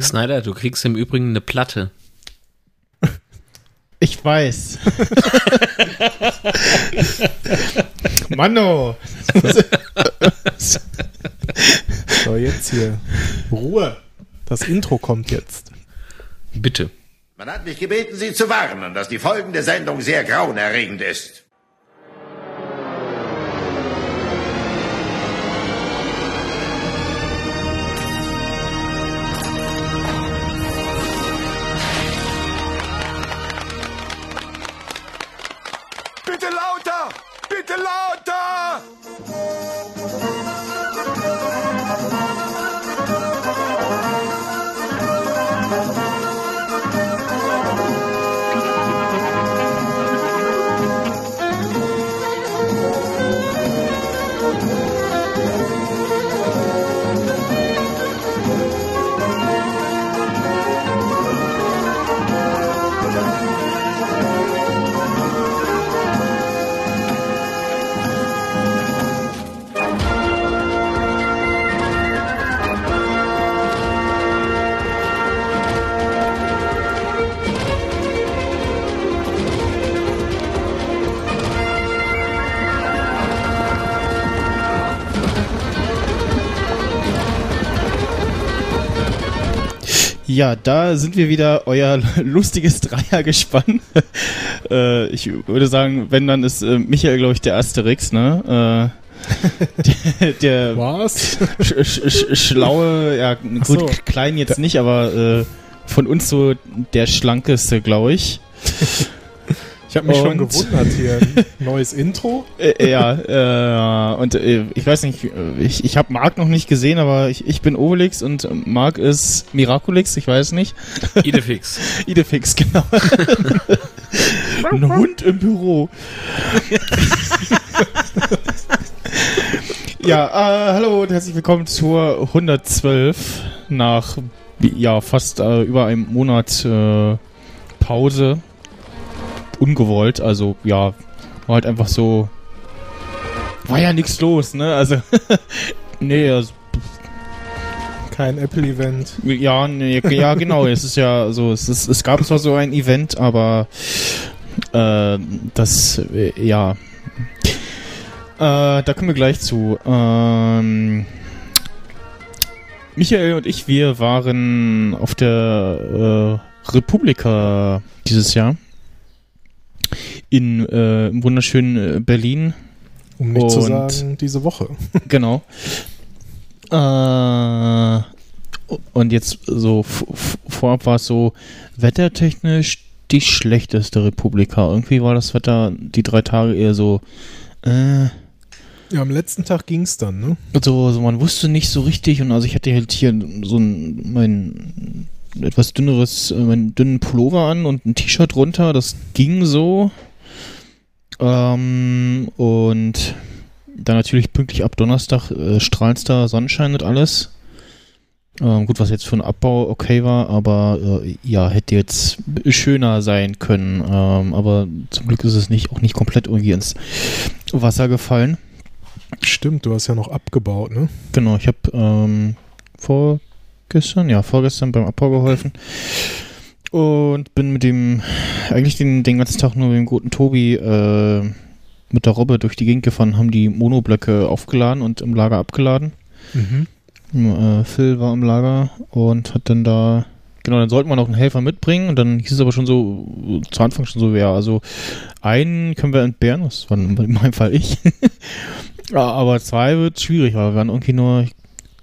Snyder, du kriegst im Übrigen eine Platte. Ich weiß. Mano. So, jetzt hier. Ruhe. Das Intro kommt jetzt. Bitte. Man hat mich gebeten, Sie zu warnen, dass die folgende Sendung sehr grauenerregend ist. Ja, da sind wir wieder, euer lustiges Dreiergespann. äh, ich würde sagen, wenn, dann ist äh, Michael, glaube ich, der Asterix, ne? Äh, der, der Was? sch sch sch schlaue, ja, gut, so. klein jetzt nicht, aber äh, von uns so der schlankeste, glaube ich. Ich habe mich schon Und- gewundert hier. Neues Intro? Äh, ja, äh, und äh, ich weiß nicht, äh, ich, ich habe Marc noch nicht gesehen, aber ich, ich bin Obelix und äh, Marc ist Miraculix, ich weiß nicht. Idefix. Idefix, genau. Ein Hund im Büro. ja, äh, hallo und herzlich willkommen zur 112 nach ja fast äh, über einem Monat äh, Pause. Ungewollt, also ja, war halt einfach so. War ja nichts los, ne? Also. nee, also, Kein Apple-Event. ja, nee, ja, genau. es ist ja so, es, ist, es gab zwar so ein Event, aber äh, das, äh, ja. Äh, da kommen wir gleich zu. Ähm, Michael und ich, wir waren auf der äh, Republika dieses Jahr. In äh, im wunderschönen äh, Berlin. Um nicht zu Und- sagen, diese Woche. Genau. Äh, und jetzt so vorab war es so wettertechnisch die schlechteste Republika. Irgendwie war das Wetter die drei Tage eher so, äh, Ja, am letzten Tag ging's dann, ne? so, so man wusste nicht so richtig und also ich hatte halt hier so ein mein etwas dünneres, äh, meinen dünnen Pullover an und ein T-Shirt runter, das ging so. Ähm, und dann natürlich pünktlich ab Donnerstag äh, strahlendster Sonnenschein und alles. Ähm, gut, was jetzt für einen Abbau okay war, aber äh, ja, hätte jetzt schöner sein können. Ähm, aber zum Glück ist es nicht auch nicht komplett irgendwie ins Wasser gefallen. Stimmt, du hast ja noch abgebaut, ne? Genau, ich habe ähm, vorgestern, ja, vorgestern beim Abbau geholfen. Und bin mit dem, eigentlich den, den ganzen Tag nur mit dem guten Tobi äh, mit der Robbe durch die Gegend gefahren, haben die Monoblöcke aufgeladen und im Lager abgeladen. Mhm. Äh, Phil war im Lager und hat dann da, genau, dann sollten wir noch einen Helfer mitbringen und dann hieß es aber schon so, zu Anfang schon so, ja, also einen können wir entbehren, das war in meinem Fall ich. ja, aber zwei wird schwierig, weil wir waren irgendwie nur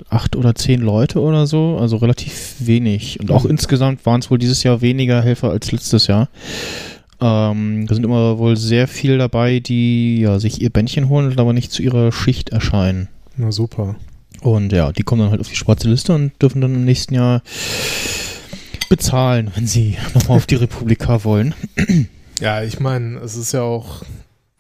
acht oder zehn Leute oder so, also relativ wenig. Und auch Mhm. insgesamt waren es wohl dieses Jahr weniger Helfer als letztes Jahr. Ähm, da sind immer wohl sehr viel dabei, die ja, sich ihr Bändchen holen und aber nicht zu ihrer Schicht erscheinen. Na super. Und ja, die kommen dann halt auf die schwarze Liste und dürfen dann im nächsten Jahr bezahlen, wenn sie nochmal auf die Republika wollen. Ja, ich meine, es ist ja auch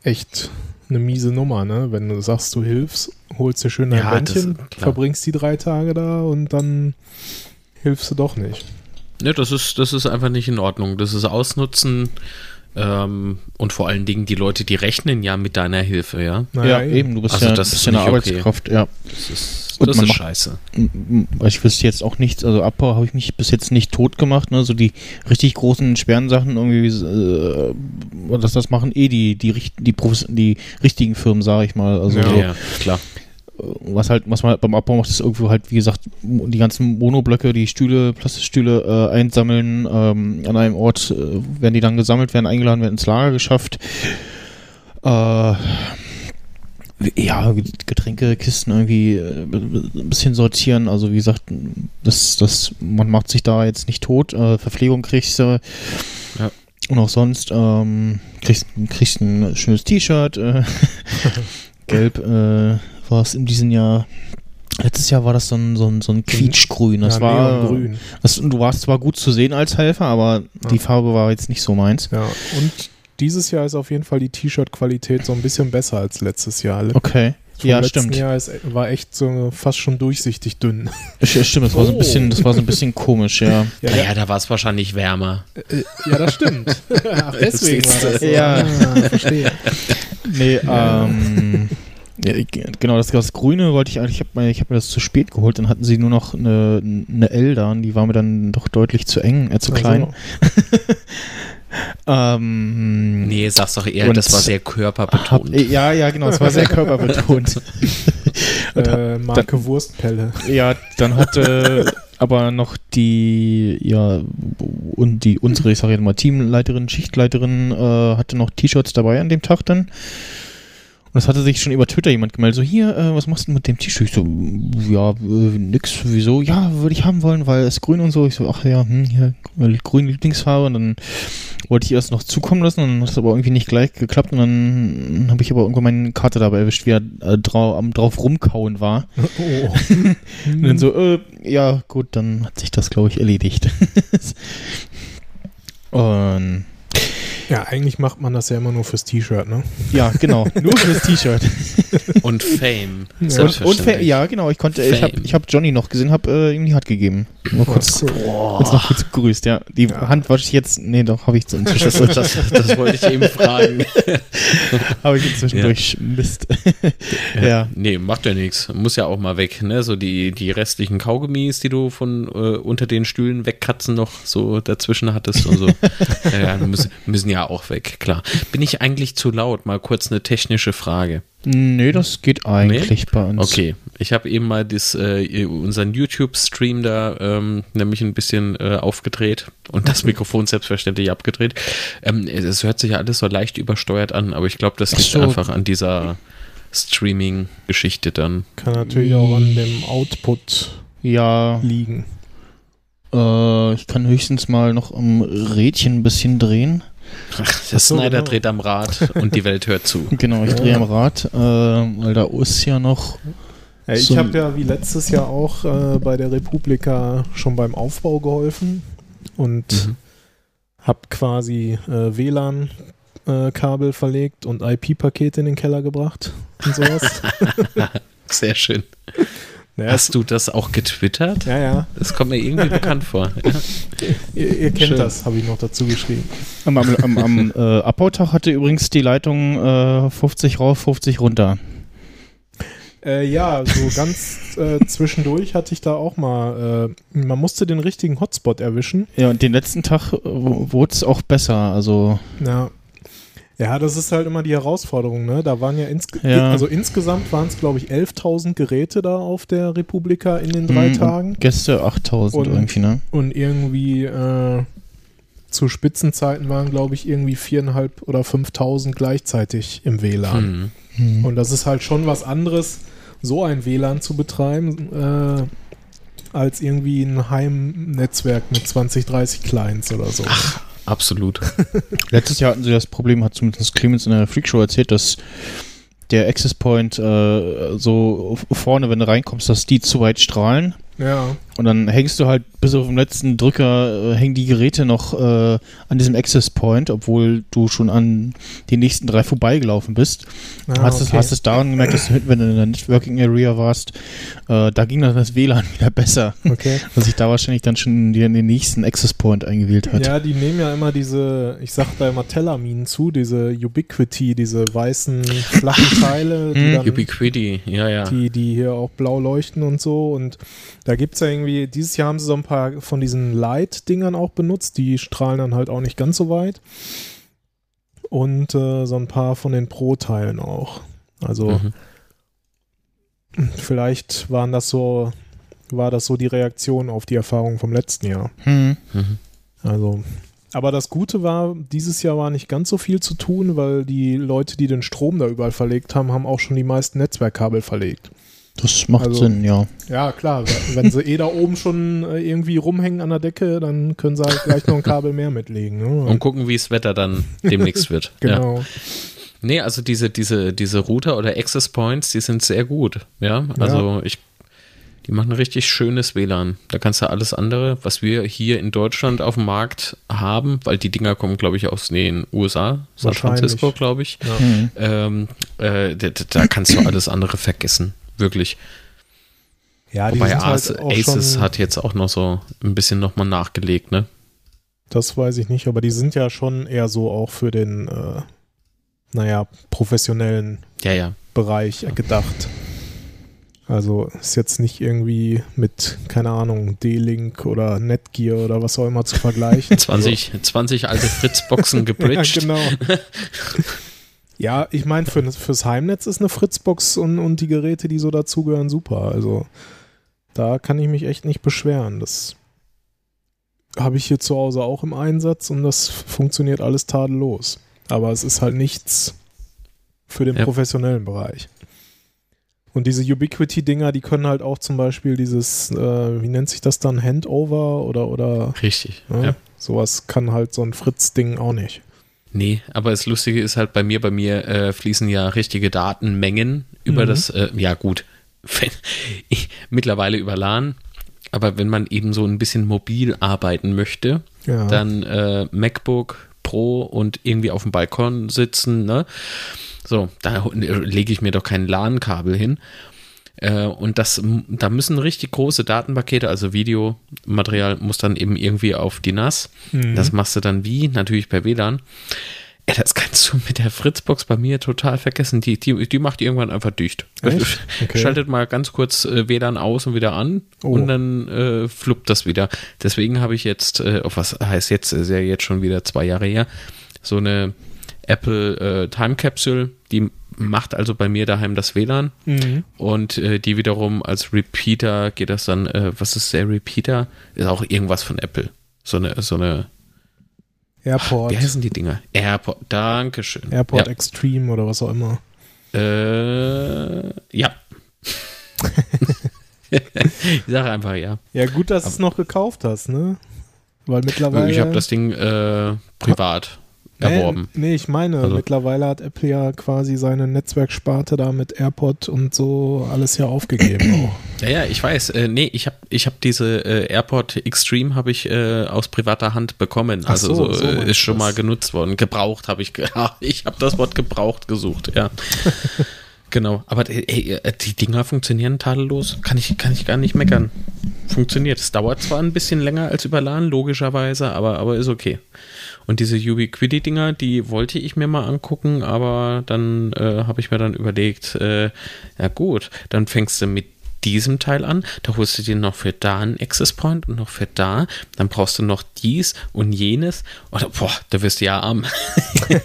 echt eine miese Nummer, ne? Wenn du sagst, du hilfst, holst dir schön dein Ja, das- Bändchen, klar. verbringst die drei Tage da und dann hilfst du doch nicht. Ne, das ist, das ist einfach nicht in Ordnung. Das ist Ausnutzen ähm, und vor allen Dingen die Leute, die rechnen ja mit deiner Hilfe, ja. Naja, ja, eben, du bist Also ja, das bist ist ja eine nicht okay. Arbeitskraft, ja. Das ist, Und Das ist macht- scheiße. Ich wüsste jetzt auch nichts, also Abbau habe ich mich bis jetzt nicht tot gemacht, ne? So die richtig großen schweren Sachen irgendwie, äh, das, das machen eh die, die, die, Profis, die richtigen Firmen, sage ich mal. Also Ja. so, Ja, klar. was halt, was man halt beim Abbau macht, ist irgendwo halt, wie gesagt, die ganzen Monoblöcke, die Stühle, Plastikstühle äh, einsammeln, ähm, an einem Ort äh, werden die dann gesammelt, werden eingeladen, werden ins Lager geschafft. Äh, ja, Getränkekisten irgendwie äh, ein bisschen sortieren. Also wie gesagt, das, das, man macht sich da jetzt nicht tot. Äh, Verpflegung kriegst du. Ja. Und auch sonst ähm, kriegst, kriegst ein schönes T-Shirt. Äh, Gelb äh, war es in diesem Jahr. Letztes Jahr war das so ein, so ein, so ein Quietschgrün. Das ja, war, Neongrün. das, du warst zwar gut zu sehen als Helfer, aber die Ja. Farbe war jetzt nicht so meins. Ja, und dieses Jahr ist auf jeden Fall die T-Shirt-Qualität so ein bisschen besser als letztes Jahr. Okay. Vom Ja, stimmt. Jahr ist, war echt so fast schon durchsichtig dünn. Stimmt, das war so ein Oh. bisschen, das war so ein bisschen komisch, ja. Ja, Naja, da war es wahrscheinlich wärmer. äh, ja das stimmt. Ach, deswegen war das so. Ja. Ah, verstehe. Nee, ähm. Ja, genau, das, das Grüne wollte ich eigentlich, ich habe mir, ich hab mir das zu spät geholt, dann hatten sie nur noch eine, eine L da und die war mir dann doch deutlich zu eng, äh, zu klein. Also, Ähm, Nee, sag's doch eher, Und das war sehr hab, körperbetont. ja, ja, genau, es war sehr körperbetont. Und hab- äh, Marke Wurstpelle. Ja, dann hatte aber noch die, ja, und die, unsere, ich sag jetzt mal, Teamleiterin, Schichtleiterin, äh, hatte noch T-Shirts dabei an dem Tag dann. Und es hatte sich schon über Twitter jemand gemeldet, so, hier, äh, was machst du mit dem T-Shirt? Ich so, ja, äh, nix, wieso? Ja, würde ich haben wollen, weil es grün und so. Ich so, ach ja, hm, hier, grün Lieblingsfarbe. Und dann wollte ich erst noch zukommen lassen, und dann hat es aber irgendwie nicht gleich geklappt. Und dann habe ich aber irgendwann meine Karte dabei erwischt, wie er äh, drau am drauf rumkauen war. Oh. Und dann so, äh, ja, gut, dann hat sich das, glaube ich, erledigt. Und Ja, eigentlich macht man das ja immer nur fürs T-Shirt, ne? ja, genau, nur fürs T-Shirt. Und Fame. Ja. Und, und Selbstverständlich. Fa- ja, genau, ich konnte, ich habe Fame. ich hab Johnny noch gesehen, habe äh, ihm die Hand gegeben. Mal kurz, kurz noch kurz gegrüßt, ja. Die Ja. Hand wasche ich jetzt, nee, doch, habe ich so inzwischen, das, das wollte ich eben fragen. habe ich inzwischen Ja. durch Mist. ja. Nee, macht ja nichts. Muss ja auch mal weg, ne? So die, die restlichen Kaugummis, die du von äh, unter den Stühlen wegkratzen noch so dazwischen hattest und so. ja, ja, müssen, müssen ja auch weg, klar. Bin ich eigentlich zu laut? Mal kurz eine technische Frage. Nee, das geht eigentlich bei uns. Okay, ich habe eben mal das, äh, unseren YouTube-Stream da ähm, nämlich ein bisschen äh, aufgedreht und das Mikrofon selbstverständlich abgedreht. Ähm, es hört sich ja alles so leicht übersteuert an, aber ich glaube, das liegt so. einfach an dieser Streaming-Geschichte dann. Kann natürlich auch an dem Output Ja, liegen. äh, ich kann höchstens mal noch am Rädchen ein bisschen drehen. Der Ach so, Snyder genau. dreht am Rad und die Welt hört zu. Genau, ich drehe am Rad, äh, weil da ist ja noch. Ja, ich So- habe ja wie letztes Jahr auch äh, bei der Republika schon beim Aufbau geholfen und Mhm. habe quasi äh, WLAN-Kabel verlegt und IP-Pakete in den Keller gebracht und sowas. Sehr schön. naja, Hast du das auch getwittert? ja, ja, Das kommt mir irgendwie bekannt vor. Ihr, ihr kennt Schön. das, habe ich noch dazu geschrieben. Am, am, am, am äh, Abbautag hatte übrigens die Leitung äh, 50 rauf, 50 runter. Äh, ja, so ganz äh, zwischendurch hatte ich da auch mal, äh, man musste den richtigen Hotspot erwischen. Ja, und den letzten Tag äh, wurde es auch besser. Also, Ja. Ja, das ist halt immer die Herausforderung, ne? Da waren ja, insge Ja. also insgesamt waren es, glaube ich, 11.000 Geräte da auf der Republika in den drei mh, Tagen. Gäste 8000 Und- irgendwie, ne? Und irgendwie äh, zu Spitzenzeiten waren, glaube ich, irgendwie viereinhalb oder 5.000 gleichzeitig im WLAN. Hm. Hm. Und das ist halt schon was anderes, so ein WLAN zu betreiben, äh, als irgendwie ein Heimnetzwerk mit 20, 30 Clients oder so. Absolut. Letztes Jahr hatten sie das Problem, hat zumindest Clemens in der Freakshow erzählt, dass der Access Point äh, so vorne, wenn du reinkommst, dass die zu weit strahlen. Ja, Und dann hängst du halt bis auf den letzten Drücker, äh, hängen die Geräte noch äh, an diesem Access Point, obwohl du schon an die nächsten drei vorbeigelaufen bist. Ah, hast, es, okay. hast es daran gemerkt, dass du hinten, wenn du in der Networking Area warst, äh, da ging dann das WLAN wieder besser. Okay. Dass sich da wahrscheinlich dann schon die, den nächsten Access Point eingewählt hat. Ja, die nehmen ja immer diese, ich sag da immer Tellerminen zu, diese Ubiquity, diese weißen flachen Teile, die, Mhm. dann, Ubiquiti, ja, ja. die, die hier auch blau leuchten und so. Und da gibt's ja irgendwie, dieses Jahr haben sie so ein paar von diesen Light-Dingern auch benutzt, die strahlen dann halt auch nicht ganz so weit. Und äh, so ein paar von den Pro-Teilen auch. Also Mhm. vielleicht waren das so, war das so die Reaktion auf die Erfahrung vom letzten Jahr. Hm. Mhm. Also, aber das Gute war, dieses Jahr war nicht ganz so viel zu tun, weil die Leute, die den Strom da überall verlegt haben, haben auch schon die meisten Netzwerkkabel verlegt. Das macht Also- Sinn, ja. Ja, klar, wenn sie eh da oben schon äh, irgendwie rumhängen an der Decke, dann können sie halt gleich noch ein Kabel mehr mitlegen. Ne? Und gucken, wie das Wetter dann demnächst wird. Ja. genau. Nee, also diese, diese, diese Router oder Access Points, die sind sehr gut. Ja, also ich, die machen richtig schönes WLAN. Da kannst du alles andere, was wir hier in Deutschland auf dem Markt haben, weil die Dinger kommen, glaube ich, aus den USA, San. Francisco, glaube ich. Ja. Hm. Ähm, äh, da, da kannst du alles andere vergessen. Wirklich. Ja, die Wobei sind Ace, halt Aces schon, hat jetzt auch noch so ein bisschen nochmal nachgelegt, ne? das weiß ich nicht, aber die sind ja schon eher so auch für den, äh, naja, professionellen Ja, ja. Bereich gedacht. Also ist jetzt nicht irgendwie mit, keine Ahnung, D-Link oder Netgear oder was auch immer zu vergleichen. 20, 20 alte Fritzboxen gebridged. Ja, genau. ja, ich meine, für, fürs Heimnetz ist eine Fritzbox und, und die Geräte, die so dazugehören, super. Also da kann ich mich echt nicht beschweren. Das habe ich hier zu Hause auch im Einsatz und das funktioniert alles tadellos. Aber es ist halt nichts für den Ja. professionellen Bereich. Und diese Ubiquity-Dinger, die können halt auch zum Beispiel dieses, äh, wie nennt sich das dann, Handover oder, oder Richtig. ne? Ja. sowas kann halt so ein Fritz-Ding auch nicht. Nee, aber das Lustige ist halt bei mir, bei mir äh, fließen ja richtige Datenmengen über Mhm. das, äh, ja gut, ich, mittlerweile über LAN, aber wenn man eben so ein bisschen mobil arbeiten möchte, Ja. dann äh, MacBook Pro und irgendwie auf dem Balkon sitzen, ne? So, da lege ich mir doch kein LAN-Kabel hin. Äh, und das, da müssen richtig große Datenpakete, also Videomaterial, muss dann eben irgendwie auf die NAS. Mhm. Das machst du dann wie? Natürlich per WLAN. Ey, das kannst du mit der Fritzbox bei mir total vergessen. Die, die, die macht irgendwann einfach dicht. Okay. Schaltet mal ganz kurz äh, WLAN aus und wieder an Oh. und dann äh, fluppt das wieder. Deswegen habe ich jetzt, äh, auf was heißt jetzt, ist ja jetzt schon wieder zwei Jahre her, so eine Apple äh, Time Capsule, die macht also bei mir daheim das WLAN Mhm. und äh, die wiederum als Repeater geht das dann, äh, was ist der Repeater? Ist auch irgendwas von Apple. So eine, so eine, Airport, wie heißen die Dinger? AirPod, Dankeschön. Airport Extreme oder was auch immer. ja. Äh, ja. ich sage einfach ja. Ja, gut, dass du es noch gekauft hast, ne? Weil mittlerweile. Ich habe das Ding äh, privat erworben. Nee, nee, ich meine, Also- mittlerweile hat Apple ja quasi seine Netzwerksparte da mit AirPod und so alles ja aufgegeben. auch. Ja, ja, ich weiß. Äh, nee, ich habe ich hab diese äh, AirPod Extreme habe ich äh, aus privater Hand bekommen. Ach Also so, so, so äh, ist schon du mal das. genutzt worden. Gebraucht habe ich. ich habe das Wort gebraucht gesucht, ja. genau. Aber äh, ey, äh, die Dinger funktionieren tadellos. Kann ich, kann ich gar nicht meckern. Funktioniert. Es dauert zwar ein bisschen länger als über LAN, logischerweise, aber, aber ist okay. Und diese Ubiquiti-Dinger, die wollte ich mir mal angucken, aber dann äh, habe ich mir dann überlegt, äh, ja gut, dann fängst du mit diesem Teil an, da holst du dir noch für da einen Access Point und noch für da, dann brauchst du noch dies und jenes oder boah, da wirst du ja arm.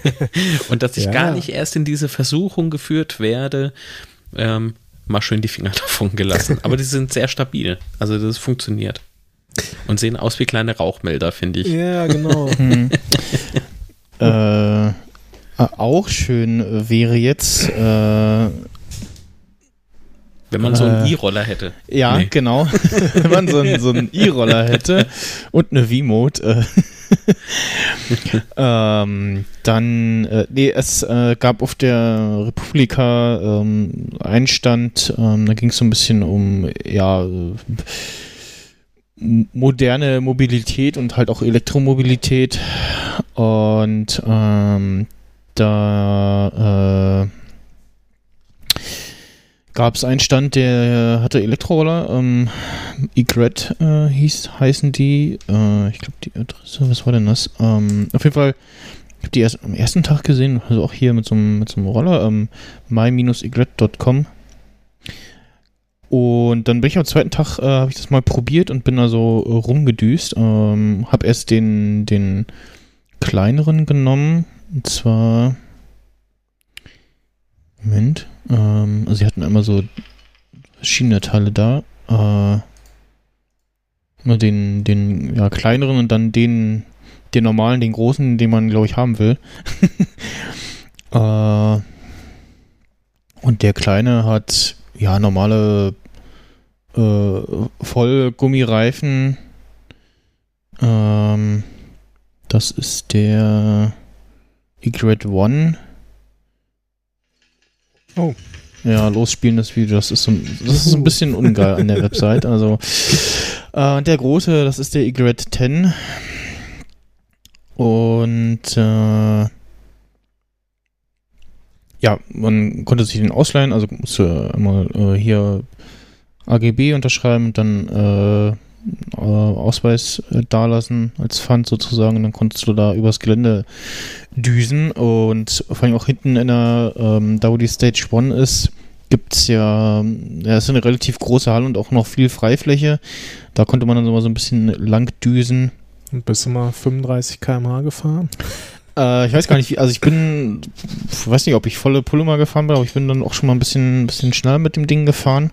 und dass ich Ja. gar nicht erst in diese Versuchung geführt werde, ähm, mal schön die Finger davon gelassen. Aber die sind sehr stabil, also das funktioniert. Und sehen aus wie kleine Rauchmelder, finde ich. Ja, genau. Hm. äh, äh, auch schön wäre jetzt, äh, Wenn man so einen Äh, E-Roller hätte. ja, Nee. genau, wenn man so einen, so einen E-Roller hätte und eine V-Mode, äh, ähm, dann, äh, nee, es äh, gab auf der Republika ähm, einen Stand, ähm, da ging es so ein bisschen um, ja, äh, moderne Mobilität und halt auch Elektromobilität. Und ähm, da äh, gab es einen Stand, der hatte Elektroroller. Ähm, Egret äh, heißen die. Äh, ich glaube, die Adresse, was war denn das? Ähm, auf jeden Fall, ich habe die erst am ersten Tag gesehen, also auch hier mit so mit so einem Roller, ähm, my-egret.com. Und dann bin ich am zweiten Tag, äh, habe ich das mal probiert und bin da so äh, rumgedüst. Ähm, habe erst den, den kleineren genommen. Und zwar. Moment. Ähm, also sie hatten einmal so verschiedene Teile da. Äh, den, den ja, kleineren und dann den, den normalen, den großen, den man, glaube ich, haben will. äh, und der kleine hat ja normale äh, Vollgummireifen. Ähm, das ist der Egret One. Oh. Ja, losspielen das Video, das ist so, das ist ein bisschen ungeil an der Website. Also äh, der große, das ist der Egret 10. Und äh, ja, man konnte sich den ausleihen, also musste einmal äh, hier AGB unterschreiben und dann äh, äh, Ausweis äh, dalassen als Pfand sozusagen und dann konntest du da übers Gelände düsen und vor allem auch hinten in der, ähm, da wo die Stage 1 ist, gibt es ja, ja, es ist eine relativ große Halle und auch noch viel Freifläche. Da konnte man dann so mal so ein bisschen lang düsen. Und bist du mal 35 km/h gefahren? Äh, ich weiß gar nicht, wie, also ich bin, ich weiß nicht, ob ich volle Pulle mal gefahren bin, aber ich bin dann auch schon mal ein bisschen, bisschen schneller mit dem Ding gefahren.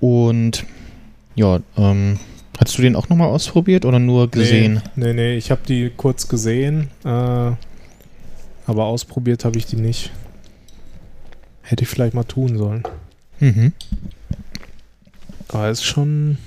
Und ja, ähm, hast du den auch nochmal ausprobiert oder nur gesehen? Nee, nee, nee ich habe die kurz gesehen, äh, aber ausprobiert habe ich die nicht. Hätte ich vielleicht mal tun sollen. Mhm. Aber ist schon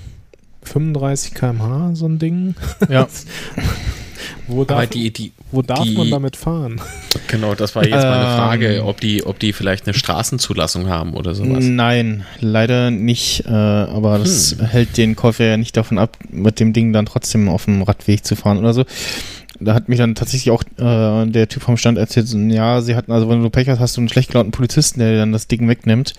35 km/h so ein Ding. Ja. Wo darf, Aber die, die, wo darf die- man damit fahren? genau, das war jetzt meine Ähm. Frage, ob die, ob die vielleicht eine Straßenzulassung haben oder sowas. Nein, leider nicht, äh, aber das hält den Käufer ja nicht davon ab, mit dem Ding dann trotzdem auf dem Radweg zu fahren oder so. Da hat mich dann tatsächlich auch äh, der Typ vom Stand erzählt, so, ja, sie hatten, also wenn du Pech hast, hast du einen schlecht gelaunten Polizisten, der dir dann das Ding wegnimmt.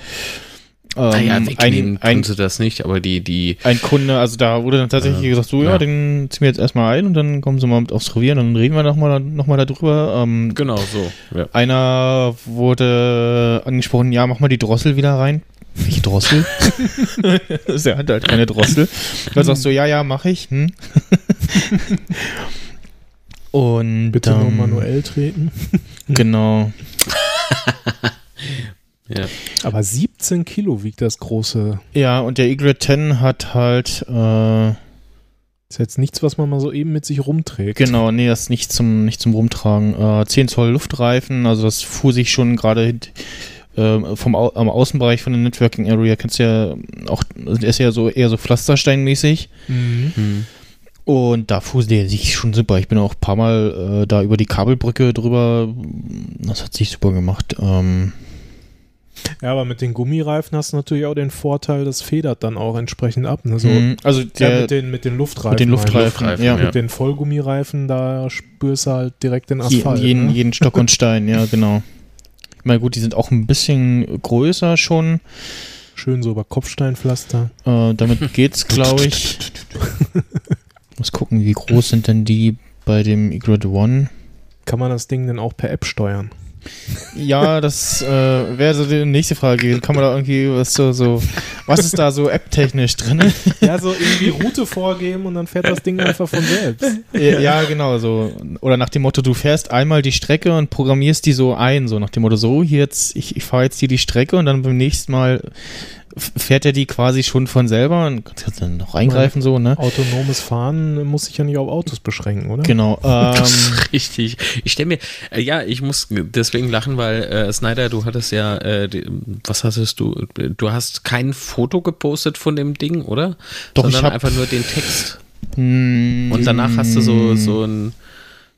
Ähm, Naja, wegnehmen ein, tun sie das nicht, aber die, die, ein Kunde, also da wurde dann tatsächlich Ja. gesagt, so, ja, Ja. den ziehen wir jetzt erstmal ein und dann kommen sie mal mit aufs Revier und dann reden wir nochmal noch mal darüber. Ähm, genau so. Ja. einer wurde angesprochen, ja, mach mal die Drossel wieder rein. Welche Drossel? Er hat halt keine Drossel. Dann sagst du, ja, ja, mach ich. Hm? Und Bitte nur ähm, manuell treten. Genau. Ja. Aber 17 Kilo wiegt das große. Ja, und der Egret 10 hat halt, äh, Ist jetzt nichts, was man mal so eben mit sich rumträgt. genau, nee, das ist nicht zum, nicht zum Rumtragen. Äh, 10 Zoll Luftreifen, also das fuhr sich schon gerade äh, vom Au am Außenbereich von der Networking Area, kennst du ja auch, der ist ja so eher so Pflastersteinmäßig. Mhm. Hm. Und da fuhr der sich schon super. Ich bin auch ein paar Mal äh, da über die Kabelbrücke drüber. Das hat sich super gemacht. Ähm, Ja, aber mit den Gummireifen hast du natürlich auch den Vorteil, das federt dann auch entsprechend ab. Ne? So, mh, also ja, der, mit, den, mit den Luftreifen. mit den ich. Luftreifen, Luftreifen, ja. ja. Mit den Vollgummireifen, da spürst du halt direkt den Je, Asphalt. jeden, ne? jeden Stock und Stein, ja, genau. Ich meine, gut, die sind auch ein bisschen größer schon. Schön so über Kopfsteinpflaster. Äh, damit geht's, glaube ich. Muss gucken, wie groß sind denn die bei dem Egret One? Kann man das Ding denn auch per App steuern? Ja, das äh, wäre so die nächste Frage gewesen. Kann man da irgendwie was so, so was ist da so app-technisch drin? Ja, so irgendwie Route vorgeben und dann fährt das Ding einfach von selbst. Ja, ja, genau, so. Oder nach dem Motto, du fährst einmal die Strecke und programmierst die so ein, so nach dem Motto, so, hier jetzt, ich, ich fahre jetzt hier die Strecke und dann beim nächsten Mal fährt er die quasi schon von selber und kannst dann noch eingreifen, so, ne? Autonomes Fahren muss sich ja nicht auf Autos beschränken, oder? Genau. Ähm, Richtig. Ich stelle mir, äh, ja, ich muss deswegen lachen, weil äh, Snyder, du hattest ja, äh, die, was hattest du? Du hast kein Foto gepostet von dem Ding, oder? Doch, ich Sondern hab- einfach nur den Text. mm, Und danach hast du so, so ein,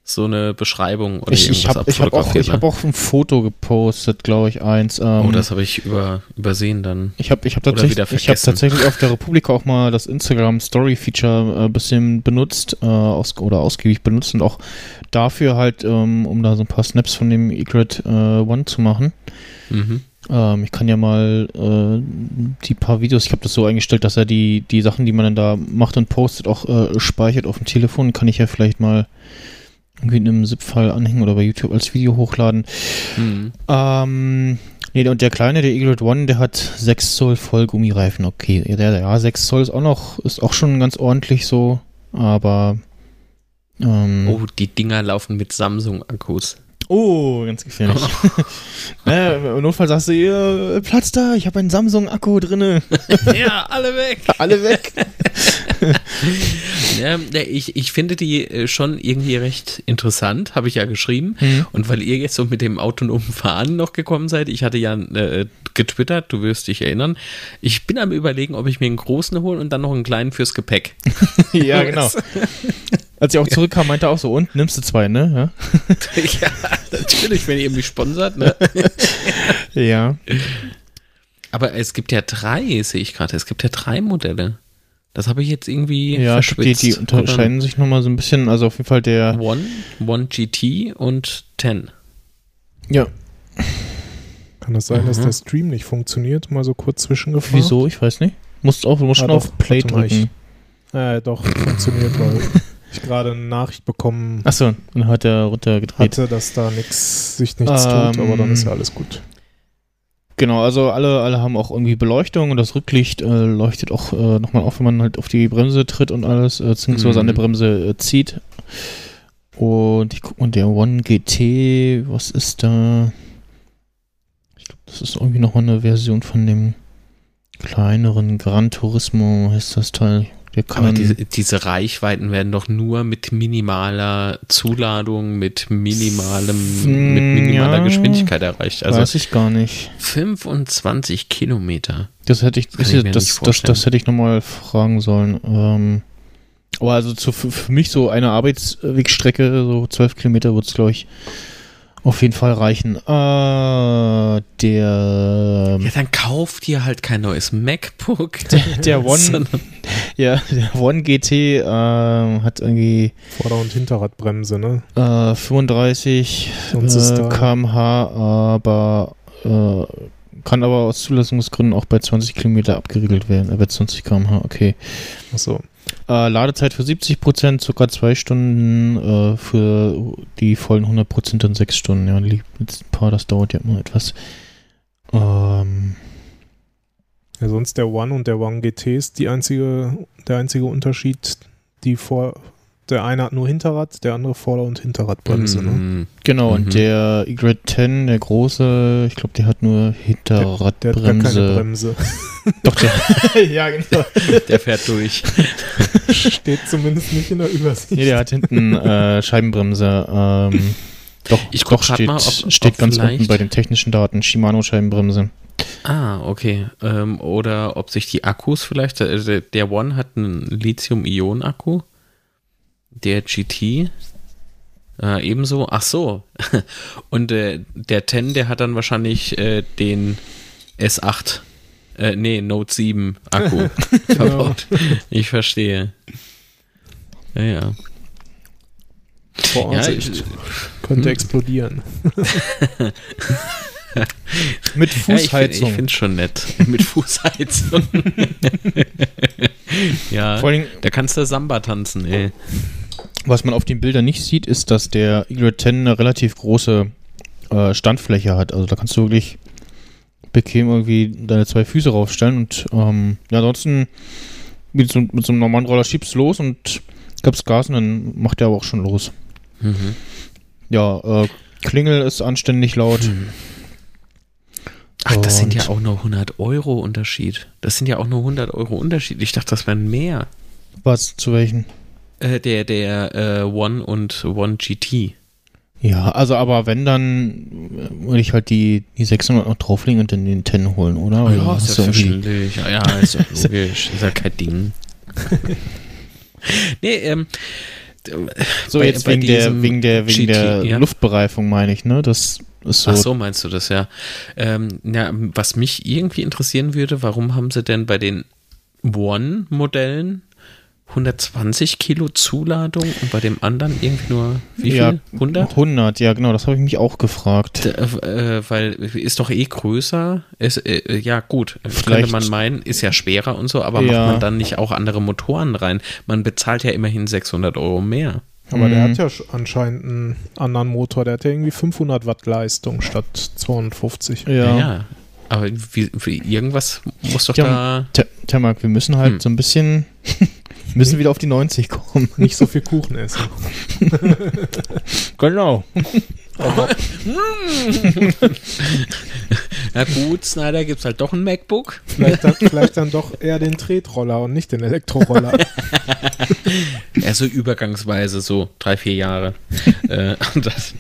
so eine Beschreibung oder Ich, ich irgendwas habe ich hab auch, ich hab ne? auch ein Foto gepostet, glaube ich, eins. Ähm, Oh, das habe ich über, übersehen dann. Ich habe ich hab tatsächlich, ich hab tatsächlich auf der Republika auch mal das Instagram Story Feature ein bisschen benutzt äh, aus, oder ausgiebig benutzt und auch dafür halt, ähm, um da so ein paar Snaps von dem Egret äh, One zu machen. Mhm. Ähm, ich kann ja mal äh, die paar Videos, ich habe das so eingestellt, dass er die, die Sachen, die man dann da macht und postet, auch äh, speichert auf dem Telefon. Kann ich ja vielleicht mal irgendwie in einem ZIP-File anhängen oder bei YouTube als Video hochladen. Mhm. Ähm, nee, und der kleine, der Eaglet One, der hat 6 Zoll Vollgummireifen. Okay, ja, der, ja, 6 Zoll ist auch noch, ist auch schon ganz ordentlich so, aber ähm, Oh, die Dinger laufen mit Samsung-Akkus. Oh, ganz gefährlich. äh, Im Notfall sagst du, ihr, Platz da, ich habe einen Samsung-Akku drinne. ja, alle weg. Alle weg. Ja, ja, ich, ich finde die äh, schon irgendwie recht interessant, habe ich ja geschrieben. Mhm. Und weil ihr jetzt so mit dem autonomen Fahren noch gekommen seid, ich hatte ja äh, getwittert, du wirst dich erinnern, ich bin am überlegen, ob ich mir einen großen hole und dann noch einen kleinen fürs Gepäck. ja, genau. Als ich auch zurückkam, meinte er auch so, und nimmst du zwei, ne? ja, natürlich, wenn ihr mich sponsert, ne? Ja. ja. Aber es gibt ja drei, sehe ich gerade. Es gibt ja drei Modelle. Das habe ich jetzt irgendwie Ja, glaub, die, verschwitzt. die unterscheiden sich nochmal so ein bisschen. Also auf jeden Fall der. One, One GT und Ten. Ja. Kann es sein, dass Mhm. der Stream nicht funktioniert? Mal so kurz zwischengefragt. Wieso? Ich weiß nicht. Musst auch, du musst Ah, schon doch. auf Play drücken. Äh, doch, funktioniert, weil ich gerade eine Nachricht bekommen Achso, dann hat er runtergedreht. hatte, dass da nix, sich nichts tut, aber dann ist ja alles gut. Genau, also alle, alle haben auch irgendwie Beleuchtung und das Rücklicht äh, leuchtet auch äh, nochmal auf, wenn man halt auf die Bremse tritt und alles, äh, beziehungsweise Mhm. an der Bremse äh, zieht. Und ich guck mal, der One GT, was ist da? Ich glaube, das ist irgendwie nochmal eine Version von dem kleineren Gran Turismo, heißt das Teil. Aber diese, diese Reichweiten werden doch nur mit minimaler Zuladung, mit minimalem, mit minimaler ja. Geschwindigkeit erreicht. Also weiß ich gar nicht. 25 Kilometer. Das hätte ich, ich das, das, das, hätte ich nochmal fragen sollen. Ähm, aber also zu, für, für mich so eine Arbeitswegstrecke, so 12 Kilometer wird es, glaube ich, auf jeden Fall reichen. Äh, der, Ja, dann kauft ihr halt kein neues MacBook. der, der One, ja, der One GT ähm, hat irgendwie Vorder- und Hinterradbremse, ne? äh, 35 Sonst ist äh, kmh, aber äh, kann aber aus Zulassungsgründen auch bei 20 Kilometer abgeriegelt werden. Äh, bei 20 kmh, okay. Achso. Äh, Ladezeit für 70 Prozent, circa zwei Stunden, äh, für die vollen 100 Prozent dann sechs Stunden. Ja, die paar, das dauert ja immer etwas. Ähm, Ja, sonst der One und der One GT ist die einzige, der einzige Unterschied, die vor, der eine hat nur Hinterrad, der andere Vorder- und Hinterradbremse, ne? Mm. genau, Mhm. und der Y 10, der große, ich glaube, der hat nur Der hat gar keine Hinterradbremse. Bremse. Doch, der. ja, genau. Der fährt durch. Steht zumindest nicht in der Übersicht. Nee, der hat hinten äh, Scheibenbremse. Ähm, doch, Ich doch steht, mal, ob- steht ob ganz vielleicht- unten bei den technischen Daten. Shimano Scheibenbremse. Ah, okay. Ähm, oder ob sich die Akkus vielleicht, äh, der, der One hat einen Lithium-Ionen-Akku. Der GT äh, ebenso. Ach so. Und äh, der 10, der hat dann wahrscheinlich äh, den S8, äh, nee, Note 7 Akku verbaut. Ich verstehe. Ja, ja. Vorsicht. Ja, Könnte Hm. explodieren. Mit Ja, ich Fußheizung. finde es schon nett. Mit Fußheizung. ja, Vor Dingen, da kannst du Samba tanzen, ey. Was man auf den Bildern nicht sieht, ist, dass der Eagle 10 eine relativ große äh, Standfläche hat. Also da kannst du wirklich bequem irgendwie deine zwei Füße raufstellen und ähm, ja, ansonsten mit so, mit so einem normalen Roller schiebst du los und gibst Gas und dann macht der aber auch schon los. Mhm. Ja, äh, Klingel ist anständig laut. Ach, das sind ja Und- auch nur 100 Euro Unterschied. Das sind ja auch nur 100 Euro Unterschied. Ich dachte, das wären mehr. Was? Zu welchen? Äh, der der äh, One und One GT. Ja, also aber wenn, dann würde ich halt die, die 600 noch drauflegen und dann den 10 holen, oder? Dann hast du irgendwie- selbstverständlich. Ja, ja, ist doch logisch. ist ja kein Ding. nee, ähm, So, bei- jetzt bei wegen der, wegen der, wegen GT, der ja. Luftbereifung meine ich, ne? Das ist so. Ach so, meinst du das, ja. Ähm, ja. Was mich irgendwie interessieren würde, warum haben sie denn bei den One-Modellen 120 Kilo Zuladung und bei dem anderen irgendwie nur, wie viel? Ja, 100? 100, ja, genau, das habe ich mich auch gefragt. D- äh, weil ist doch eh größer. Ist, äh, ja, gut, könnte Vielleicht- man meinen, ist ja schwerer und so, aber Ja. macht man dann nicht auch andere Motoren rein? Man bezahlt ja immerhin 600 Euro mehr. Aber der Mhm. hat ja sch- anscheinend einen anderen Motor. Der hat ja irgendwie 500 Watt Leistung statt 250. Ja. ja. Aber wie, wie, irgendwas muss doch Ja, da. T- Tamak, wir müssen halt Hm. so ein bisschen, müssen wieder auf die 90 kommen. Nicht so viel Kuchen essen. Genau. Na gut, Snyder gibt's halt doch ein MacBook. Vielleicht dann, vielleicht dann doch eher den Tretroller und nicht den Elektroroller. Ja, so übergangsweise, so drei, vier Jahre. äh, das,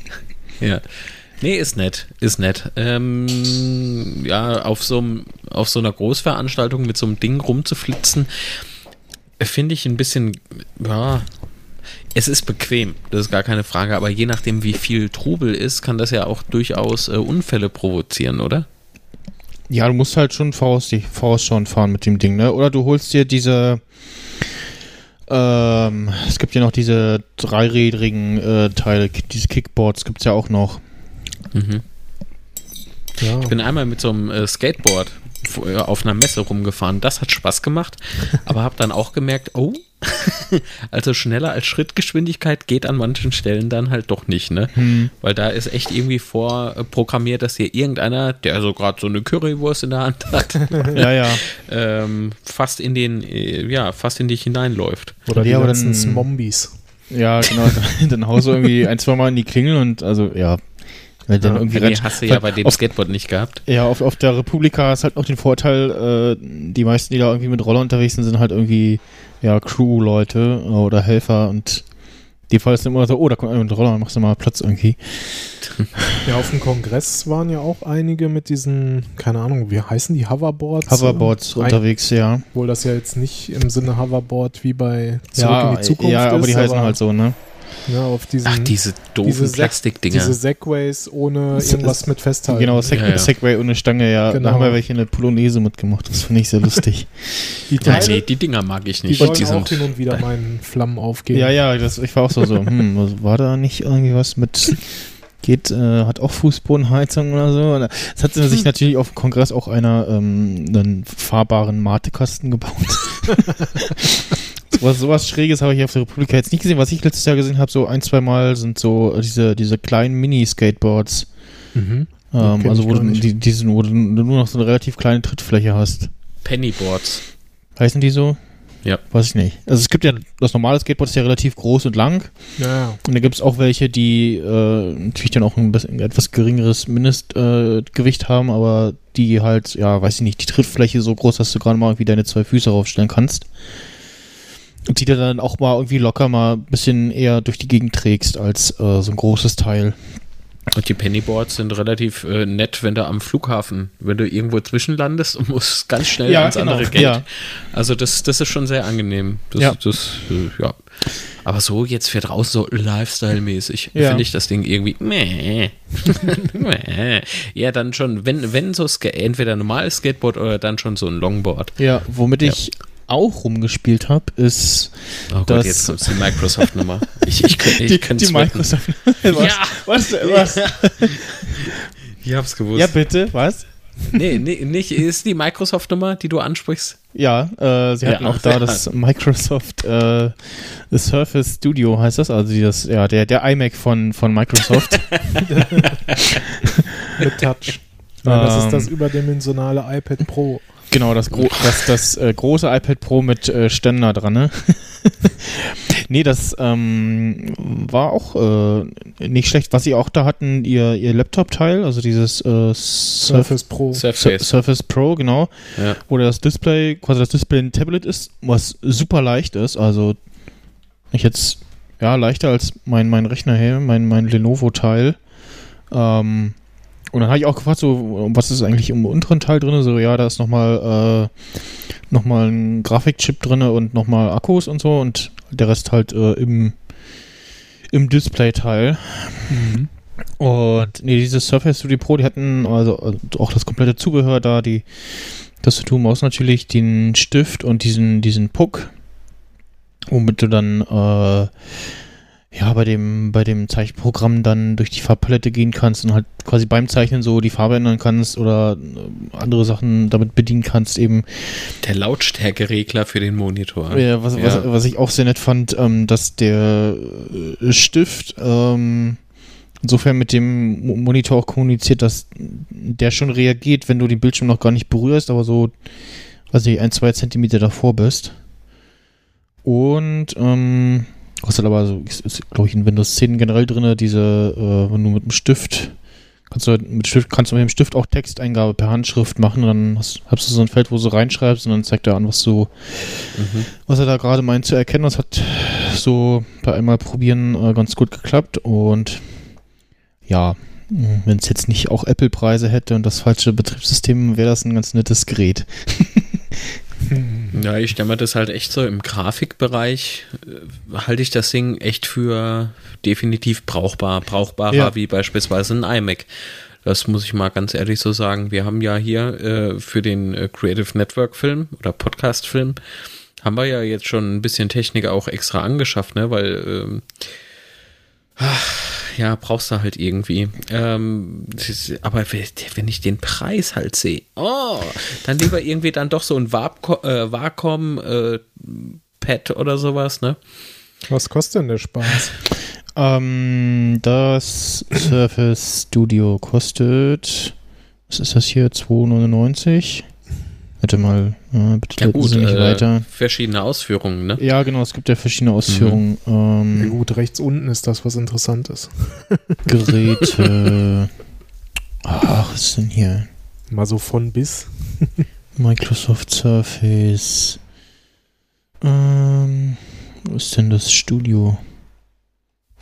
ja. Nee, ist nett, ist nett. Ähm, ja, auf so, einem- auf so einer Großveranstaltung mit so einem Ding rumzuflitzen, äh, finde ich ein bisschen, ja, es ist bequem, das ist gar keine Frage, aber je nachdem, wie viel Trubel ist, kann das ja auch durchaus äh, Unfälle provozieren, oder? Ja, du musst halt schon voraus, vorausschauen fahren mit dem Ding, ne? Oder du holst dir diese, ähm, es gibt ja noch diese dreirädrigen äh, Teile, diese Kickboards gibt's ja auch noch. Mhm. Ja. Ich bin einmal mit so einem äh, Skateboard auf einer Messe rumgefahren. Das hat Spaß gemacht, aber habe dann auch gemerkt, oh, also schneller als Schrittgeschwindigkeit geht an manchen Stellen dann halt doch nicht, ne? Hm. Weil da ist echt irgendwie vorprogrammiert, dass hier irgendeiner, der so gerade so eine Currywurst in der Hand hat, Ja, ja. ähm, fast in den, äh, ja, fast in dich hineinläuft. Oder die Ja, aber ganzen dann- Zombies. Ja, genau. dann haust du irgendwie ein, zwei Mal in die Klingel und also, ja. Weil dann Ja, irgendwie Nee, hast du ja bei dem auf, Skateboard nicht gehabt. Ja, auf, auf der Republika ist halt noch den Vorteil, äh, die meisten, die da irgendwie mit Roller unterwegs sind, sind halt irgendwie, ja, Crew-Leute oder Helfer und die Fall ist dann immer so, oh, da kommt einer mit Roller, machst du mal Platz irgendwie. Ja, auf dem Kongress waren ja auch einige mit diesen, keine Ahnung, wie heißen die, Hoverboards? Hoverboards Ein- unterwegs, ja. Obwohl das ja jetzt nicht im Sinne Hoverboard wie bei Zurück Ja, in die Zukunft ja, aber ist, die heißen halt so, ne? Ja, auf diesen, Ach, diese doofen diese Plastikdinger. diese Segways ohne irgendwas mit Festhalten. Genau, Seg Ja, ja. Segway ohne Stange, ja. Genau. Da haben wir welche in der Polonaise mitgemacht. Das finde ich sehr lustig. Die Ja, Teile, nee, die Dinger mag ich die nicht. sollen Die auch sind, hin und wieder meinen Flammen aufgehen. ja, ja, das, ich war auch so, so hm, war da nicht irgendwie was mit, geht, äh, hat auch Fußbodenheizung oder so? Es hat sich natürlich auf dem Kongress auch einer ähm, einen fahrbaren Matekasten gebaut. sowas, sowas Schräges habe ich auf der Republika jetzt nicht gesehen. Was ich letztes Jahr gesehen habe, so ein, zwei Mal sind so diese, diese kleinen Mini-Skateboards. Mhm. Ähm, also wo du, die, diesen, wo du nur noch so eine relativ kleine Trittfläche hast. Pennyboards. Heißen die so? Ja. Weiß ich nicht. Also es gibt ja, das normale Skateboard ist ja relativ groß und lang. Ja. Und da gibt es auch welche, die äh, natürlich dann auch ein bisschen etwas geringeres Mindestgewicht äh, haben, aber die halt, ja, weiß ich nicht, die Trittfläche so groß, dass du gerade mal irgendwie deine zwei Füße raufstellen kannst. Und die du dann auch mal irgendwie locker mal ein bisschen eher durch die Gegend trägst als äh, so ein großes Teil. Und die Pennyboards sind relativ äh, nett, wenn du am Flughafen, wenn du irgendwo zwischenlandest und musst ganz schnell Ja, ans genau, andere Geld. ja. Also das, das ist schon sehr angenehm. Das, Ja. das äh, ja. Aber so jetzt für draußen so Lifestyle-mäßig Ja. finde ich das Ding irgendwie meh. ja, dann schon, wenn, wenn so entweder ein normales Skateboard oder dann schon so ein Longboard. Ja, womit ich auch rumgespielt habe, ist Oh Gott, Das- jetzt kommt die Microsoft-Nummer. Ich, ich, könnte- ich die, könnte die wetten. Microsoft. Ja, Was? was? ich hab's gewusst. Ja, bitte, was? Nee, nee, nicht, ist die Microsoft-Nummer, die du ansprichst? Ja, äh, sie Ja, hatten auch da ja. das Microsoft äh, Surface Studio heißt das, also das, ja, der, der iMac von, von Microsoft. Mit Touch. Nein, das ist Ähm. das überdimensionale iPad Pro. Genau, das, gro das, das äh, große iPad Pro mit äh, Ständer dran, ne? nee, das ähm, war auch äh, nicht schlecht. Was sie auch da hatten, ihr, ihr Laptop-Teil, also dieses äh, Surface, Surface Pro. Sur Surface. Surface Pro, genau. Ja. wo das Display, quasi das Display ein Tablet ist, was super leicht ist. Also ich jetzt, ja, leichter als mein, mein Rechner hier, mein, mein Lenovo-Teil. Ähm, und dann habe ich auch gefragt, so, was ist eigentlich im unteren Teil drin? So, ja, da ist nochmal äh, noch mal ein Grafikchip drin und nochmal Akkus und so und der Rest halt äh, im, im Display-Teil. Und nee, dieses Surface Studio Pro, die hatten also, also auch das komplette Zubehör da, die Tastatur, Maus natürlich, den Stift und diesen, diesen Puck, womit du dann äh, ja bei dem, bei dem Zeichenprogramm dann durch die Farbpalette gehen kannst und halt quasi beim Zeichnen so die Farbe ändern kannst oder äh, andere Sachen damit bedienen kannst, eben Der Lautstärkeregler für den Monitor. ja, was, Ja. Was, was ich auch sehr nett fand, ähm, dass der äh, Stift ähm, insofern mit dem Mo- Monitor auch kommuniziert, dass der schon reagiert, wenn du den Bildschirm noch gar nicht berührst, aber so, weiß ich, ein, zwei Zentimeter davor bist. Und ähm, kostet aber so, ist, glaube ich, in Windows 10 generell drin, diese, äh, wenn du mit dem Stift Kannst du halt mit Stift, kannst du mit dem Stift auch Texteingabe per Handschrift machen dann hast, hast du so ein Feld, wo du reinschreibst und dann zeigt er an, was du, Mhm. was er da gerade meint zu erkennen. Das hat so bei einmal probieren äh, ganz gut geklappt und ja, wenn es jetzt nicht auch Apple-Preise hätte und das falsche Betriebssystem, wäre das ein ganz nettes Gerät. Ja, ich stelle mir das halt echt so im Grafikbereich, äh, halte ich das Ding echt für definitiv brauchbar, brauchbarer Ja. wie beispielsweise ein iMac. Das muss ich mal ganz ehrlich so sagen. Wir haben ja hier äh, für den äh, Creative Network Film oder Podcast Film haben wir ja jetzt schon ein bisschen Technik auch extra angeschafft, ne, weil ähm, ach, ja, brauchst du halt irgendwie. Ähm, aber wenn ich den Preis halt sehe, oh, dann lieber irgendwie dann doch so ein Wacom, äh, Wacom äh, Pad oder sowas, ne? Was kostet denn der Spaß? Ähm, das Surface Studio kostet, was ist das hier, 2,99? Warte mal, äh, bitte Ja gut, Sie nicht äh, weiter. verschiedene Ausführungen, ne? Ja, genau, es gibt ja verschiedene Ausführungen. Na Ähm, gut, rechts unten ist das, was interessant ist. Geräte. Ach, was ist denn hier? Mal so von bis. Microsoft Surface. Ähm, wo ist denn das Studio?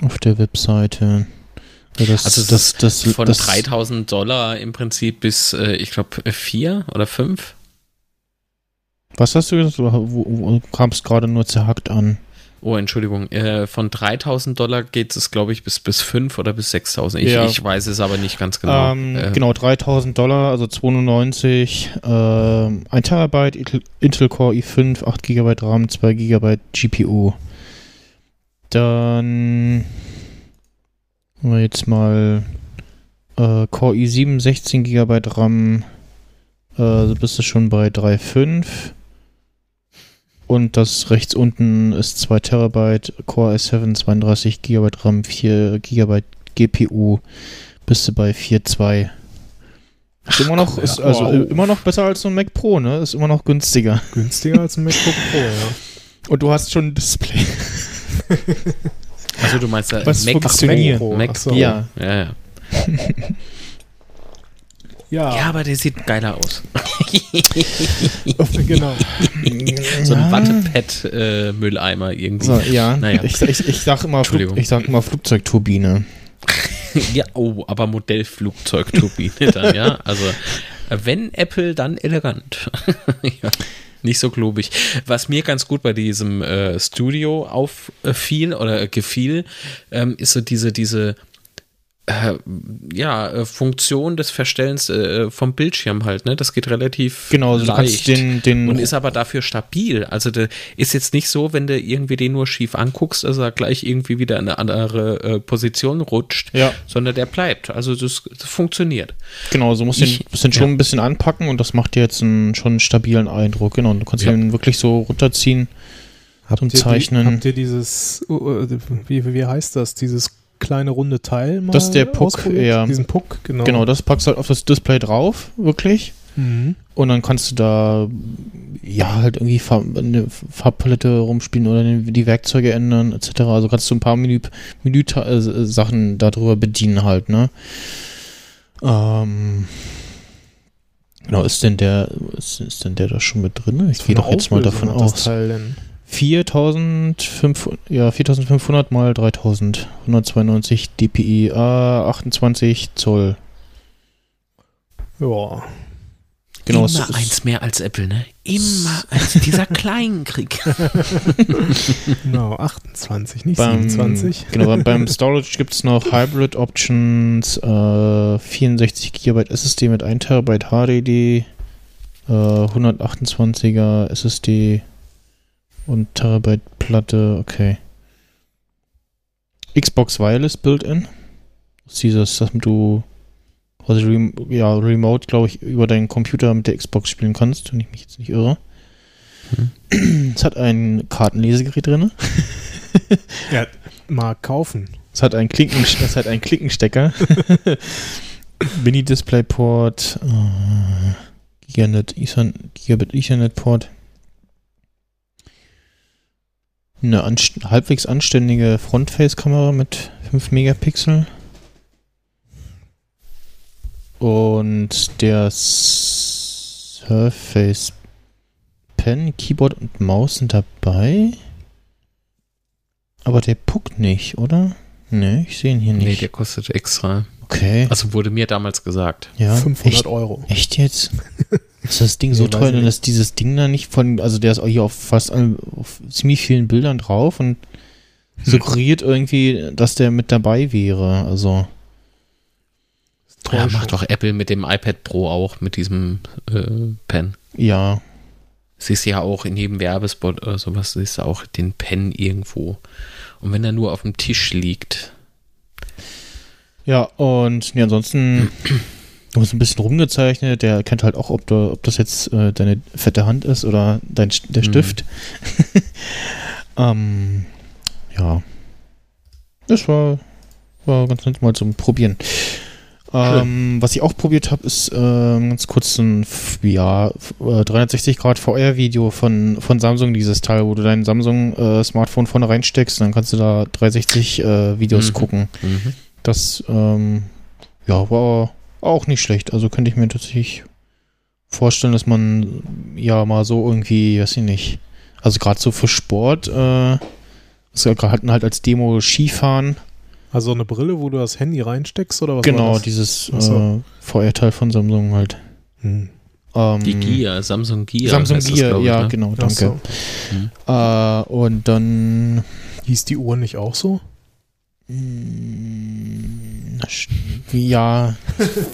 Auf der Webseite. Ja, das, Also das, das, Von das, 3000 Dollar im Prinzip bis, äh, ich glaube, vier oder fünf. Was hast du gesagt? Du, kamst gerade nur zerhackt an. Oh, Entschuldigung. Äh, von 3000 Dollar geht es, glaube ich, bis, bis 5 oder bis 6000. Ich, Ja. ich weiß es aber nicht ganz genau. ähm, Äh, Genau, 3000 Dollar, also 290, ähm, 1 Terabyte Intel, Core i5, 8 GB RAM, 2 GB GPU. Dann haben wir jetzt mal äh, Core i7, 16 GB RAM, äh, so bist du schon bei 3,5. Und das rechts unten ist 2 Terabyte Core i7, 32 GB RAM, 4 GB GPU bist du bei 4,2. Ist immer noch, ist also äh, immer noch besser als so ein Mac Pro, ne? Ist immer noch günstiger. Günstiger als ein MacBook Pro, ja. Und du hast schon ein Display. also du meinst äh, Was Mac funktioniert. Pro, Pro, Mac ach so. Pro. Ja. Ja, ja. Ja, ja, aber der sieht geiler aus. genau. So ein Ja. Wattepad-Mülleimer irgendwie. So, ja, Naja. ich, ich, ich sag immer, Flug, Entschuldigung. ich sag immer Flugzeugturbine. Ja, oh, aber Modellflugzeugturbine dann, ja. Also, äh, wenn Apple, dann elegant. ja, nicht so klobig. Was mir ganz gut bei diesem äh, Studio auffiel oder äh, gefiel, ähm, ist so diese, diese äh, ja, äh, Funktion des Verstellens äh, vom Bildschirm halt, ne? Das geht relativ Genau, also du kannst leicht. den, den und ist aber dafür stabil. Also der ist jetzt nicht so, wenn du irgendwie den nur schief anguckst, dass er gleich irgendwie wieder in eine andere äh, Position rutscht, Ja. sondern der bleibt. Also das, das funktioniert. Genau, so musst du Ich- den schon ja. ein bisschen anpacken und das macht dir jetzt einen, schon einen stabilen Eindruck. Genau, und du kannst Ja. ihn wirklich so runterziehen. Habt Zum ihr die- Zeichnen. Habt ihr dieses, uh, wie, wie heißt das, dieses kleine runde Teil mal Das ist der Puck, ja. Diesen Puck, genau. Genau, das packst du halt auf das Display drauf, wirklich. Mhm. Und dann kannst du da ja halt irgendwie Farb, eine Farbpalette rumspielen oder die Werkzeuge ändern, etc. Also kannst du ein paar Menü, Menü äh, Sachen darüber bedienen halt, ne? Ähm, genau, ist denn der, ist, ist denn der da schon mit drin? Ich gehe doch jetzt mal davon aus. Teil denn? 4500, ja, 4500 mal 3000, 192 dpi, äh, 28 Zoll. Ja. Genau, Immer ist- eins mehr als Apple, ne? Immer eins. Dieser Kleinkrieg. Genau, 28, nicht Beim, 27. genau, beim, beim Storage gibt es noch Hybrid Options, äh, 64 GB SSD mit 1 TB HDD, äh, 128er SSD und Terabyte Platte, okay. Xbox Wireless Built-in. Das ist dieses, dass du also rem ja, remote, glaube ich, über deinen Computer mit der Xbox spielen kannst, wenn ich mich jetzt nicht irre. Es hat ein Kartenlesegerät drin. Ja, mal kaufen. Es hat einen, Klinken, es hat einen Klinkenstecker. Mini-Displayport, äh, Gigabit Ethernet-Port. Eine anst halbwegs anständige Frontface-Kamera mit 5 Megapixel. Und der Surface Pen, Keyboard und Maus sind dabei. Aber der Puck nicht, oder? Nee, ich sehe ihn hier Nee, nicht. der kostet extra. okay. Also wurde mir damals gesagt. Ja, 500 echt, Euro. echt jetzt? Ist das Ding so Nee, weiß teuer, denn dass dieses Ding da nicht von, also der ist auch hier auf fast auf ziemlich vielen Bildern drauf und suggeriert irgendwie, dass der mit dabei wäre. Also, Ja, macht doch Apple mit dem iPad Pro auch, mit diesem äh, Pen. ja. Siehst du ja auch in jedem Werbespot oder sowas, siehst du auch den Pen irgendwo. Und wenn er nur auf dem Tisch liegt, Ja, und ja, ansonsten du hast ein bisschen rumgezeichnet. Der erkennt halt auch, ob, du, ob das jetzt äh, deine fette Hand ist oder dein, der Mhm. Stift. ähm, ja. Das war, war ganz nett mal zum Probieren. Ähm, was ich auch probiert habe, ist ähm, ganz kurz ein ja, f- äh, 360 Grad VR-Video von, von Samsung, dieses Teil, wo du dein Samsung-Smartphone vorne reinsteckst, dann kannst du da 360 äh, Videos Mhm. gucken. mhm. Das ähm, ja, war auch nicht schlecht. Also könnte ich mir tatsächlich vorstellen, dass man ja mal so irgendwie, weiß ich nicht, also gerade so für Sport, äh, das hatten halt als Demo Skifahren. Also eine Brille, wo du das Handy reinsteckst oder was genau, war das? dieses so. äh, VR-Teil von Samsung halt. Hm. Ähm, die Gia, Samsung Gia. Samsung heißt das, Gear, glaub ich, ja, ne? genau, danke. so. Äh, und dann Hieß die Uhr nicht auch so? Sch- Ja,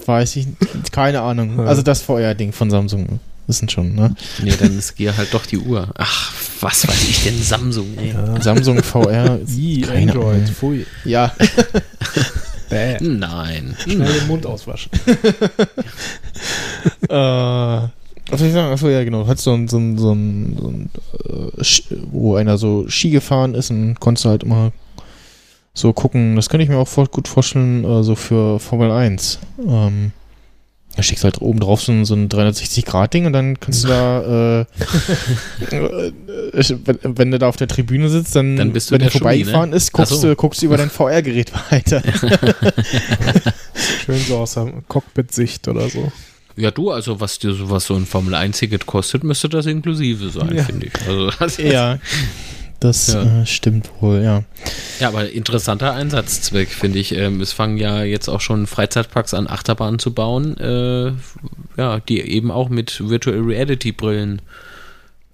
weiß ich, keine Ahnung. Also das VR-Ding von Samsung wissen schon, ne? Nee, dann ist Gia halt doch die Uhr. Ach, was weiß ich denn, Samsung, ey. Samsung VR. I, keine Android, Ahnung. pfui. Ja, Bäh. Nein. Schnell den Mund auswaschen. äh, was soll ich sagen? Achso, ja, genau. Hat so ein, so ein, so ein, so ein äh, wo einer so Ski gefahren ist und konntest halt immer so gucken. Das könnte ich mir auch voll gut vorstellen, äh, so für Formel 1. Ähm, da schickst halt oben drauf so ein, so ein 360-Grad-Ding und dann kannst du da, äh, äh, wenn, wenn du da auf der Tribüne sitzt, dann, Dann bist du wenn der vorbeigefahren ne? ist, guckst, so. du, guckst du über dein VR-Gerät weiter. Schön so aus der Cockpit-Sicht oder so. Ja, du, also was dir sowas so ein Formel 1-Ticket kostet, müsste das inklusive sein, Ja. finde ich. Also, das ja, das Ja. Äh, stimmt wohl, ja. Ja, aber interessanter Einsatzzweck, finde ich. Ähm, es fangen ja jetzt auch schon Freizeitparks an, Achterbahnen zu bauen, äh, ja, die eben auch mit Virtual Reality Brillen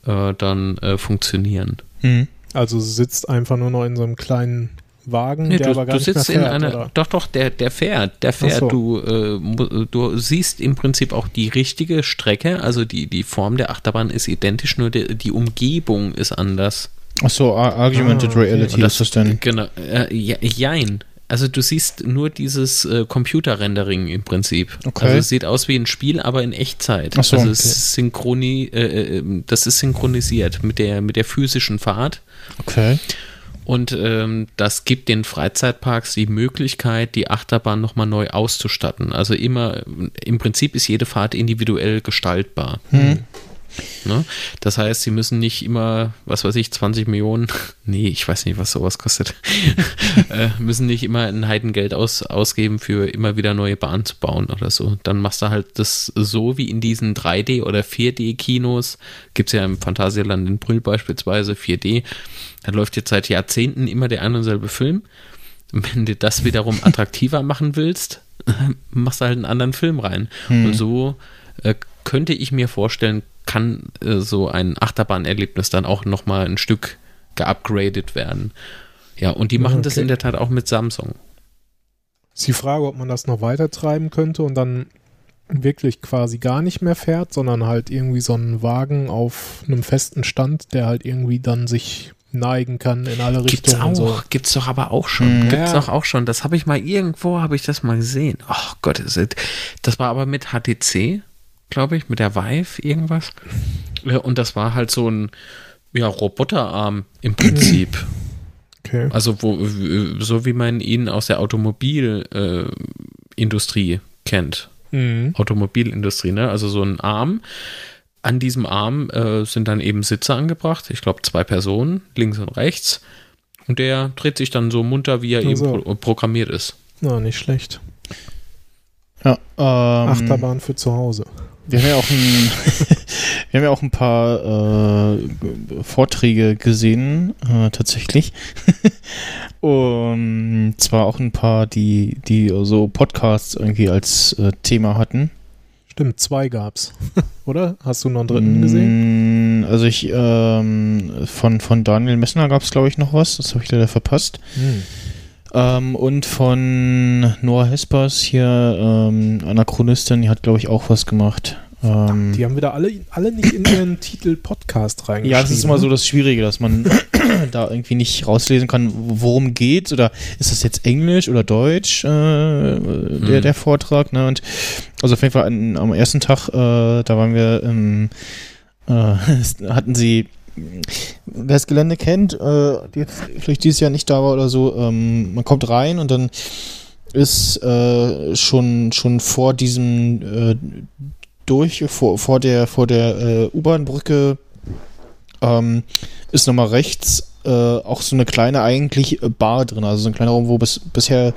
äh, dann äh, funktionieren. Mhm. Also sitzt einfach nur noch in so einem kleinen Wagen, Nee, der du, aber gar du nicht mehr sitzt in fährt, einer, oder? doch, doch, der, der fährt, der fährt. so. Du, äh, du siehst im Prinzip auch die richtige Strecke, also die, die Form der Achterbahn ist identisch, nur die, die Umgebung ist anders. Achso, Ar- Argumented Ah, okay. Reality Und ist das denn? Genau, äh, jein. Also du siehst nur dieses äh, Computer-Rendering im Prinzip. Okay. Also es sieht aus wie ein Spiel, aber in Echtzeit. Ach so, also okay. es ist synchroni äh, äh, das ist synchronisiert mit der, mit der physischen Fahrt. Okay. Und ähm, das gibt den Freizeitparks die Möglichkeit, die Achterbahn nochmal neu auszustatten. Also immer, im Prinzip ist jede Fahrt individuell gestaltbar. Hm. Ne? Das heißt, sie müssen nicht immer, was weiß ich, 20 Millionen, nee, ich weiß nicht, was sowas kostet, äh, müssen nicht immer ein Heidengeld aus, ausgeben für immer wieder neue Bahnen zu bauen oder so. Dann machst du halt das so wie in diesen 3D- oder 4D-Kinos, gibt es ja im Phantasialand in Brühl beispielsweise 4D, da läuft jetzt seit Jahrzehnten immer der ein und selbe Film. Und wenn du das wiederum attraktiver machen willst, machst du halt einen anderen Film rein. Hm. Und so äh, könnte ich mir vorstellen, kann äh, so ein Achterbahnerlebnis dann auch nochmal ein Stück geupgradet werden. Ja, und die machen das Okay. in der Tat auch mit Samsung. Ist die Frage, ob man das noch weiter treiben könnte und dann wirklich quasi gar nicht mehr fährt, sondern halt irgendwie so einen Wagen auf einem festen Stand, der halt irgendwie dann sich neigen kann in alle Gibt's Richtungen. auch, und So. gibt's doch aber auch schon. Mhm. Gibt's doch auch schon. Das habe ich mal irgendwo, habe ich das mal gesehen. Oh Gott, das war aber mit HTC, glaube ich, mit der Vive irgendwas. Ja, Und das war halt so ein ja, Roboterarm im Prinzip. Okay. Also wo, so wie man ihn aus der Automobilindustrie äh, kennt. Mhm. Automobilindustrie, ne? Also so ein Arm. An diesem Arm äh, sind dann eben Sitze angebracht. Ich glaube, zwei Personen, links und rechts. Und der dreht sich dann so munter, wie er Ach eben pro programmiert ist. Na, nicht schlecht. Ja, ähm, Achterbahn für zu Hause. Wir haben ja auch ein, wir haben ja auch ein paar äh, Vorträge gesehen, äh, tatsächlich. Und zwar auch ein paar, die, die so Podcasts irgendwie als äh, Thema hatten. Stimmt, zwei gab's. Oder? Hast du noch einen dritten gesehen? Mm, Also ich, ähm, von, von Daniel Messner gab es, glaube ich, noch was. Das habe ich leider verpasst. Hm. Ähm, und von Noah Hespers hier, ähm, Anachronistin, die hat, glaube ich, auch was gemacht. Ähm, Die haben wieder alle, alle nicht in ihren Titel Podcast reingeschrieben. Ja, das ist immer so das Schwierige, dass man da irgendwie nicht rauslesen kann, worum geht's oder ist das jetzt Englisch oder Deutsch, äh, der, der Vortrag, ne? Und also auf jeden Fall an, am ersten Tag, äh, da waren wir, ähm, äh, hatten sie, wer das Gelände kennt, äh, jetzt vielleicht dieses Jahr nicht da war oder so, ähm, man kommt rein und dann ist äh, schon, schon vor diesem äh, durch, vor, vor der, vor der äh, U-Bahn-Brücke ähm, ist nochmal rechts äh, auch so eine kleine eigentlich äh, Bar drin, also so ein kleiner Raum, wo bis, bisher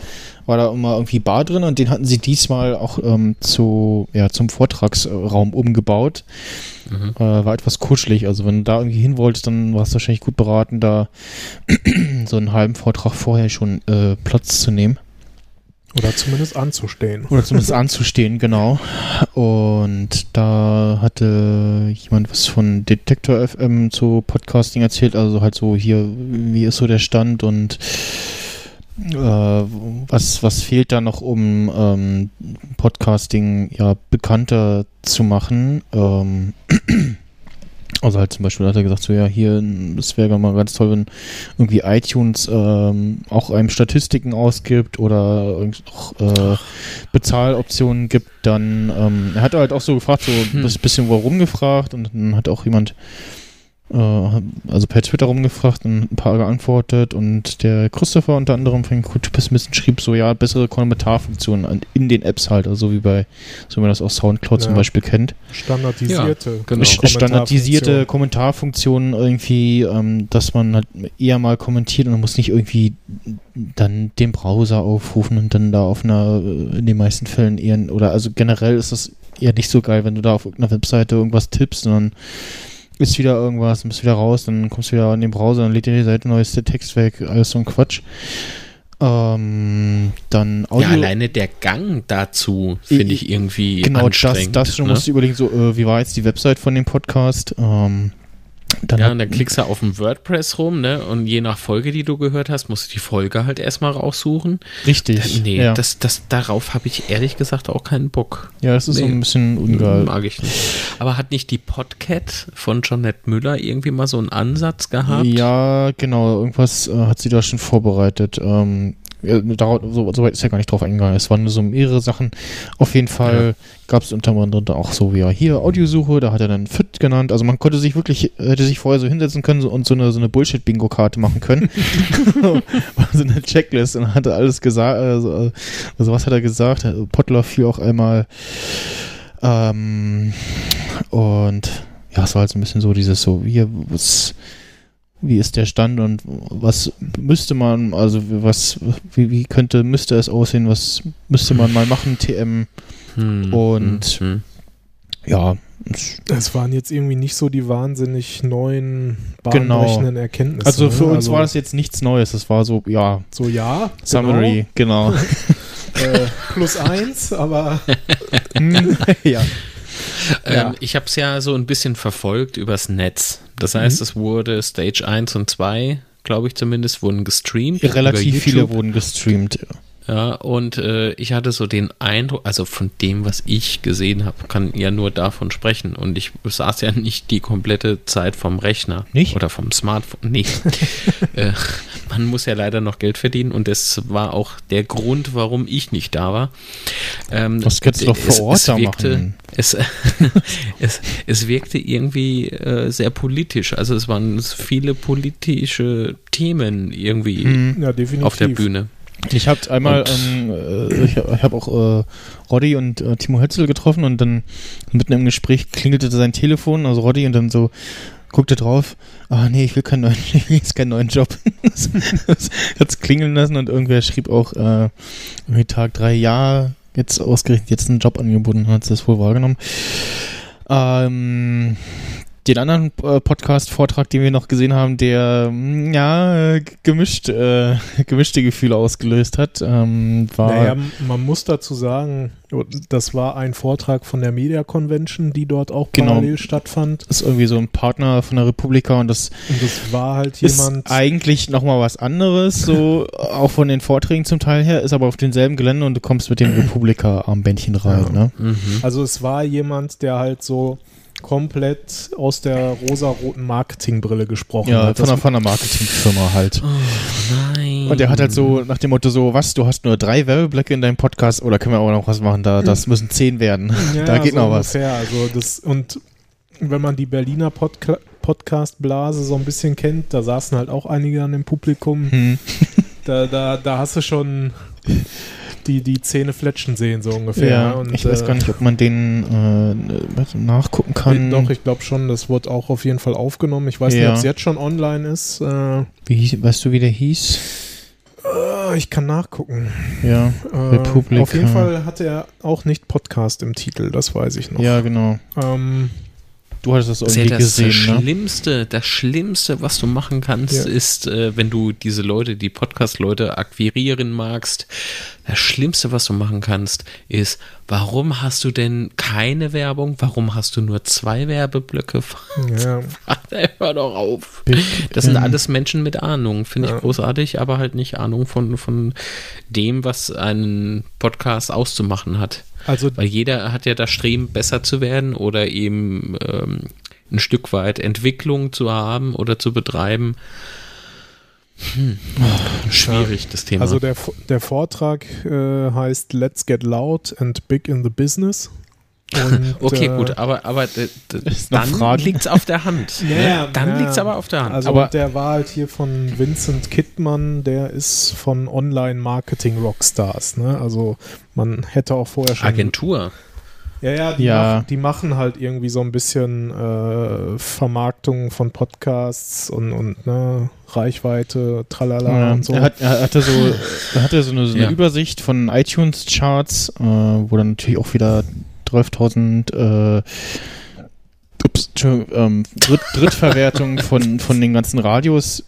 war da immer irgendwie Bar drin und den hatten sie diesmal auch ähm, zu, ja, zum Vortragsraum umgebaut. Mhm. Äh, war etwas kuschelig, also wenn du da irgendwie hin wolltest, dann warst du wahrscheinlich gut beraten, da so einen halben Vortrag vorher schon äh, Platz zu nehmen. Oder zumindest anzustehen. Oder zumindest anzustehen, genau. Und da hatte jemand was von Detektor FM zu Podcasting erzählt, also halt so hier, wie ist so der Stand und äh, was, was fehlt da noch, um ähm, Podcasting ja bekannter zu machen. Ähm, also halt zum Beispiel hat er gesagt, so ja, hier, das wäre mal ganz toll, wenn irgendwie iTunes ähm, auch einem Statistiken ausgibt oder auch äh, Bezahloptionen gibt, dann ähm, er hat halt auch so gefragt, so ein Hm. bisschen warum gefragt und dann hat auch jemand also per Twitter rumgefragt und ein paar geantwortet und der Christopher unter anderem von Good Pessimisten schrieb so, ja, bessere Kommentarfunktionen in den Apps halt, also wie bei, so wie man das aus Soundcloud zum Ja. Beispiel kennt. Standardisierte. genau. St- standardisierte Kommentarfunktion. Kommentarfunktionen irgendwie, ähm, dass man halt eher mal kommentiert und man muss nicht irgendwie dann den Browser aufrufen und dann da auf einer, äh, in den meisten Fällen eher, oder also generell ist das eher nicht so geil, wenn du da auf irgendeiner Webseite irgendwas tippst dann ist wieder irgendwas, dann bist du wieder raus, dann kommst du wieder an den Browser, dann lädt dir die Seite neu, ist der Text weg, alles so ein Quatsch. Ähm, dann Audio. Ja, alleine der Gang dazu finde ich irgendwie Genau, das, anstrengend. das schon ne? musst du überlegen, so, äh, wie war jetzt die Website von dem Podcast? Ähm, dann Ja, und dann klickst du auf dem WordPress rum, ne? Und je nach Folge, die du gehört hast, musst du die Folge halt erstmal raussuchen. Richtig. Nee, ja. das, das, darauf habe ich ehrlich gesagt auch keinen Bock. ja, das ist so nee. ein bisschen ungeil. Mag ich nicht. Aber hat nicht die Podcat von Jeanette Müller irgendwie mal so einen Ansatz gehabt? Ja, genau, irgendwas äh, hat sie da schon vorbereitet. Ähm, ja, darauf, so, so weit ist ja gar nicht drauf eingegangen. Es waren nur so mehrere Sachen. Auf jeden Fall gab es unter anderem auch so, ja, hier Audiosuche, da hat er dann Fit genannt. Also man konnte sich wirklich, hätte sich vorher so hinsetzen können und so eine, so eine Bullshit-Bingo-Karte machen können. so eine Checklist und hatte alles gesagt. Also, also was hat er gesagt? Äh, Potler fiel auch einmal. Ähm, und ja, es war halt so ein bisschen so dieses so, hier, was, wie ist der Stand und was müsste man, also was, wie, wie könnte, müsste es aussehen, was müsste man mal machen, TM, Hm, Und- hm, hm. ja, es- waren jetzt irgendwie nicht so die wahnsinnig neuen, Genau. bahnbrechenden Erkenntnisse. also für ne? uns Also war das jetzt nichts Neues, das war so, ja, so ja, Summary, genau. Genau, äh, plus eins, aber ja. Ähm, ich habe es ja so ein bisschen verfolgt übers Netz. Das heißt, es wurde Stage 1 und 2, glaube ich zumindest, wurden gestreamt. Relativ viele wurden gestreamt. ja. Ja, und äh, ich hatte so den Eindruck, also von dem, was ich gesehen habe, kann ja nur davon sprechen. Und ich saß ja nicht die komplette Zeit vom Rechner. Nicht? Oder vom Smartphone. Nee. äh, man muss ja leider noch Geld verdienen und das war auch der Grund, warum ich nicht da war. Ähm, Das kannst du doch vor Ort da wirkte, machen. Es, es, es wirkte irgendwie äh, sehr politisch. Also es waren viele politische Themen irgendwie Mhm. Ja, auf der Bühne. Ich habe einmal, Und- ähm, äh, ich, habe auch äh, Roddy und äh, Timo Hötzel getroffen und dann mitten im Gespräch klingelte sein Telefon, also Roddy, und dann so guckte drauf, ah nee, ich will keinen neuen, ich will jetzt keinen neuen Job. das hat's klingeln lassen und irgendwer schrieb auch äh, irgendwie Tag drei, ja, jetzt ausgerechnet jetzt einen Job angeboten, hat das wohl wahrgenommen. Ähm, den anderen äh, Podcast-Vortrag, den wir noch gesehen haben, der mh, ja äh, gemischt, äh, gemischte Gefühle ausgelöst hat, ähm, war Naja, man muss dazu sagen, das war ein Vortrag von der Media Convention, die dort auch Genau. parallel stattfand. ist irgendwie so ein Partner von der Republika und das Und das war halt ist jemand. eigentlich nochmal was anderes, so auch von den Vorträgen zum Teil her, ist aber auf demselben Gelände und du kommst mit dem Republika-Armbändchen rein. Ja. Ne? Mhm. Also es war jemand, der halt so komplett aus der rosaroten Marketingbrille gesprochen Ja, hat. von einer, von einer Marketingfirma halt. Oh nein. Und der hat halt so nach dem Motto so, was, du hast nur drei Werbeblöcke in deinem Podcast oder können wir auch noch was machen? Da, das müssen zehn werden. Ja, da geht so noch was. ungefähr. Also das, und wenn man die Berliner Podca Podcast-Blase so ein bisschen kennt, da saßen halt auch einige an dem Publikum. Hm. Da, da, da hast du schon die, die Zähne fletschen sehen, so ungefähr. Ja, Und, ich weiß äh, gar nicht, ob man den äh, nachgucken kann. Doch, ich glaube schon, das wird auch auf jeden Fall aufgenommen. Ich weiß nicht, Ja. ob es jetzt schon online ist. Äh, Wie weißt du, wie der hieß? äh, ich kann nachgucken. Ja, Äh, Republika. Auf jeden Fall hatte er auch nicht Podcast im Titel, das weiß ich noch. ja, genau. Ähm, Du hattest das Das irgendwie das gesehen, ne? Schlimmste, das Schlimmste, was du machen kannst, Ja. ist, äh, wenn du diese Leute, die Podcast-Leute akquirieren magst, das Schlimmste, was du machen kannst, ist, warum hast du denn keine Werbung? Warum hast du nur zwei Werbeblöcke? ja. Hör doch auf. Das sind alles Menschen mit Ahnung, finde ich Ja. großartig, aber halt nicht Ahnung von, von dem, was einen Podcast auszumachen hat. Also Weil jeder hat ja das Streben, besser zu werden oder eben ähm, ein Stück weit Entwicklung zu haben oder zu betreiben. Hm. Schwierig, das Thema. Also der, der Vortrag äh, heißt Let's Get Loud and Big in the Business. Und, okay, äh, gut, aber, aber noch dann liegt es auf der Hand. Ja, ne? Dann ja. liegt es aber auf der Hand. Also Aber- der war halt hier von Vincent Kittmann, der ist von Online-Marketing-Rockstars. Ne? Also man hätte auch vorher schon... Agentur. Ja, ja, die, Ja. Machen, die machen halt irgendwie so ein bisschen äh, Vermarktung von Podcasts und, und ne, Reichweite, tralala Ja, und so. er, hat, er hatte so, er hatte so eine, so eine Ja. Übersicht von iTunes-Charts, äh, wo dann natürlich auch wieder 12.000 äh, ups, ähm, Dritt, Drittverwertung von, von den ganzen Radios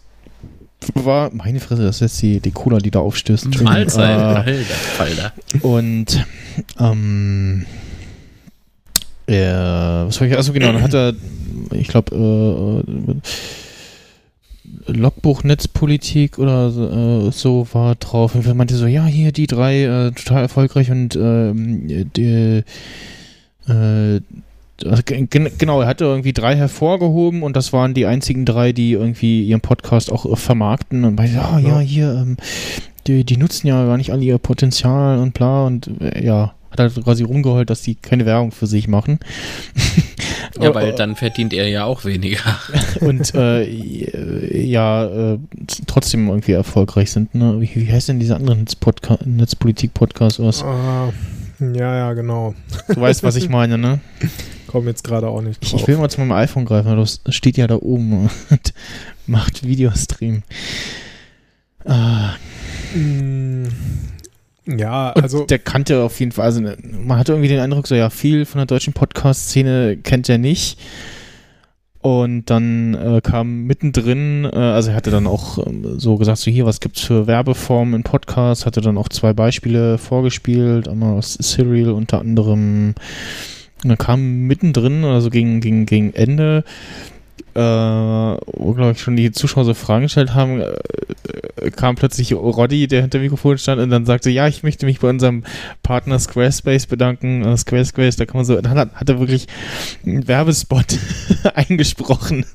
war. Meine Fresse, das ist jetzt die, die Cola, die da aufstößt. Entschuldigung. Mahlzeit. Äh, Alter, und ähm, er, was war ich, also genau, dann hat er, ich glaube, äh, Logbuch Netzpolitik oder so, äh, so war drauf. Und er meinte so, ja, hier die drei, äh, total erfolgreich und ähm, die, äh, also gen- gen- genau, er hatte irgendwie drei hervorgehoben und das waren die einzigen drei, die irgendwie ihren Podcast auch äh, vermarkten und meinte, ah, ja, Ja. hier, ähm, die, die nutzen ja gar nicht alle ihr Potenzial und bla und äh, ja, hat halt quasi rumgeheult, dass die keine Werbung für sich machen. Ja, weil dann verdient er ja auch weniger. und äh, ja, äh, trotzdem irgendwie erfolgreich sind. Ne? Wie, wie heißt denn dieser andere Netzpolitik-Podcast aus? Ah, ja, ja, genau. Du weißt, was ich meine, ne? Komm jetzt gerade auch nicht Ich, drauf. ich will mal zu meinem iPhone greifen, weil das steht ja da oben und macht Videostream. Ah, Mm, ja, und also der kannte auf jeden Fall, also ne, man hatte irgendwie den Eindruck, so ja, viel von der deutschen Podcast-Szene kennt er nicht. Und dann äh, kam mittendrin, äh, also er hatte dann auch ähm, so gesagt, so hier, was gibt's für Werbeformen in Podcasts, hatte dann auch zwei Beispiele vorgespielt, einmal aus Serial unter anderem Und dann kam mittendrin, also gegen, gegen, gegen Ende, äh, wo, glaube ich, schon die Zuschauer so Fragen gestellt haben, äh, kam plötzlich Roddy, der hinter dem Mikrofon stand und dann sagte, ja, ich möchte mich bei unserem Partner Squarespace bedanken. Äh, Squarespace, da kann man so, dann hat, hat er wirklich einen Werbespot eingesprochen.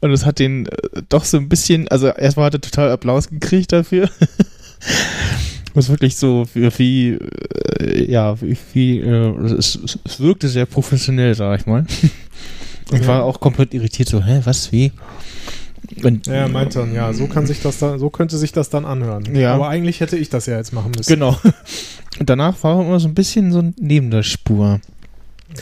und es hat den äh, doch so ein bisschen, also erstmal hat er total Applaus gekriegt dafür. Es wirklich so wie, wie äh, ja, wie, wie äh, es, es wirkte sehr professionell, sag ich mal. Ich Ja. war auch komplett irritiert, so, hä, was, wie? Und, Ja, er meinte dann, ja, so kann sich das dann, so könnte sich das dann anhören. Ja. Aber eigentlich hätte ich das ja jetzt machen müssen. Genau. Und danach war immer so ein bisschen so neben der Spur.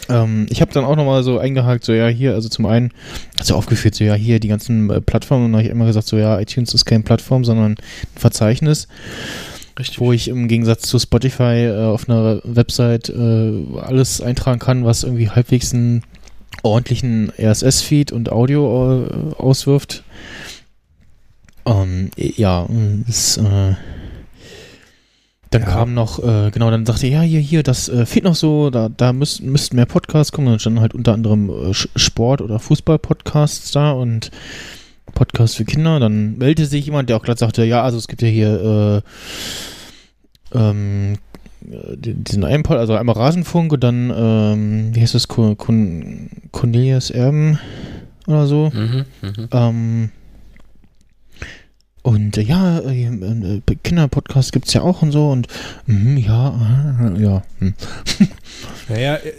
Ähm, ich habe dann auch nochmal so eingehakt, so ja, hier, also zum einen, also aufgeführt, so ja, hier die ganzen äh, Plattformen und dann habe ich immer gesagt, so ja, iTunes ist keine Plattform, sondern ein Verzeichnis, Richtig. wo ich im Gegensatz zu Spotify äh, auf einer Website äh, alles eintragen kann, was irgendwie halbwegs einen ordentlichen RSS-Feed und Audio äh, auswirft. Ähm, ja, das, äh, dann Ja. kam noch, äh, genau, dann sagte er, ja, hier, hier, das äh, fehlt noch so, da, da müssten, mehr Podcasts kommen. Dann standen halt unter anderem äh, Sport- oder Fußball-Podcasts da und Podcasts für Kinder. Dann meldete sich jemand, der auch gerade sagte, ja, also es gibt ja hier äh, ähm, äh, diesen einen Pod, also einmal Rasenfunk und dann, ähm, wie heißt das, Con Con Cornelius Erben oder so. Mhm, mhm. Ähm, und äh, ja, äh, äh, Kinderpodcast gibt es ja auch und so und mhm, ja, äh, ja. Hm. Naja, äh,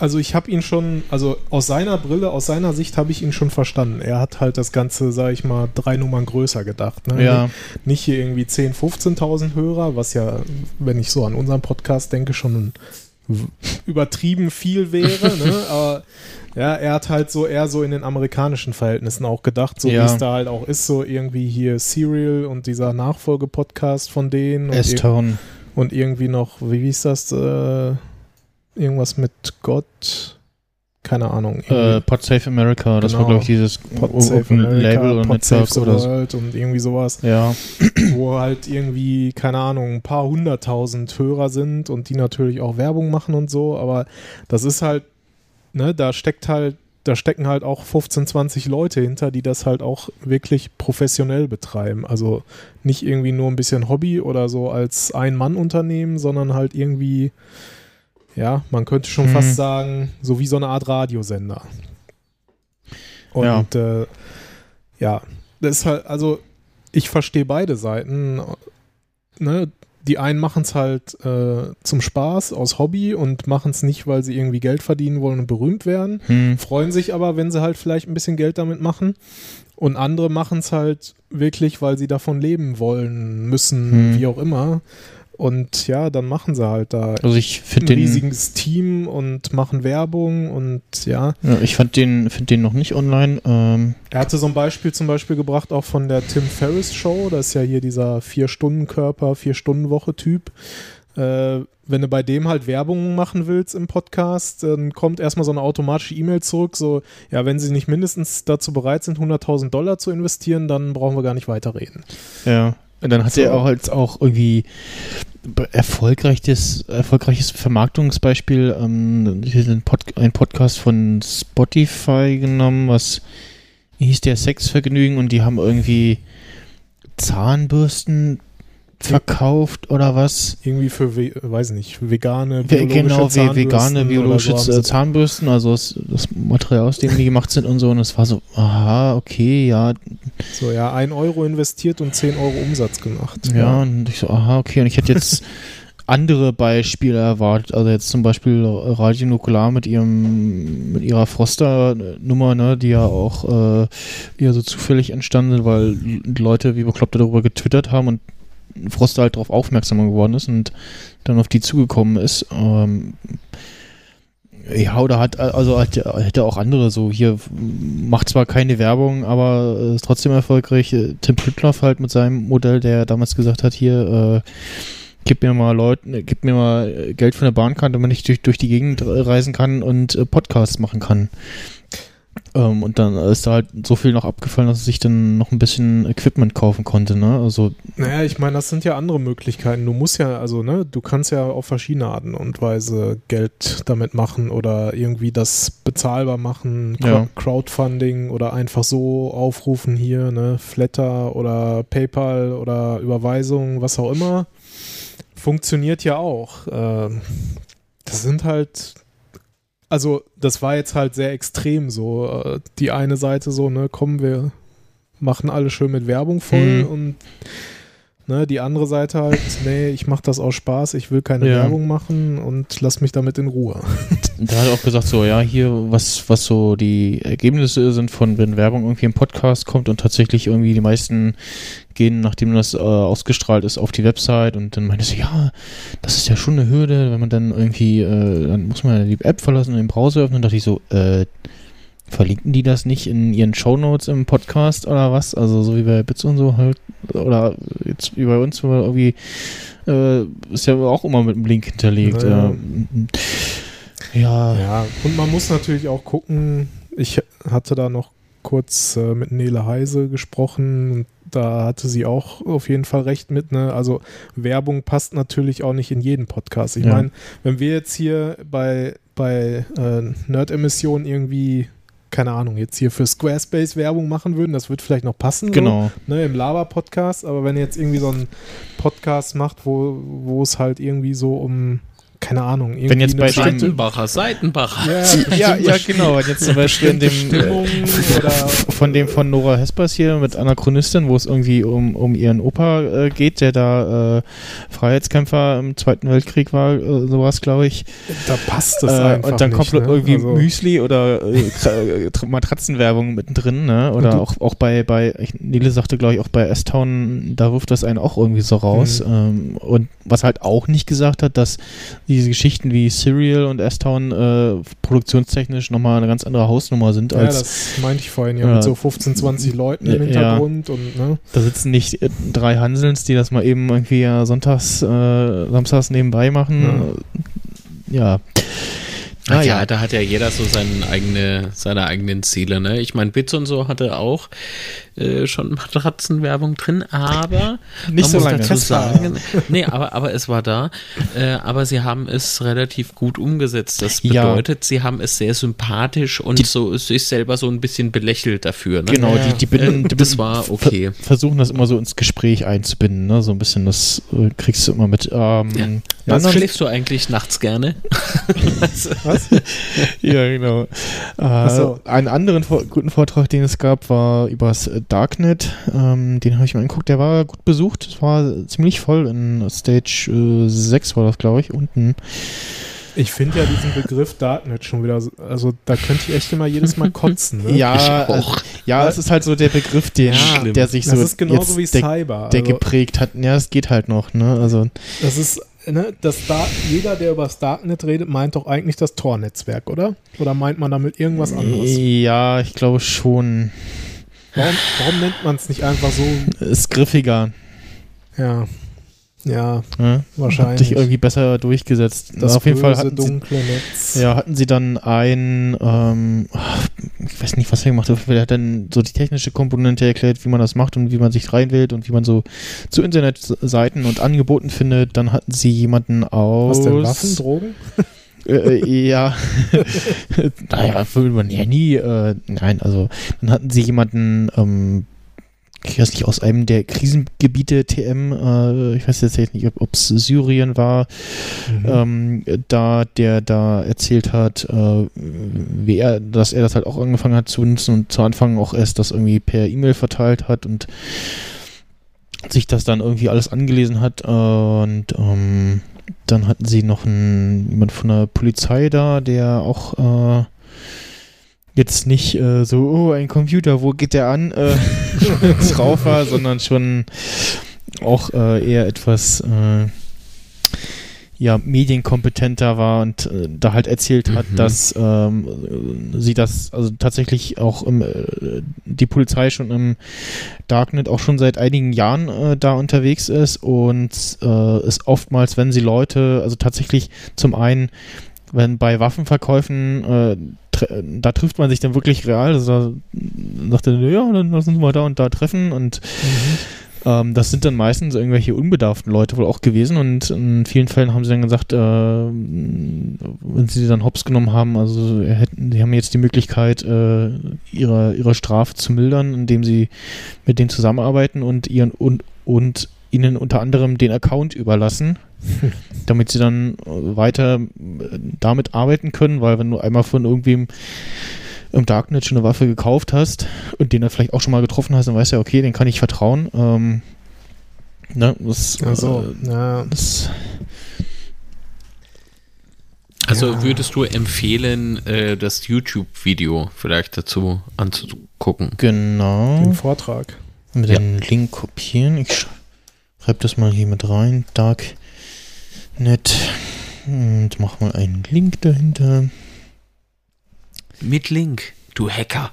also ich habe ihn schon, also aus seiner Brille, aus seiner Sicht habe ich ihn schon verstanden. Er hat halt das Ganze, sag ich mal, drei Nummern größer gedacht. Ne? Ja, Nicht hier irgendwie 10.000, 15.000 Hörer, was ja, wenn ich so an unseren Podcast denke, schon übertrieben viel wäre. ne? Aber ja, er hat halt so eher so in den amerikanischen Verhältnissen auch gedacht, so Ja. wie es da halt auch ist, so irgendwie hier Serial und dieser Nachfolgepodcast von denen S-Town. und irgendwie noch, wie hieß das, äh, irgendwas mit Gott, keine Ahnung. Äh, Podsafe America, das war Genau. glaube ich dieses Open Label Netzwerk the oder so. World und irgendwie sowas. Ja, wo halt irgendwie, keine Ahnung, ein paar hunderttausend Hörer sind und die natürlich auch Werbung machen und so, aber das ist halt, ne, da steckt halt, da stecken halt auch 15, 20 Leute hinter, die das halt auch wirklich professionell betreiben. Also nicht irgendwie nur ein bisschen Hobby oder so als Ein-Mann-Unternehmen, sondern halt irgendwie, ja, man könnte schon Mhm. fast sagen, so wie so eine Art Radiosender. Und ja, äh, ja das ist halt, also ich verstehe beide Seiten. Ne? Die einen machen es halt äh, zum Spaß, aus Hobby und machen es nicht, weil sie irgendwie Geld verdienen wollen und berühmt werden. hm. Freuen sich aber, wenn sie halt vielleicht ein bisschen Geld damit machen. Und andere machen es halt wirklich, weil sie davon leben wollen, müssen, Hm. wie auch immer. Und ja, dann machen sie halt da also ich ein den, riesiges Team und machen Werbung und ja. ja, ich fand den, finde den noch nicht online. Ähm, Er hatte so ein Beispiel zum Beispiel gebracht, auch von der Tim Ferriss Show. Das ist ja hier dieser Vier-Stunden-Körper, Vier-Stunden-Woche-Typ. Äh, wenn du bei dem halt Werbung machen willst im Podcast, dann kommt erstmal so eine automatische E-Mail zurück, so, ja, wenn sie nicht mindestens dazu bereit sind, 100.000 Dollar zu investieren, dann brauchen wir gar nicht weiterreden. Ja. Und dann hat So. er auch als auch irgendwie erfolgreiches, erfolgreiches Vermarktungsbeispiel ähm, Pod, ein Podcast von Spotify genommen, was hieß der Sexvergnügen und die haben irgendwie Zahnbürsten verkauft oder was? Irgendwie für, we weiß nicht, vegane, biologische Genau, wie Zahnbürsten vegane, biologische so Zahnbürsten, also das, das Material, aus dem die gemacht sind und so. Und es war so, aha, okay, ja, So, ja, 1 Euro investiert und 10 Euro Umsatz gemacht. Ja, und ich so, aha, okay. Und ich hätte jetzt andere Beispiele erwartet. Also jetzt zum Beispiel Radio Nukular mit ihrem, mit ihrer Froster-Nummer, ne, die ja auch äh, eher so zufällig entstanden sind, weil Leute wie Bekloppte darüber getwittert haben und Froster halt darauf aufmerksam geworden ist und dann auf die zugekommen ist. Ähm, ja, oder hat, also hat, hätte auch andere so hier, macht zwar keine Werbung, aber ist trotzdem erfolgreich. Tim Pritloff halt mit seinem Modell, der damals gesagt hat, hier, äh, gib mir mal Leute, gib mir mal Geld von der Bahnkarte, damit ich durch, durch die Gegend reisen kann und äh, Podcasts machen kann. Ähm, und dann ist da halt so viel noch abgefallen, dass sich dann noch ein bisschen Equipment kaufen konnte, ne? Also, Naja, ich meine, das sind ja andere Möglichkeiten. Du musst ja, also, ne, du kannst ja auf verschiedene Arten und Weise Geld damit machen oder irgendwie das bezahlbar machen, Cro- Ja. Crowdfunding oder einfach so aufrufen hier, ne, Flatter oder PayPal oder Überweisung, was auch immer. Funktioniert ja auch. Ähm, das sind halt, also, das war jetzt halt sehr extrem so. Äh, Die eine Seite so, ne, kommen wir machen alle schön mit Werbung voll Mhm. und ne, die andere Seite halt, nee, ich mache das aus Spaß, ich will keine Ja. Werbung machen und lass mich damit in Ruhe. da hat er auch gesagt, so, ja, hier, was, was so die Ergebnisse sind von, wenn Werbung irgendwie im Podcast kommt und tatsächlich irgendwie die meisten gehen, nachdem das äh, ausgestrahlt ist, auf die Website und dann meinte sie, ja, das ist ja schon eine Hürde, wenn man dann irgendwie, äh, dann muss man ja die App verlassen und den Browser öffnen, dachte ich so, äh, verlinken die das nicht in ihren Shownotes im Podcast oder was? Also so wie bei Bits und so halt, oder jetzt wie bei uns, wo wir irgendwie, äh, ist ja auch immer mit einem Link hinterlegt. Naja. Ja. Ja, und man muss natürlich auch gucken, ich hatte da noch kurz äh, mit Nele Heise gesprochen und da hatte sie auch auf jeden Fall recht mit, ne? Also Werbung passt natürlich auch nicht in jeden Podcast. Ich Ja. meine, wenn wir jetzt hier bei, bei äh, Nerd-Emissionen irgendwie, keine Ahnung, jetzt hier für Squarespace Werbung machen würden, das wird vielleicht noch passen. So. genau. ne, im Laber-Podcast, aber wenn ihr jetzt irgendwie so einen Podcast macht, wo, wo es halt irgendwie so um, keine Ahnung, irgendwie Wenn jetzt bei Seitenbacher, Seitenbacher. ja, Ja, ja, genau. Wenn jetzt zum Beispiel in dem Stimmung äh, oder von dem von Nora Hespers hier mit Anachronistin, wo es irgendwie um, um ihren Opa äh, geht, der da äh, Freiheitskämpfer im Zweiten Weltkrieg war, äh, sowas, glaube ich. da passt das Äh, einfach und dann nicht, kommt ne? irgendwie Also, Müsli oder äh, Matratzenwerbung mittendrin, ne? Oder auch, auch bei, bei, ich- Nele sagte, glaube ich, auch bei S-Town, da wirft das einen auch irgendwie so raus. Mhm. Ähm, und was halt auch nicht gesagt hat, dass diese Geschichten wie Serial und S-Town äh, produktionstechnisch nochmal eine ganz andere Hausnummer sind ja, als das meinte ich vorhin ja, Ja. mit so 15, 20 Leuten im Ja. Hintergrund und ne? Da sitzen nicht äh, drei Hansels, die das mal eben irgendwie ja sonntags, äh, samstags nebenbei machen. Ja. Ah, ja, ja. da hat ja jeder so seine, eigene, seine eigenen Ziele. Ne? Ich meine, Bits und so hatte auch äh, schon Matratzenwerbung drin, aber Nicht man so muss lange. dazu sagen, nee, aber, aber es war da. Äh, aber sie haben es relativ gut umgesetzt. Das Ja. bedeutet, sie haben es sehr sympathisch und Die- so sich selber so ein bisschen belächelt dafür. Ne? Genau, Ja. die, die, binden, Äh, das war okay. ver- versuchen das immer so ins Gespräch einzubinden, ne? So ein bisschen, das äh, kriegst du immer mit. Ähm, Ja. Was schläfst du eigentlich nachts gerne? Was? ja, genau. Äh, so. Einen anderen Vor guten Vortrag, den es gab, war übers äh, Darknet. Ähm, den habe ich mir angeguckt. Der war gut besucht. Es war ziemlich voll in Stage äh, 6 war das, glaube ich, unten. Ich finde ja diesen Begriff Darknet schon wieder, so- also da könnte ich echt immer jedes Mal kotzen. Ne? Ja, Ich auch. äh, ja, es ist halt so der Begriff, der, Schlimm. der sich das so ist genauso jetzt wie der, Cyber. der also, geprägt hat. Ja, es geht halt noch, ne? Also das ist, ne, das Dark, jeder, der über das Darknet redet, meint doch eigentlich das Tor-Netzwerk, oder? Oder meint man damit irgendwas anderes? ja, ich glaube schon. Warum, warum nennt man es nicht einfach so? Ist griffiger. Ja, ja? Hat wahrscheinlich. sich irgendwie besser durchgesetzt. das Auf jeden Fall hatten sie, dunkle Netz. ja, hatten sie dann ein, ähm, ich weiß nicht, was er gemacht hat, er hat dann so die technische Komponente erklärt, wie man das macht und wie man sich reinwählt und wie man so zu Internetseiten und Angeboten findet. Dann hatten sie jemanden aus... Was denn, Waffen, Drogen? Äh, äh, ja. naja, will man ja nie. Äh, nein, also dann hatten sie jemanden, ähm, ich weiß nicht, aus einem der Krisengebiete TM, äh, ich weiß jetzt nicht, ob es Syrien war, Mhm. ähm, da der da erzählt hat, äh, wie er, dass er das halt auch angefangen hat zu nutzen und zu Anfang auch erst das irgendwie per E-Mail verteilt hat und sich das dann irgendwie alles angelesen hat und ähm, dann hatten sie noch einen, jemand von der Polizei da, der auch äh, jetzt nicht äh, so, oh, ein Computer, wo geht der an, äh, drauf war, sondern schon auch äh, eher etwas äh, ja, medienkompetenter war und äh, da halt erzählt hat, Mhm. dass ähm, sie das, also tatsächlich auch im, äh, die Polizei schon im Darknet auch schon seit einigen Jahren äh, da unterwegs ist und äh, es oftmals, wenn sie Leute, also tatsächlich zum einen, wenn bei Waffenverkäufen äh, da trifft man sich dann wirklich real. Also da sagt er, ja, dann lass uns mal da und da treffen und ähm, das sind dann meistens irgendwelche unbedarften Leute wohl auch gewesen und in vielen Fällen haben sie dann gesagt, äh, wenn sie dann hops genommen haben, also hätten, sie haben jetzt die Möglichkeit, äh, ihre, ihre Strafe zu mildern, indem sie mit denen zusammenarbeiten und ihren und, und ihnen unter anderem den Account überlassen, damit sie dann weiter äh, damit arbeiten können, weil wenn du einmal von irgendwem im Darknet schon eine Waffe gekauft hast und den dann vielleicht auch schon mal getroffen hast, dann weißt du ja, okay, den kann ich vertrauen. Ähm, ne, das, Also, äh, ja, das, Also Ja. würdest du empfehlen, äh, das YouTube-Video vielleicht dazu anzugucken? genau. den Vortrag. Mit Ja. dem Link kopieren. Ich sch- schreibe das mal hier mit rein. Darknet. Und mach mal einen Link dahinter. Mit Link, du Hacker.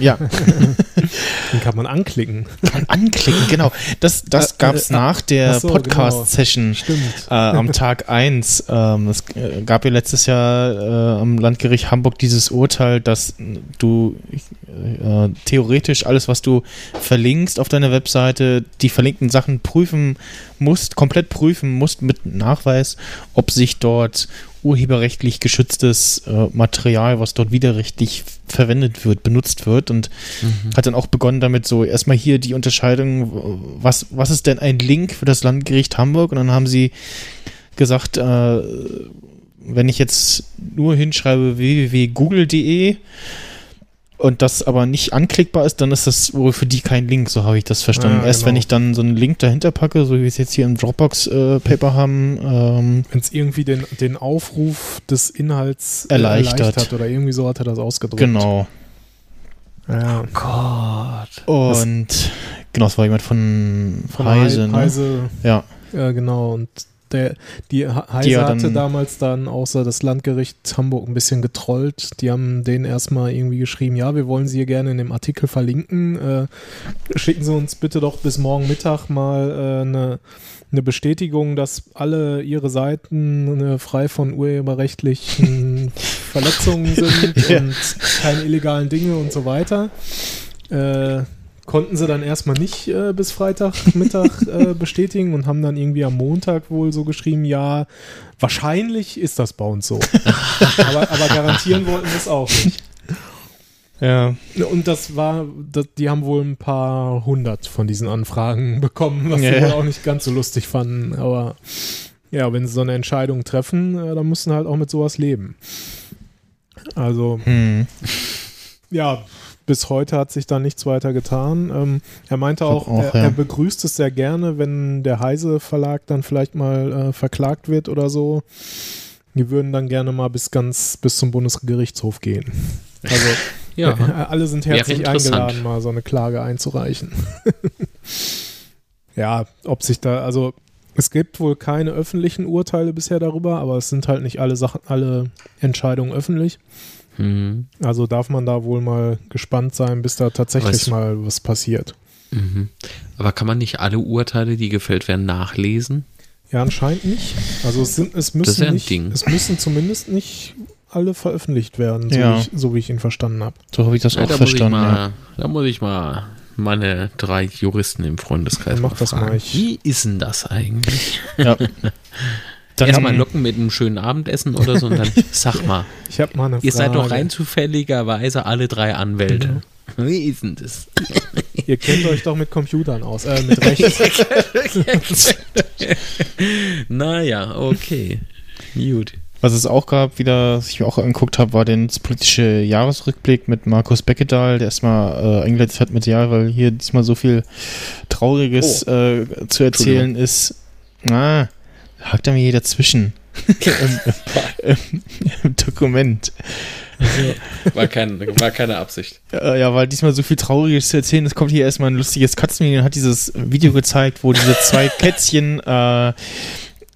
Ja, Den kann man anklicken. kann anklicken, genau. Das, das Äh, gab's äh, nach der so, genau. Podcast-Session. Stimmt. äh, am Tag 1. Ähm, es äh, gab ja letztes Jahr äh, am Landgericht Hamburg dieses Urteil, dass du äh, theoretisch alles, was du verlinkst auf deiner Webseite, die verlinkten Sachen prüfen musst, komplett prüfen musst mit Nachweis, ob sich dort urheberrechtlich geschütztes äh, Material, was dort widerrechtlich verwendet wird, benutzt wird und hat dann auch begonnen damit so erstmal hier die Unterscheidung, was, was ist denn ein Link für das Landgericht Hamburg? Und dann haben sie gesagt, äh, wenn ich jetzt nur hinschreibe www.google.de und das aber nicht anklickbar ist, dann ist das wohl für die kein Link, so habe ich das verstanden. Ja, Erst genau. wenn ich dann so einen Link dahinter packe, so wie wir es jetzt hier im Dropbox-Paper haben, ähm, Wenn es irgendwie den, den Aufruf des Inhalts äh, Erleichtert. oder irgendwie so hat er das ausgedrückt. genau. Ja. Gott. Und genau, das war jemand von, Von Heise, Heise, ne? Heise Ja. ja, genau. Und der, die Heise Die hatte damals dann außer das Landgericht Hamburg ein bisschen getrollt. Die haben denen erstmal irgendwie geschrieben, ja, wir wollen sie hier gerne in dem Artikel verlinken. Äh, schicken Sie uns bitte doch bis morgen Mittag mal äh, eine, eine Bestätigung, dass alle Ihre Seiten äh, frei von urheberrechtlichen Verletzungen sind Ja. und keine illegalen Dinge und so weiter. Äh, konnten sie dann erstmal nicht äh, bis Freitagmittag äh, bestätigen und haben dann irgendwie am Montag wohl so geschrieben, ja, wahrscheinlich ist das bei uns so. aber, aber garantieren wollten wir es auch nicht. Ja. Und das war, das, die haben wohl ein paar hundert von diesen Anfragen bekommen, was sie wohl auch nicht ganz so lustig fanden. Aber ja, wenn sie so eine Entscheidung treffen, äh, dann müssen sie halt auch mit sowas leben. Also, Hm. ja, bis heute hat sich da nichts weiter getan. Ähm, er meinte auch, auch, er, ja. er begrüßt es sehr gerne, wenn der Heise Verlag dann vielleicht mal äh, verklagt wird oder so. Die würden dann gerne mal bis ganz bis zum Bundesgerichtshof gehen. Also Ja. äh, alle sind herzlich eingeladen, mal so eine Klage einzureichen. ja, ob sich da, also es gibt wohl keine öffentlichen Urteile bisher darüber, aber es sind halt nicht alle Sachen, alle Entscheidungen öffentlich. Mhm. Also darf man da wohl mal gespannt sein, bis da tatsächlich es- mal was passiert. Mhm. Aber kann man nicht alle Urteile, die gefällt werden, nachlesen? Ja, anscheinend nicht. Also es, sind, es müssen ja ein nicht, Ding. es müssen zumindest nicht alle veröffentlicht werden, so, Ja. wie, ich, so wie ich ihn verstanden habe. So habe ich das Ja, auch da, muss verstanden. Ja. mal, da muss ich mal meine drei Juristen im Freundeskreis Dann mach mal das fragen. mal, ich- Wie ist denn das eigentlich? Ja. Dann Erstmal locken mit einem schönen Abendessen oder so und dann sag mal, Ich habe mal eine ihr seid doch Frage. rein zufälligerweise alle drei Anwälte. Wie ist denn das? Ihr kennt euch doch mit Computern aus, äh, mit Recht. naja, okay. Gut. Was es auch gab, wieder, was ich mir auch angeguckt habe, war der politische Jahresrückblick mit Markus Beckedahl, der erstmal äh, eingeleitet hat mit, ja, weil hier diesmal so viel Trauriges Oh. äh, zu erzählen ist. Na, hakt er mir hier dazwischen. Im, im, Im Dokument. War, kein, war keine Absicht. Ja, weil diesmal so viel Trauriges zu erzählen ist, kommt hier erstmal ein lustiges Katzenvideo und hat dieses Video gezeigt, wo diese zwei Kätzchen äh,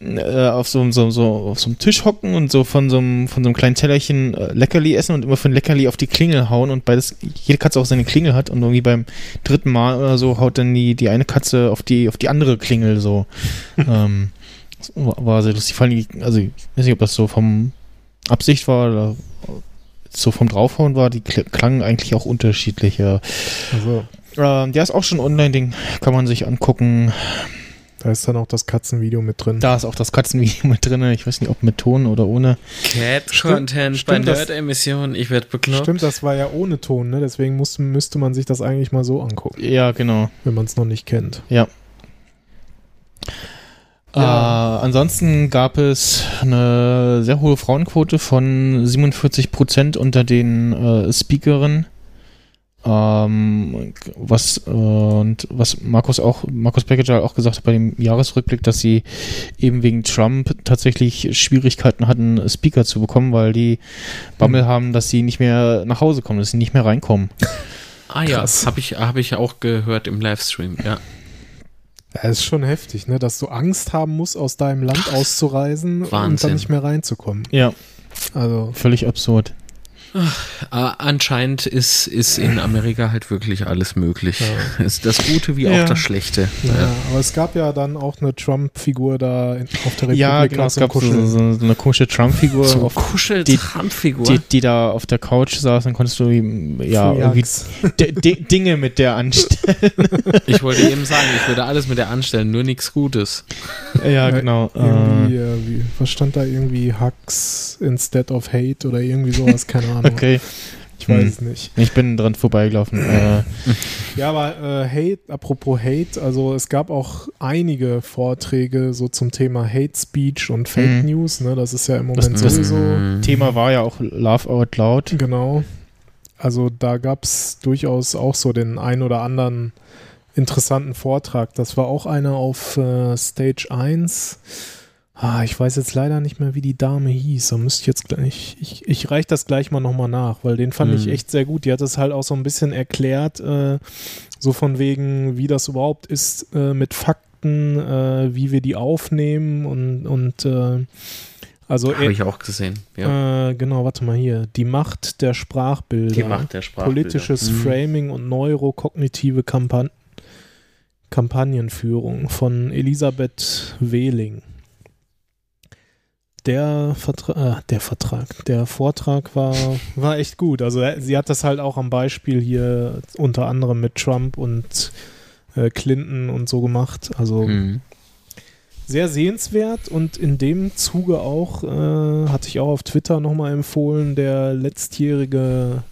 äh, auf so, so, so, auf so einem Tisch hocken und so von so einem, von so einem kleinen Tellerchen äh, Leckerli essen und immer von Leckerli auf die Klingel hauen und beides, jede Katze auch seine Klingel hat und irgendwie beim dritten Mal oder so haut dann die, die eine Katze auf die, auf die andere Klingel so. ähm, das war sehr lustig. Vor allem, also ich weiß nicht, ob das so vom Absicht war oder so vom Draufhauen war, die kl- klangen eigentlich auch unterschiedlich. Ja. Also, Ähm, der ist auch schon online, den kann man sich angucken. da ist dann auch das Katzenvideo mit drin. Da ist auch das Katzenvideo mit drin. Ich weiß nicht, ob mit Ton oder ohne. Cat-Content Stimmt, bei stimmt, das- Nerd-Emission. Ich werde bekloppt. Stimmt, das war ja ohne Ton, ne? Deswegen muss, müsste man sich das eigentlich mal so angucken, Ja, genau. wenn man es noch nicht kennt. Ja. Ja. Äh, ansonsten gab es eine sehr hohe Frauenquote von 47 Prozent unter den äh, Speakerinnen. Ähm, was äh, und was Markus auch Markus Packager auch gesagt hat bei dem Jahresrückblick, dass sie eben wegen Trump tatsächlich Schwierigkeiten hatten, Speaker zu bekommen, weil die Bammel haben, dass sie nicht mehr nach Hause kommen, dass sie nicht mehr reinkommen. Ah ja, habe ich, hab ich auch gehört im Livestream, ja. Ja, ist schon heftig, ne? Dass du Angst haben musst, aus deinem Land auszureisen und Wahnsinn. dann nicht mehr reinzukommen. Ja, Also, völlig absurd. Ah, anscheinend ist, ist in Amerika halt wirklich alles möglich. Ja. Ist das Gute wie Ja. auch das Schlechte. naja, aber es gab ja dann auch eine Trump-Figur da in, auf der Republika Ja, genau, es gab so, so, eine komische Trump-Figur, So auf- Kuscheltrampfigur. die, die da auf der Couch saß, dann konntest du ihm ja irgendwie Dinge mit der anstellen. Ich wollte eben sagen, ich würde alles mit der anstellen, nur nichts Gutes. ja, genau. Irgendwie, Äh, äh, wie, was stand da irgendwie? Hugs instead of hate oder irgendwie sowas, keine Ahnung. Okay, Ich weiß Hm. es nicht. ich bin dran vorbeigelaufen. äh, Ja, aber äh, Hate, apropos Hate, also es gab auch einige Vorträge so zum Thema Hate Speech und Fake Mhm. News, ne? Das ist ja im Das- Moment das- sowieso. Mhm. Thema war ja auch Laugh Out Loud. Genau. Also da gab es durchaus auch so den ein oder anderen interessanten Vortrag. Das war auch einer auf äh, Stage 1. Ah, ich weiß jetzt leider nicht mehr, wie die Dame hieß. Da müsste ich jetzt gleich, ich, ich reiche das gleich mal nochmal nach, weil den fand ich Mhm. echt sehr gut. Die hat es halt auch so ein bisschen erklärt, äh, so von wegen, wie das überhaupt ist äh, mit Fakten, äh, wie wir die aufnehmen und, und äh, also Habe ich auch gesehen. Ja. äh, genau, warte mal hier. Die Macht der Sprachbilder. Die Macht der Sprachbilder. Politisches Mhm. Framing und neurokognitive Kampan Kampagnenführung von Elisabeth Wehling. Der, Vertra äh, der Vertrag, der Vortrag war, war echt gut. Also äh, sie hat das halt auch am Beispiel hier unter anderem mit Trump und äh, Clinton und so gemacht. Also Mhm. sehr sehenswert und in dem Zuge auch, äh, hatte ich auch auf Twitter nochmal empfohlen, der letztjährige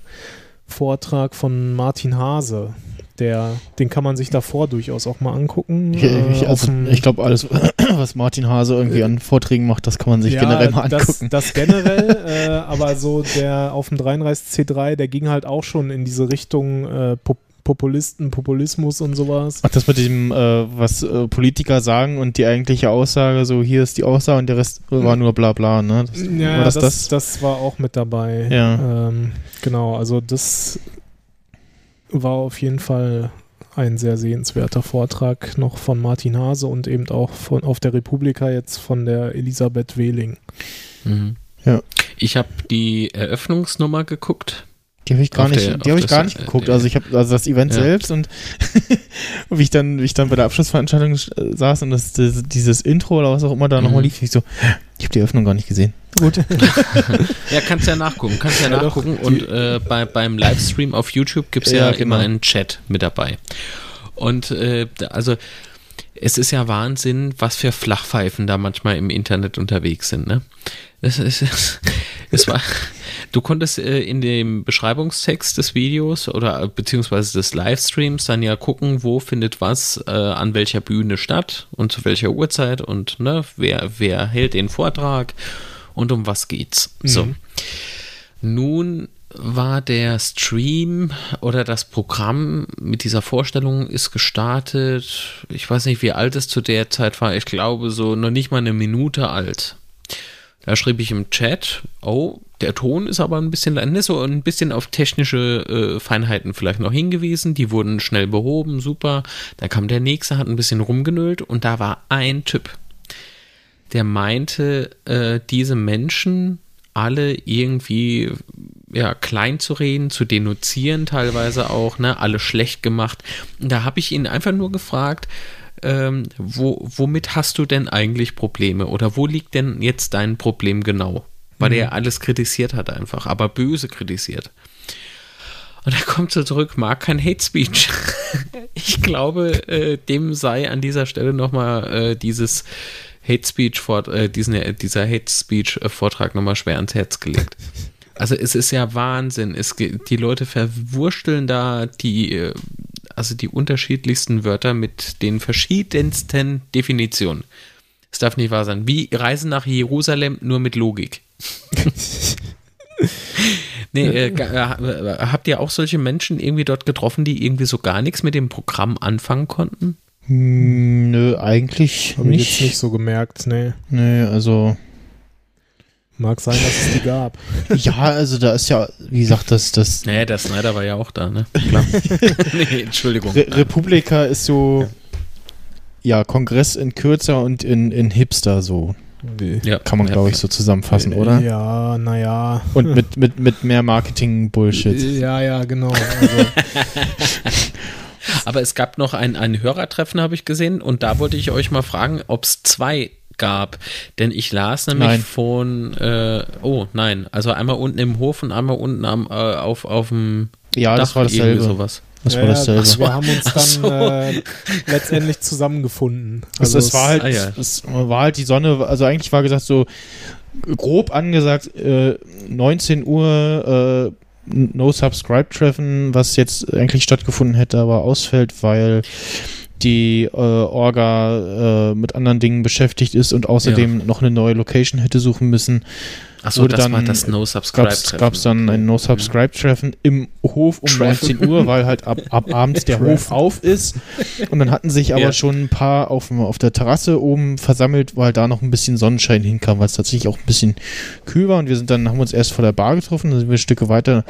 Vortrag von Martin Hase. Der, den kann man sich davor durchaus auch mal angucken. Ich, äh, ich, also, ich glaube, alles, was Martin Hase irgendwie an Vorträgen macht, das kann man sich ja, generell mal das, angucken. das generell, äh, aber so der auf dem 33C3, der ging halt auch schon in diese Richtung äh, Pop Populisten, Populismus und sowas. Ach, das mit dem, äh, was äh, Politiker sagen und die eigentliche Aussage, so hier ist die Aussage und der Rest war nur bla bla, ne? Das, Ja, war das, das das, das? war auch mit dabei. Ja. Ähm, genau, also das war auf jeden Fall ein sehr sehenswerter Vortrag noch von Martin Hase und eben auch von auf der Republika jetzt von der Elisabeth Wehling. Mhm. Ja. Ich habe die Eröffnungsnummer geguckt. Die habe ich gar Auf nicht, der- die habe ich gar der- nicht geguckt. äh, Also ich habe also das Event ja. selbst und wie ich dann, wie ich dann bei der Abschlussveranstaltung äh, saß und das, das, dieses Intro oder was auch immer da Mhm. nochmal lief, ich so, ich habe die Eröffnung gar nicht gesehen. Gut. Ja, kannst ja nachgucken. Kannst ja, Ja, doch, nachgucken. und äh, bei, beim Livestream auf YouTube gibt es ja, Ja, genau. immer einen Chat mit dabei. Und äh, also es ist ja Wahnsinn, was für Flachpfeifen da manchmal im Internet unterwegs sind. Ne? Es, es, es, es war, du konntest äh, in dem Beschreibungstext des Videos oder äh, beziehungsweise des Livestreams dann ja gucken, wo findet was äh, an welcher Bühne statt und zu welcher Uhrzeit und ne, wer, wer hält den Vortrag und um was geht's. So. Mhm. Nun war der Stream oder das Programm mit dieser Vorstellung ist gestartet. Ich weiß nicht, wie alt es zu der Zeit war. Ich glaube, so noch nicht mal eine Minute alt. Da schrieb ich im Chat, oh, der Ton ist aber ein bisschen, ne, so ein bisschen auf technische äh, Feinheiten vielleicht noch hingewiesen. Die wurden schnell behoben, super. Da kam der nächste, hat ein bisschen rumgenüllt und da war ein Typ, der meinte, äh, diese Menschen alle irgendwie ja, klein zu reden, zu denunzieren teilweise auch, ne, alle schlecht gemacht. Und da habe ich ihn einfach nur gefragt, ähm, wo, womit hast du denn eigentlich Probleme oder wo liegt denn jetzt dein Problem genau? weil Mhm. er alles kritisiert hat einfach, aber böse kritisiert. Und er kommt so zurück, mag kein Hate Speech. ich glaube, äh, dem sei an dieser Stelle nochmal äh, dieses Hate Speech, äh, diesen, äh, dieser Hate Speech äh, Vortrag nochmal schwer ans Herz gelegt. Also es ist ja Wahnsinn. Es, die Leute verwursteln da die, äh, also die unterschiedlichsten Wörter mit den verschiedensten Definitionen. Es darf nicht wahr sein. Wie Reisen nach Jerusalem nur mit Logik. nee, äh, äh, habt ihr auch solche Menschen irgendwie dort getroffen, die irgendwie so gar nichts mit dem Programm anfangen konnten? Hm, Nö, eigentlich Habe ich nicht. jetzt nicht so gemerkt, nee. Nee, also. Mag sein, dass es die gab. Ja, also da ist ja, wie gesagt, das, das Naja, der Snyder war ja auch da, ne? Klar. nee, Entschuldigung. Re Republika ist so, ja. Kongress in kürzer und in, in hipster so. Ja, Kann man, ja, glaube ich, so zusammenfassen, oder? Ja, naja. Und mit, mit, mit mehr Marketing-Bullshit. Ja, ja, genau. Also, Aber es gab noch ein, ein Hörertreffen, habe ich gesehen, und da wollte ich euch mal fragen, ob es zwei gab. Denn ich las nämlich Nein. von, äh, oh nein, also einmal unten im Hof und einmal unten am, äh, auf, auf dem Ja, das Dach, war irgendwie dasselbe. sowas. Das ja, war ja, dasselbe. wir haben uns dann so. äh, letztendlich zusammengefunden. Also, es war halt, ah, ja. es war halt die Sonne, also eigentlich war gesagt so grob angesagt, äh, 19 Uhr äh, No-Subscribe-Treffen, was jetzt eigentlich stattgefunden hätte, aber ausfällt, weil die äh, Orga äh, mit anderen Dingen beschäftigt ist und außerdem noch eine neue Location hätte suchen müssen. Achso, das dann- war das No-Subscribe. Gab's, gab's dann ein No-Subscribe-Treffen im Hof um Treffen. 19 Uhr, weil halt ab, ab abends der Hof auf ist. Und dann hatten sich aber Ja. schon ein paar auf, auf der Terrasse oben versammelt, weil da noch ein bisschen Sonnenschein hinkam, weil es tatsächlich auch ein bisschen kühl war. Und wir sind dann, haben uns erst vor der Bar getroffen, dann sind wir Stücke weiter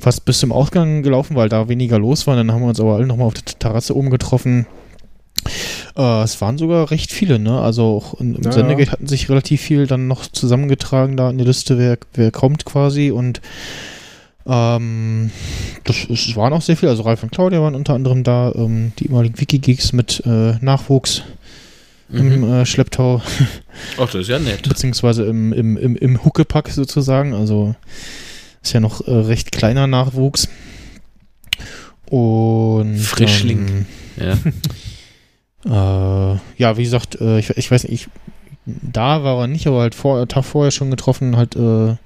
fast bis zum Ausgang gelaufen, weil da weniger los war. Dann haben wir uns aber alle nochmal auf der Terrasse oben getroffen. Äh, es waren sogar recht viele, ne? Also auch im Ja, Sendegate hatten sich relativ viel dann noch zusammengetragen da in die Liste, wer, wer kommt quasi und ähm, das, es waren auch sehr viele, also Ralf und Claudia waren unter anderem da, ähm, die ehemaligen Wikigeeks mit äh, Nachwuchs Mhm. im äh, Schlepptau, Ach, das ist ja nett. beziehungsweise im, im, im, im Huckepack sozusagen, also ist ja noch äh, recht kleiner Nachwuchs. Und Frischling. Ja. Äh, ja, wie gesagt, äh, ich, ich weiß nicht, ich, da war er nicht, aber halt vor, Tag vorher schon getroffen, halt äh,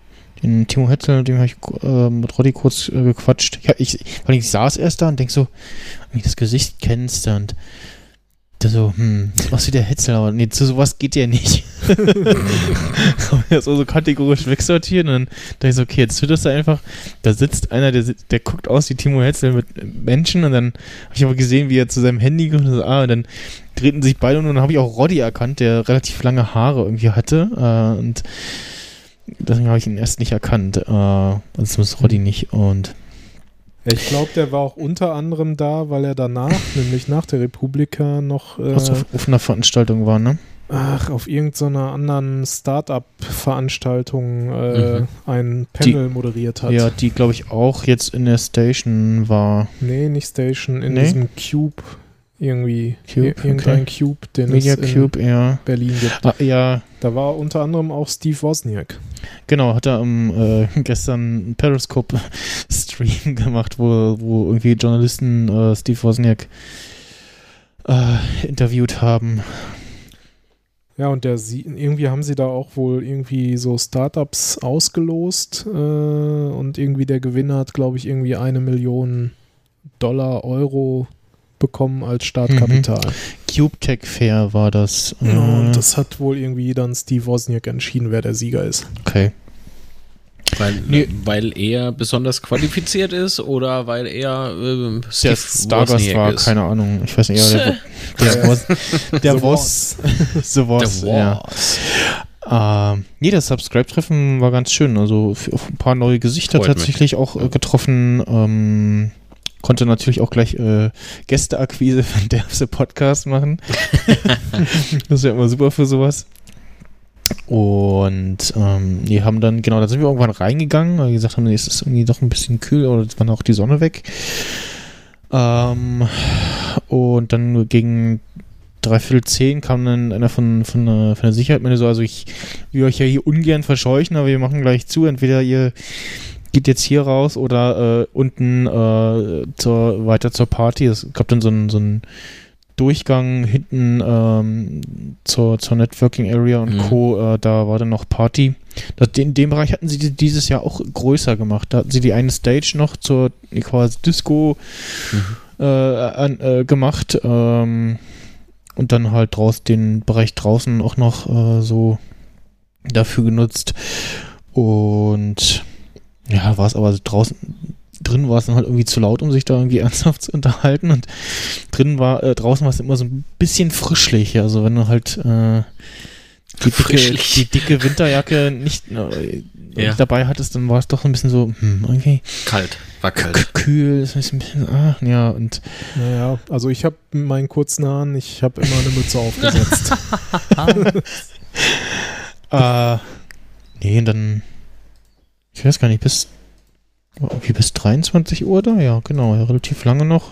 den Timo Hetzel, mit dem habe ich äh, mit Roddy kurz äh, gequatscht. Ja, ich, weil ich saß erst da und denk so, wenn ich das Gesicht kennst und der so, hm, machst du der Hetzel, aber nee, zu sowas geht der nicht. So, so kategorisch wegsortiert und dann dachte ich so, okay, jetzt wird das da einfach, da sitzt einer, der, der guckt aus wie Timo Hetzel mit Menschen und dann habe ich aber gesehen, wie er zu seinem Handy kommt und so, ah, und dann drehten sich beide um und dann habe ich auch Roddy erkannt, der relativ lange Haare irgendwie hatte äh, und deswegen habe ich ihn erst nicht erkannt, äh, also zumindest Roddy nicht und ich glaube, der war auch unter anderem da, weil er danach, nämlich nach der Republika, noch äh, was auf, auf einer Veranstaltung war, ne? ach, auf irgendeiner anderen Startup-Veranstaltung äh, Mhm. ein Panel moderiert hat. Ja, die glaube ich auch jetzt in der Station war. Nee, nicht Station, in Nee? diesem Cube irgendwie. Cube, Ir- Irgendein okay. Cube, den Media es in Cube, ja. Berlin gibt. Ah, ja, Da war unter anderem auch Steve Wozniak. genau, hat er am äh, gestern einen Periscope-Stream gemacht, wo, wo irgendwie Journalisten äh, Steve Wozniak äh, interviewt haben. Ja, und der sie, irgendwie haben sie da auch wohl irgendwie so Startups ausgelost äh, und irgendwie der Gewinner hat, glaube ich, irgendwie eine Million Dollar, Euro bekommen als Startkapital. Cube Tech Fair war das. Ja, Äh, und das hat wohl irgendwie dann Steve Wozniak entschieden, wer der Sieger ist. okay. Weil, Nee. weil er besonders qualifiziert ist oder weil er äh, Der Steve Stargast Wozniak war, ist? keine Ahnung. Ich weiß nicht, ja, der, der, Woz, der The Woz, The Woz, Der ja. Ähm, nee, das Subscribe-Treffen war ganz schön. Also ein paar neue Gesichter Freut mich. tatsächlich auch äh, getroffen. Ähm, konnte natürlich auch gleich äh, Gästeakquise für den Derbse Podcast machen. das ist ja immer super für sowas. Und ähm, die haben dann, genau, da sind wir irgendwann reingegangen, weil wir gesagt haben, nee, es ist irgendwie doch ein bisschen kühl oder es war auch die Sonne weg. Ähm, und dann gegen dreiviertel zehn kam dann einer von, von, der, von der Sicherheit meinte so, also ich will euch ja hier ungern verscheuchen, aber wir machen gleich zu. Entweder ihr geht jetzt hier raus oder äh, unten äh, zur, weiter zur Party. Es gab dann so einen so einen Durchgang hinten ähm, zur, zur Networking Area und Mhm. Co. Äh, da war dann noch Party. Das, in dem Bereich hatten sie die dieses Jahr auch größer gemacht. Da hatten sie die eine Stage noch zur quasi Disco äh, an, äh, gemacht ähm, und dann halt draus den Bereich draußen auch noch äh, so dafür genutzt. Und ja, war es aber draußen, drin war es dann halt irgendwie zu laut, um sich da irgendwie ernsthaft zu unterhalten. Und drin war, äh, draußen war es immer so ein bisschen frischlich. Also wenn du halt äh, die, dicke, die dicke Winterjacke nicht, äh, Ja. nicht dabei hattest, dann war es doch ein bisschen so, hm, irgendwie Kalt. War k- kalt. kühl, ist ein bisschen, ah, ja, und Naja, also ich habe meinen kurzen Haaren, ich habe immer eine Mütze aufgesetzt. Äh, nee, und dann, ich weiß gar nicht, bis, wie bis 23 Uhr da? Ja, genau, ja, relativ lange noch.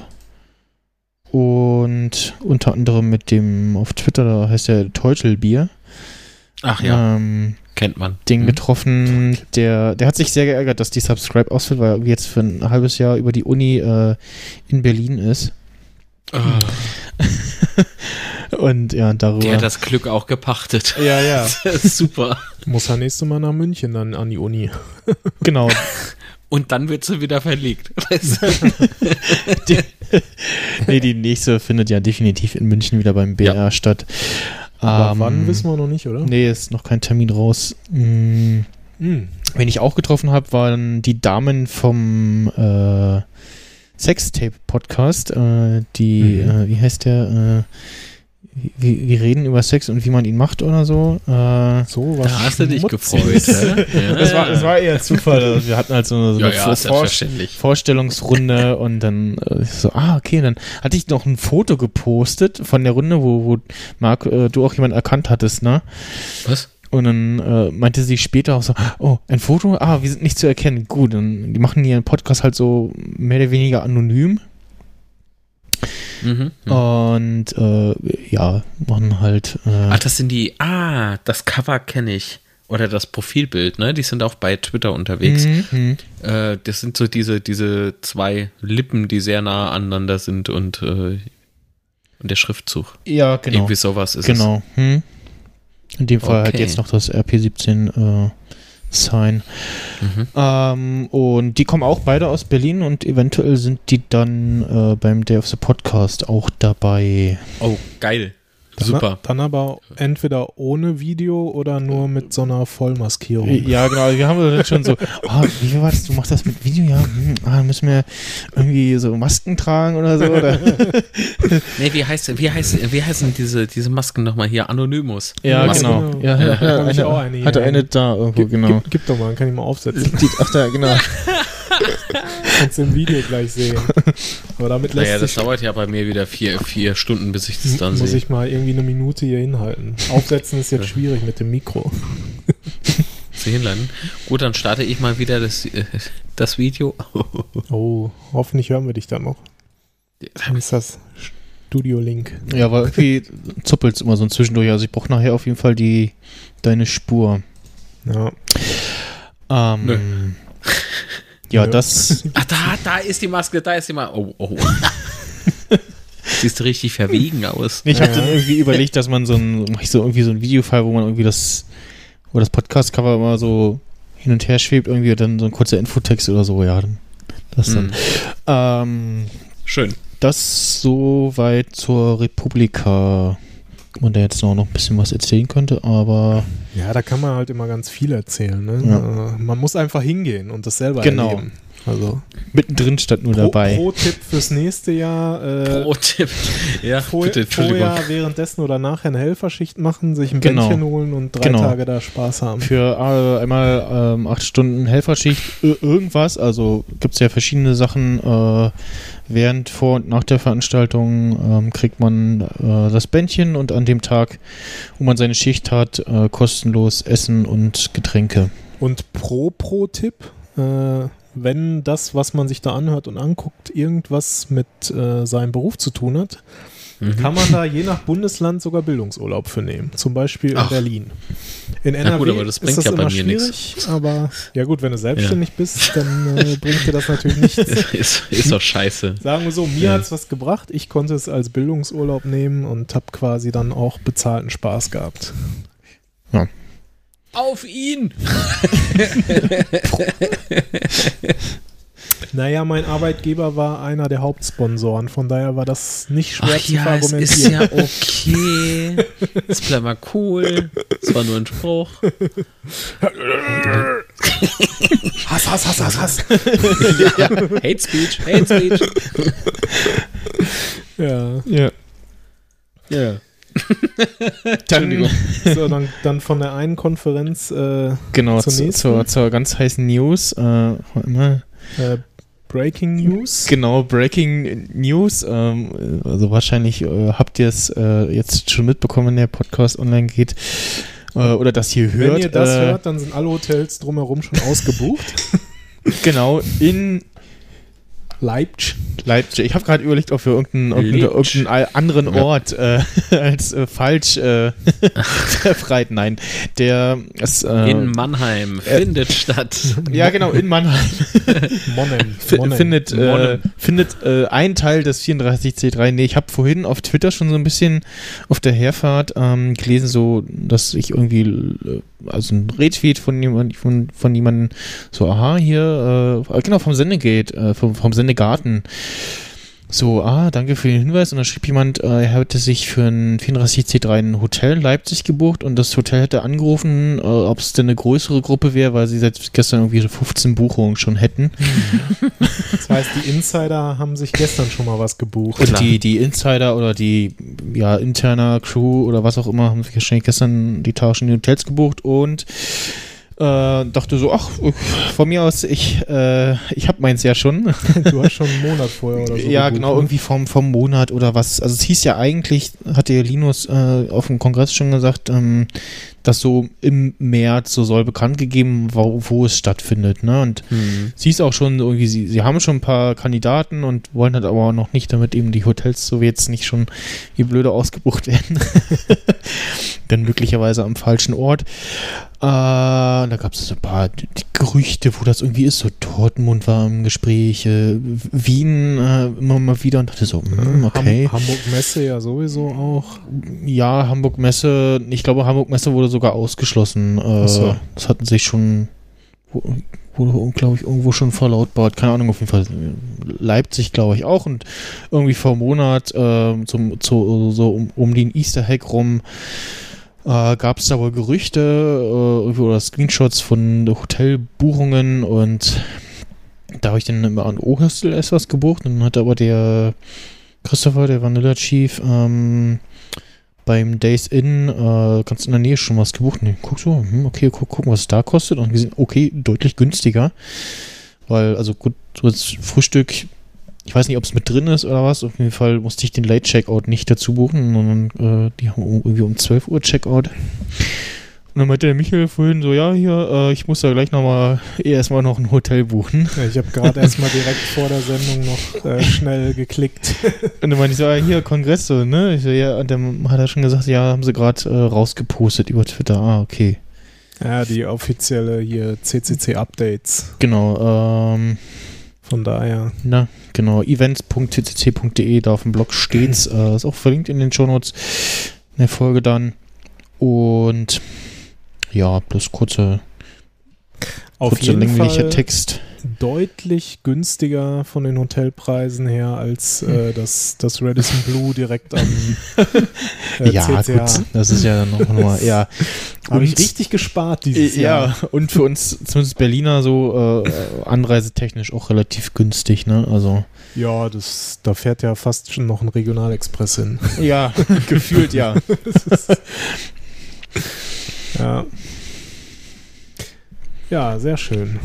Und unter anderem mit dem, auf Twitter, da heißt der Teutelbier, Ach ja, ähm, kennt man. den Mhm. getroffen, der, der hat sich sehr geärgert, dass die Subscribe ausfällt, weil er jetzt für ein halbes Jahr über die Uni äh, in Berlin ist. Ah, Und ja, darüber. der hat das Glück auch gepachtet. ja, ja, super. Muss er nächste Mal nach München dann an die Uni. genau. Und dann wird sie wieder verlegt. Weißt du? die, nee, die nächste findet ja definitiv in München wieder beim BR statt. Aber Ähm, wann wissen wir noch nicht, oder? Nee, ist noch kein Termin raus. Mm, Hm. Wen ich auch getroffen habe, waren die Damen vom äh, Sextape-Podcast. Äh, die, Mhm. äh, wie heißt der? Äh, wir, wir reden über Sex und wie man ihn macht oder so. Äh, So, was Da hast du dich gefreut. hä? Ja. das, war, das war eher Zufall. Also Wir hatten halt so eine, so ja, eine ja, Vor-. Vorstellungsrunde und dann äh, so, ah, okay, dann hatte ich noch ein Foto gepostet von der Runde, wo, wo Marc, äh, du auch jemanden erkannt hattest, ne? Was? Und dann äh, meinte sie später auch so, oh, ein Foto? Ah, wir sind nicht zu erkennen. Gut, dann die machen ihren Podcast halt so mehr oder weniger anonym Mhm. und äh, ja, machen halt äh, Ah, das sind die. Ah, das Cover kenne ich. Oder das Profilbild, ne? Die sind auch bei Twitter unterwegs. mhm, mhm. Äh, das sind so diese, diese zwei Lippen, die sehr nah aneinander sind und, äh, und der Schriftzug. Ja, genau. Irgendwie sowas ist Genau. Hm. In dem Fall halt Okay. jetzt noch das RP17 es. Mhm. Ähm, und die kommen auch beide aus Berlin und eventuell sind die dann äh, beim Day of the Podcast auch dabei. Oh, geil. Dann, Super. Dann aber entweder ohne Video oder nur mit so einer Vollmaskierung. Ja, genau. Wir haben dann schon so, ah, wie war das? Du machst das mit Video? Ja, hm, ah, müssen wir irgendwie so Masken tragen oder so? Oder? Nee, wie heißt, wie heißt, wie heißen diese, diese Masken nochmal hier? Anonymous. ja, Masken, genau. genau. Ja, Ja, ja, hab ich eine, auch eine hier hatte eine da irgendwo, Gib, genau. gib, gib doch mal, kann ich mal aufsetzen. Die, ach da, genau. Kannst du im Video gleich sehen. Aber damit lässt Naja, das sich, dauert ja bei mir wieder vier, vier Stunden, bis ich das dann muss sehe. ich mal irgendwie eine Minute hier hinhalten. Aufsetzen ist jetzt schwierig mit dem Mikro. Sie hinleiten. Gut, dann starte ich mal wieder das, äh, das Video. Oh, hoffentlich hören wir dich dann noch. Dann ist das Studio Link. Ja, aber irgendwie zuppelt es immer so ein zwischendurch. Also ich brauche nachher auf jeden Fall die deine Spur. Ja. Ähm, Nö. Ja, Nö. das. Ach, da, da ist die Maske, da ist die Maske. Oh, oh. Siehst richtig verwegen aus. Ich habe Ja. dann irgendwie überlegt, dass man so ein, mach ich so irgendwie so ein Videofile, wo man irgendwie das, wo das Podcast-Cover immer so hin und her schwebt, irgendwie dann so ein kurzer Infotext oder so, ja. Dann, das dann. Hm. Ähm, Schön. das soweit zur Republika. Man da jetzt noch, noch ein bisschen was erzählen könnte, aber Ja, da kann man halt immer ganz viel erzählen. Ne? Ja. Äh, Man muss einfach hingehen und das selber Genau. erleben. Also mittendrin stand nur pro, dabei. pro Tipp fürs nächste Jahr. Äh, Pro-Tipp. Ja, vor, bitte, Entschuldigung. vorher, währenddessen oder nachher eine Helferschicht machen, sich ein Genau. Bändchen holen und drei Genau. Tage da Spaß haben. Für äh, einmal ähm, acht Stunden Helferschicht, ir- irgendwas. Also gibt es ja verschiedene Sachen. Äh, während, vor und nach der Veranstaltung ähm, kriegt man äh, das Bändchen und an dem Tag, wo man seine Schicht hat, äh, kostenlos Essen und Getränke. Und pro Pro-Tipp, äh, wenn das, was man sich da anhört und anguckt, irgendwas mit äh, seinem Beruf zu tun hat, Mhm. kann man da je nach Bundesland sogar Bildungsurlaub für nehmen. Zum Beispiel in Ach. Berlin. In Ja, NRW gut, aber das bringt ist das ja bei immer mir nix. schwierig, aber ja gut, wenn du selbstständig bist, dann äh, bringt dir das natürlich nichts. ist, ist doch scheiße. Sagen wir so, mir Ja. hat es was gebracht. Ich konnte es als Bildungsurlaub nehmen und habe quasi dann auch bezahlten Spaß gehabt. Auf ihn! Naja, mein Arbeitgeber war einer der Hauptsponsoren, von daher war das nicht schwer Ach zu ja, es ist ja okay. Es bleibt mal cool. Es war nur ein Spruch. Hass, Hass, Hass, Hass, Hass. ja. Hate Speech, Hate Speech. ja. Ja. Ja. Entschuldigung. So, dann, dann von der einen Konferenz äh, Genau, Zur zu, nächsten? zur, zur ganz heißen News. Äh, immer, äh, Breaking News. genau, Breaking News. Ähm, also wahrscheinlich äh, habt ihr es äh, jetzt schon mitbekommen, wenn der Podcast online geht. Äh, oder das hier hört. Wenn ihr das äh, hört, dann sind alle Hotels drumherum schon ausgebucht. Genau, in Leipzig. Leipzig. Ich habe gerade überlegt, ob wir irgendeinen, irgendeinen, anderen Ja. Ort äh, als äh, falsch äh, verbreiten. Nein, der ist, äh, In Mannheim findet statt. ja genau in Mannheim Monnen. Monnen. findet äh, Monnen. findet äh, ein Teil des 34C3. Nee, ich habe vorhin auf Twitter schon so ein bisschen auf der Herfahrt ähm, gelesen, so dass ich irgendwie äh, also ein Retweet von jemand von von jemandem so aha hier äh, genau vom Sendegate äh, vom vom Sendegarten so, ah, danke für den Hinweis. Und dann schrieb jemand, äh, er hätte sich für ein 34C3 ein Hotel in Leipzig gebucht und das Hotel hätte angerufen, äh, ob es denn eine größere Gruppe wäre, weil sie seit gestern irgendwie so 15 Buchungen schon hätten. Das heißt, die Insider haben sich gestern schon mal was gebucht. Und die, die Insider oder die ja, interner Crew oder was auch immer haben sich wahrscheinlich gestern die Tage schon in die Hotels gebucht und äh, dachte so, ach, von mir aus, ich, äh, ich habe meins ja schon. Du hast schon einen Monat vorher oder so. ja, gebucht, genau, ne? irgendwie vom, vom Monat oder was. Also es hieß ja eigentlich, hatte ja Linus äh, auf dem Kongress schon gesagt, ähm, dass so im März so soll bekannt gegeben, wo, wo es stattfindet. Ne? Und Hm. sie ist auch schon irgendwie, sie, sie haben schon ein paar Kandidaten und wollen halt aber noch nicht, damit eben die Hotels so wie jetzt nicht schon wie blöde ausgebucht werden. Denn möglicherweise am falschen Ort. Äh, da gab es so ein paar Gerüchte, wo das irgendwie ist. So Dortmund war im Gespräch, äh, Wien äh, immer mal wieder und dachte so, hm, okay. Ham Hamburg Messe ja sowieso auch. Ja, Hamburg Messe, ich glaube, Hamburg Messe wurde sogar ausgeschlossen. Äh, so. Das hatten sich schon, wurde, glaube ich, irgendwo schon verlautbart. Keine Ahnung, auf jeden Fall. Leipzig, glaube ich, auch. Und irgendwie vor einem Monat, äh, zum, zu, so um, um den Easter Hack rum, äh, gab es da wohl Gerüchte äh, oder Screenshots von Hotelbuchungen und da habe ich dann immer an O-Hostel erst was gebucht und dann hat aber der Christopher, der Vanilla Chief, ähm, beim Days Inn äh, ganz in der Nähe schon was gebucht. Und guck so, hm, okay, guck, gucken, was es da kostet. Und gesehen, okay, deutlich günstiger. Weil, also gut, so Frühstück, ich weiß nicht, ob es mit drin ist oder was. Auf jeden Fall musste ich den Late Checkout nicht dazu buchen, sondern äh, die haben irgendwie um 12 Uhr Checkout. Und dann meinte der Michael vorhin so, ja, hier, äh, ich muss da gleich nochmal erstmal noch ein Hotel buchen. Ja, ich habe gerade erstmal direkt vor der Sendung noch äh, schnell geklickt. Und dann meinte ich so, ja, hier, Kongress, so, ne? Ich so, ja, und dann hat er schon gesagt, ja, haben sie gerade äh, rausgepostet über Twitter. Ah, okay. Ja, die offizielle hier CCC-Updates. Genau, ähm, Von daher. na, genau, events.ccc.de, da auf dem Blog steht's. Äh, ist auch verlinkt in den Shownotes in der Folge dann. Und ja, bloß kurze, Auf kurze länglicher Text. Deutlich günstiger von den Hotelpreisen her als äh, das, das Radisson Blue direkt am äh, ja, CCH. gut, das ist ja dann noch mal, ja. Habe ich Und- richtig gespart dieses Äh, Jahr. Ja, und für uns, zumindest Berliner, so äh, anreisetechnisch auch relativ günstig, ne? Also. Ja, das, da fährt ja fast schon noch ein Regionalexpress hin. Ja, gefühlt ja. Ja. Ja, sehr schön.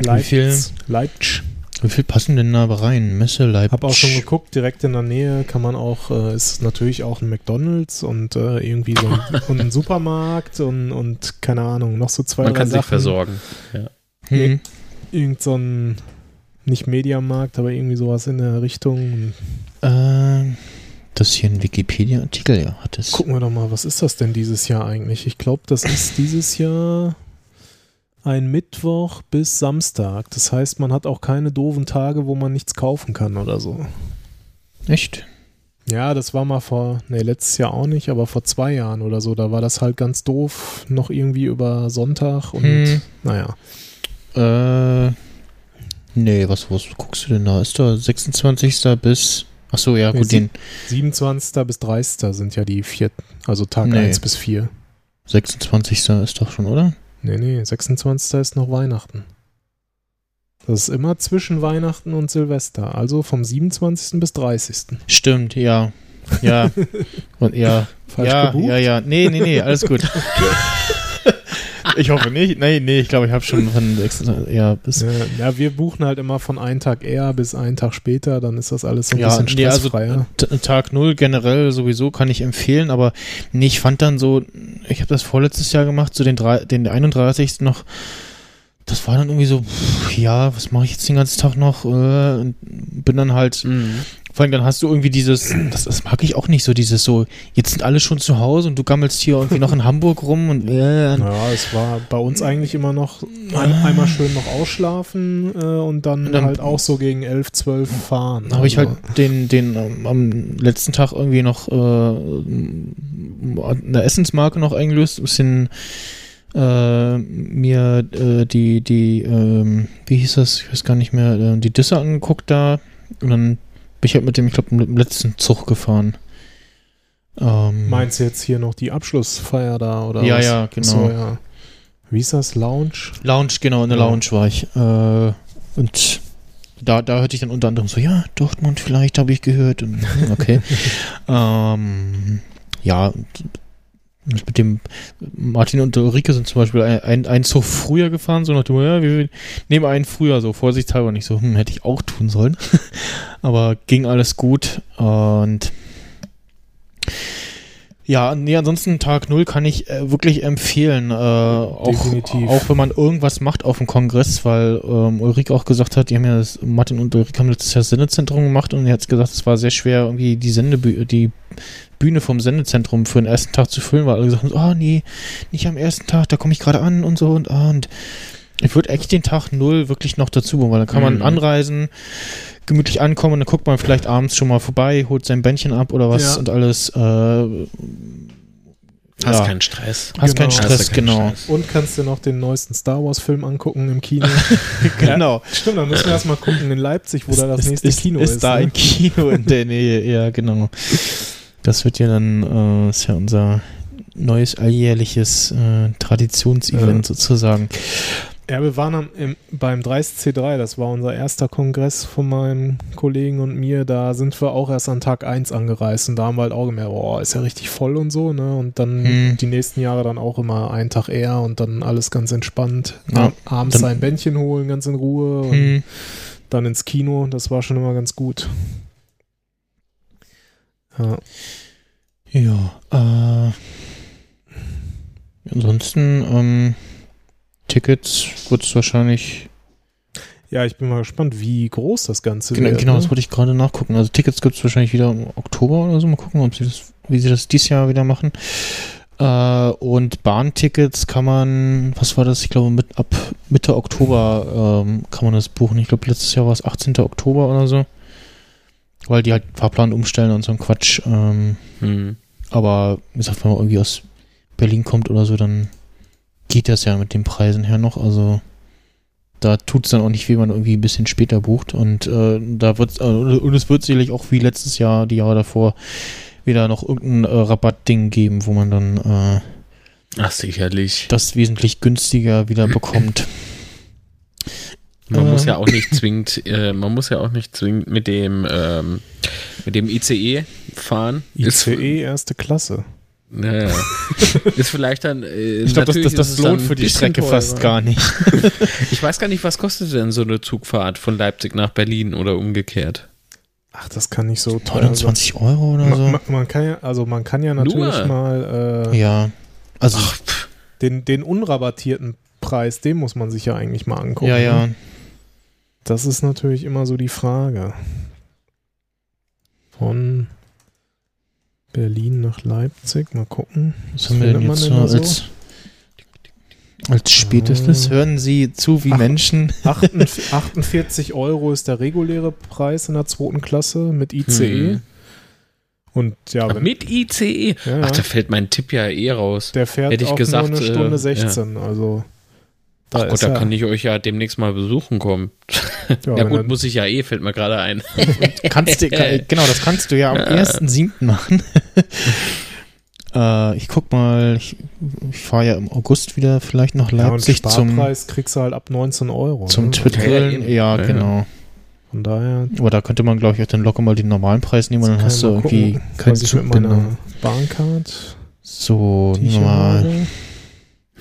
Wie viel? Leipzig. Wie viel passen denn da rein? Messe, Leipzig. Hab auch schon geguckt, direkt in der Nähe kann man auch, äh, ist natürlich auch ein McDonalds und äh, irgendwie so ein, und ein Supermarkt und, und keine Ahnung, noch so zwei, Man drei kann sich Sachen. versorgen. Ja. Hm. Irgend so ein, nicht Mediamarkt, aber irgendwie sowas in der Richtung. Ähm, das hier einen Wikipedia-Artikel ja hattest. Gucken wir doch mal, was ist das denn dieses Jahr eigentlich? Ich glaube, das ist dieses Jahr ein Mittwoch bis Samstag. Das heißt, man hat auch keine doofen Tage, wo man nichts kaufen kann oder so. Echt? Ja, das war mal vor, nee, letztes Jahr auch nicht, aber vor zwei Jahren oder so. Da war das halt ganz doof, noch irgendwie über Sonntag und Hm. naja. Äh, nee, was, was guckst du denn da? Ist da 26. bis. Ach so, ja, Nee, gut, sie- den 27. bis 30. sind ja die vier, also Tag Nee. 1 bis 4. 26. ist doch schon, oder? Nee, nee, 26. ist noch Weihnachten. Das ist immer zwischen Weihnachten und Silvester, also vom 27. bis 30. Stimmt, ja. Ja. Und ja. Falsch ja, gebucht? ja, ja. Nee, nee, nee, alles gut. ich hoffe nicht. Nee, nee, ich glaube, ich habe schon von 26. Ja, bis. Ja, wir buchen halt immer von einem Tag eher bis einen Tag später, dann ist das alles so ein Ja, bisschen nee, also stressfreier. Tag null generell sowieso kann ich empfehlen, aber nee, ich fand dann so, ich habe das vorletztes Jahr gemacht, so den, drei, den 31. noch, das war dann irgendwie so, pff, ja, was mache ich jetzt den ganzen Tag noch? Äh, bin dann halt, Mhm. Vor allem dann hast du irgendwie dieses, das, das mag ich auch nicht so, dieses so, jetzt sind alle schon zu Hause und du gammelst hier irgendwie noch in Hamburg rum und äh, Ja, es war bei uns eigentlich immer noch ein, einmal schön noch ausschlafen äh, und dann, Und dann- halt auch so gegen 11, 12 fahren. Dann habe ich halt Also, den, den ähm, am letzten Tag irgendwie noch äh, eine Essensmarke noch eingelöst, ein bisschen äh, mir äh, die, die, ähm, wie hieß das, ich weiß gar nicht mehr, äh, die Disse angeguckt da. Und dann bin ich halt mit dem, ich glaube, mit dem letzten Zug gefahren. Ähm, Meinst du jetzt hier noch die Abschlussfeier da oder Ja, was? ja, genau. So, ja. Wie ist das? Lounge? Lounge, genau, in der Ja. Lounge war ich. Äh, und da, da hörte ich dann unter anderem so, ja, Dortmund vielleicht habe ich gehört. Und, okay. ähm, ja, und mit dem Martin und Ulrike sind zum Beispiel ein, ein, ein Zug früher gefahren, so nach dem, ja, wir nehmen einen früher, so vorsichtshalber nicht so, hm, hätte ich auch tun sollen. Aber ging alles gut und ja, nee, ansonsten Tag Null kann ich äh, wirklich empfehlen. Äh, auch, auch wenn man irgendwas macht auf dem Kongress, weil ähm, Ulrike auch gesagt hat, die haben ja das, Martin und Ulrike haben letztes Jahr das Sendezentrum gemacht und er hat gesagt, es war sehr schwer, irgendwie die Sendebü die Bühne vom Sendezentrum für den ersten Tag zu füllen, weil alle gesagt haben, oh nee, nicht am ersten Tag, da komme ich gerade an und so und ah, und ich würde eigentlich den Tag Null wirklich noch dazu bauen, weil dann kann man Mhm. anreisen, gemütlich ankommen und dann guckt man vielleicht abends schon mal vorbei, holt sein Bändchen ab oder was Ja. und alles. Äh, Hast ja. keinen Stress. Hast keinen Genau. Stress, Hast keinen genau. Stress. Und kannst du noch den neuesten Star Wars Film angucken im Kino? Genau. Stimmt, dann müssen wir erstmal gucken in Leipzig, wo da das nächste ist, Kino ist. ist. da ne? ein Kino in der Nähe, ja, genau. Das wird ja dann, äh, ist ja unser neues alljährliches äh, Traditionsevent Ja. sozusagen. Ja, wir waren am, im, beim 30C3, das war unser erster Kongress von meinem Kollegen und mir. Da sind wir auch erst an Tag 1 angereist und da haben wir halt auch gemerkt, boah, ist ja richtig voll und so, ne? Und dann Hm. die nächsten Jahre dann auch immer einen Tag eher und dann alles ganz entspannt. Ja, Ab- abends dann- sein Bändchen holen, ganz in Ruhe und Hm. dann ins Kino. Das war schon immer ganz gut. Ja. Ja, äh, ansonsten, ähm, Tickets wird es wahrscheinlich, ja, ich bin mal gespannt, wie groß das Ganze genau, wird. genau ne? das wollte ich gerade nachgucken. Also Tickets gibt es wahrscheinlich wieder im Oktober oder so. Mal gucken, ob sie das, wie sie das dieses Jahr wieder machen. Äh, und Bahntickets kann man, was war das? Ich glaube, mit, ab Mitte Oktober ähm, kann man das buchen. Ich glaube, letztes Jahr war es 18. Oktober oder so. Weil die halt Fahrplan umstellen und so ein Quatsch. Ähm, Mhm. aber wie gesagt, wenn man irgendwie aus Berlin kommt oder so, dann geht das ja mit den Preisen her noch. Also da tut es dann auch nicht weh, wenn man irgendwie ein bisschen später bucht. Und äh, da wird äh, und es wird sicherlich auch wie letztes Jahr, die Jahre davor, wieder noch irgendein äh, Rabattding geben, wo man dann äh, Ach, sicherlich. das wesentlich günstiger wieder bekommt. Man muss ja auch nicht zwingend, äh, man muss ja auch nicht zwingend mit dem, ähm, mit dem ICE fahren. ICE erste Klasse. Ist, naja, ist vielleicht dann. Äh, Ich glaube, das, das, ist das lohnt für die Strecke fast teurer. gar nicht. Ich weiß gar nicht, was kostet denn so eine Zugfahrt von Leipzig nach Berlin oder umgekehrt? Ach, das kann nicht so teuer sein. 29 Euro oder Man, so. man, man kann ja, also man kann ja natürlich Nur? mal äh, Ja. Also, Ach, den, den unrabattierten Preis, den muss man sich ja eigentlich mal angucken. ja, ja. Das ist natürlich immer so die Frage. Von Berlin nach Leipzig, mal gucken. Was haben wir denn jetzt denn so als, als spätestes? Ah. Hören Sie zu, wie Ach. Menschen. 48 48 Euro ist der reguläre Preis in der zweiten Klasse mit ICE. Hm. Und ja, wenn, Mit ICE. Ja, ja. Ach, da fällt mein Tipp ja eh raus. der fährt hätte ich auch gesagt, nur eine Stunde äh, 16. Also Ach Gott, da er- kann ich euch ja demnächst mal besuchen kommen. ja, Ja, gut, muss ich ja eh, fällt mir gerade ein. Kannst du, kann, genau, das kannst du ja am 1.7. machen. äh, ich guck mal, ich, ich fahre ja im August wieder vielleicht nach ja, und Leipzig zum, Sparpreis kriegst du halt ab 19 Euro. zum ne? Twitgrillen. Ja, Ja. Ja, genau. Von daher Aber da könnte man, glaube ich, auch dann locker mal den normalen Preis nehmen und dann hast du mal irgendwie keinen ich mit meiner Bahncard, So, normal. habe.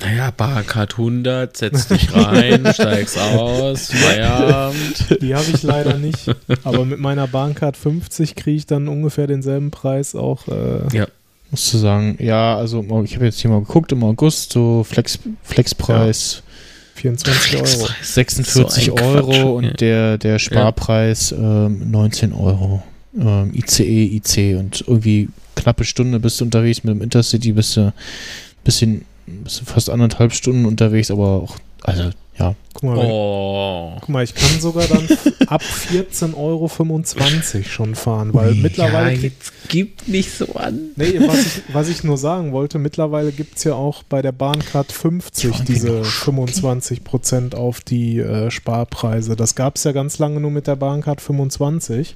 Naja, Barcard 100, setz dich rein, steigst aus, Feierabend. Die habe ich leider nicht. Aber mit meiner Bahncard 50 kriege ich dann ungefähr denselben Preis auch. Äh, Ja. Musst du sagen, ja, also ich habe jetzt hier mal geguckt im August, so Flex, Flexpreis 24 Euro. 46 So ein Euro Quatsch, und ja. der, der Sparpreis ähm, 19 Euro. Ähm, ICE, IC und irgendwie knappe Stunde bist du unterwegs mit dem Intercity, bist du bisschen, bist du fast anderthalb Stunden unterwegs, aber auch, also ja, Guck mal, wenn, Oh. guck mal, ich kann sogar dann ab 14,25 Euro schon fahren, weil mittlerweile. ja, jetzt gib nicht so an. Nee, was ich, was ich nur sagen wollte, mittlerweile gibt es ja auch bei der Bahncard 50 Ja, diese genau. 25% auf die äh, Sparpreise. Das gab es ja ganz lange nur mit der Bahncard 25.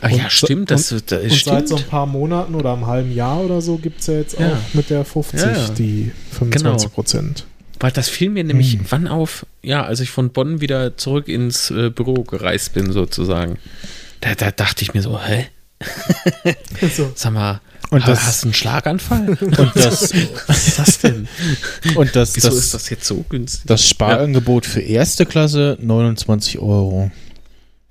Ach Und ja, stimmt, das, das Und seit so ein paar Monaten oder einem halben Jahr oder so gibt es ja jetzt Ja. auch mit der 50 Ja, ja. die 25%. Weil das fiel mir nämlich Hm. wann auf, ja, als ich von Bonn wieder zurück ins äh, Büro gereist bin, sozusagen. Da, da dachte ich mir so, hä? So. Sag mal, Und das- hast du einen Schlaganfall? und das, Was ist das denn? und das, Wieso das, ist das jetzt so günstig? das Sparangebot für erste Klasse 29 Euro.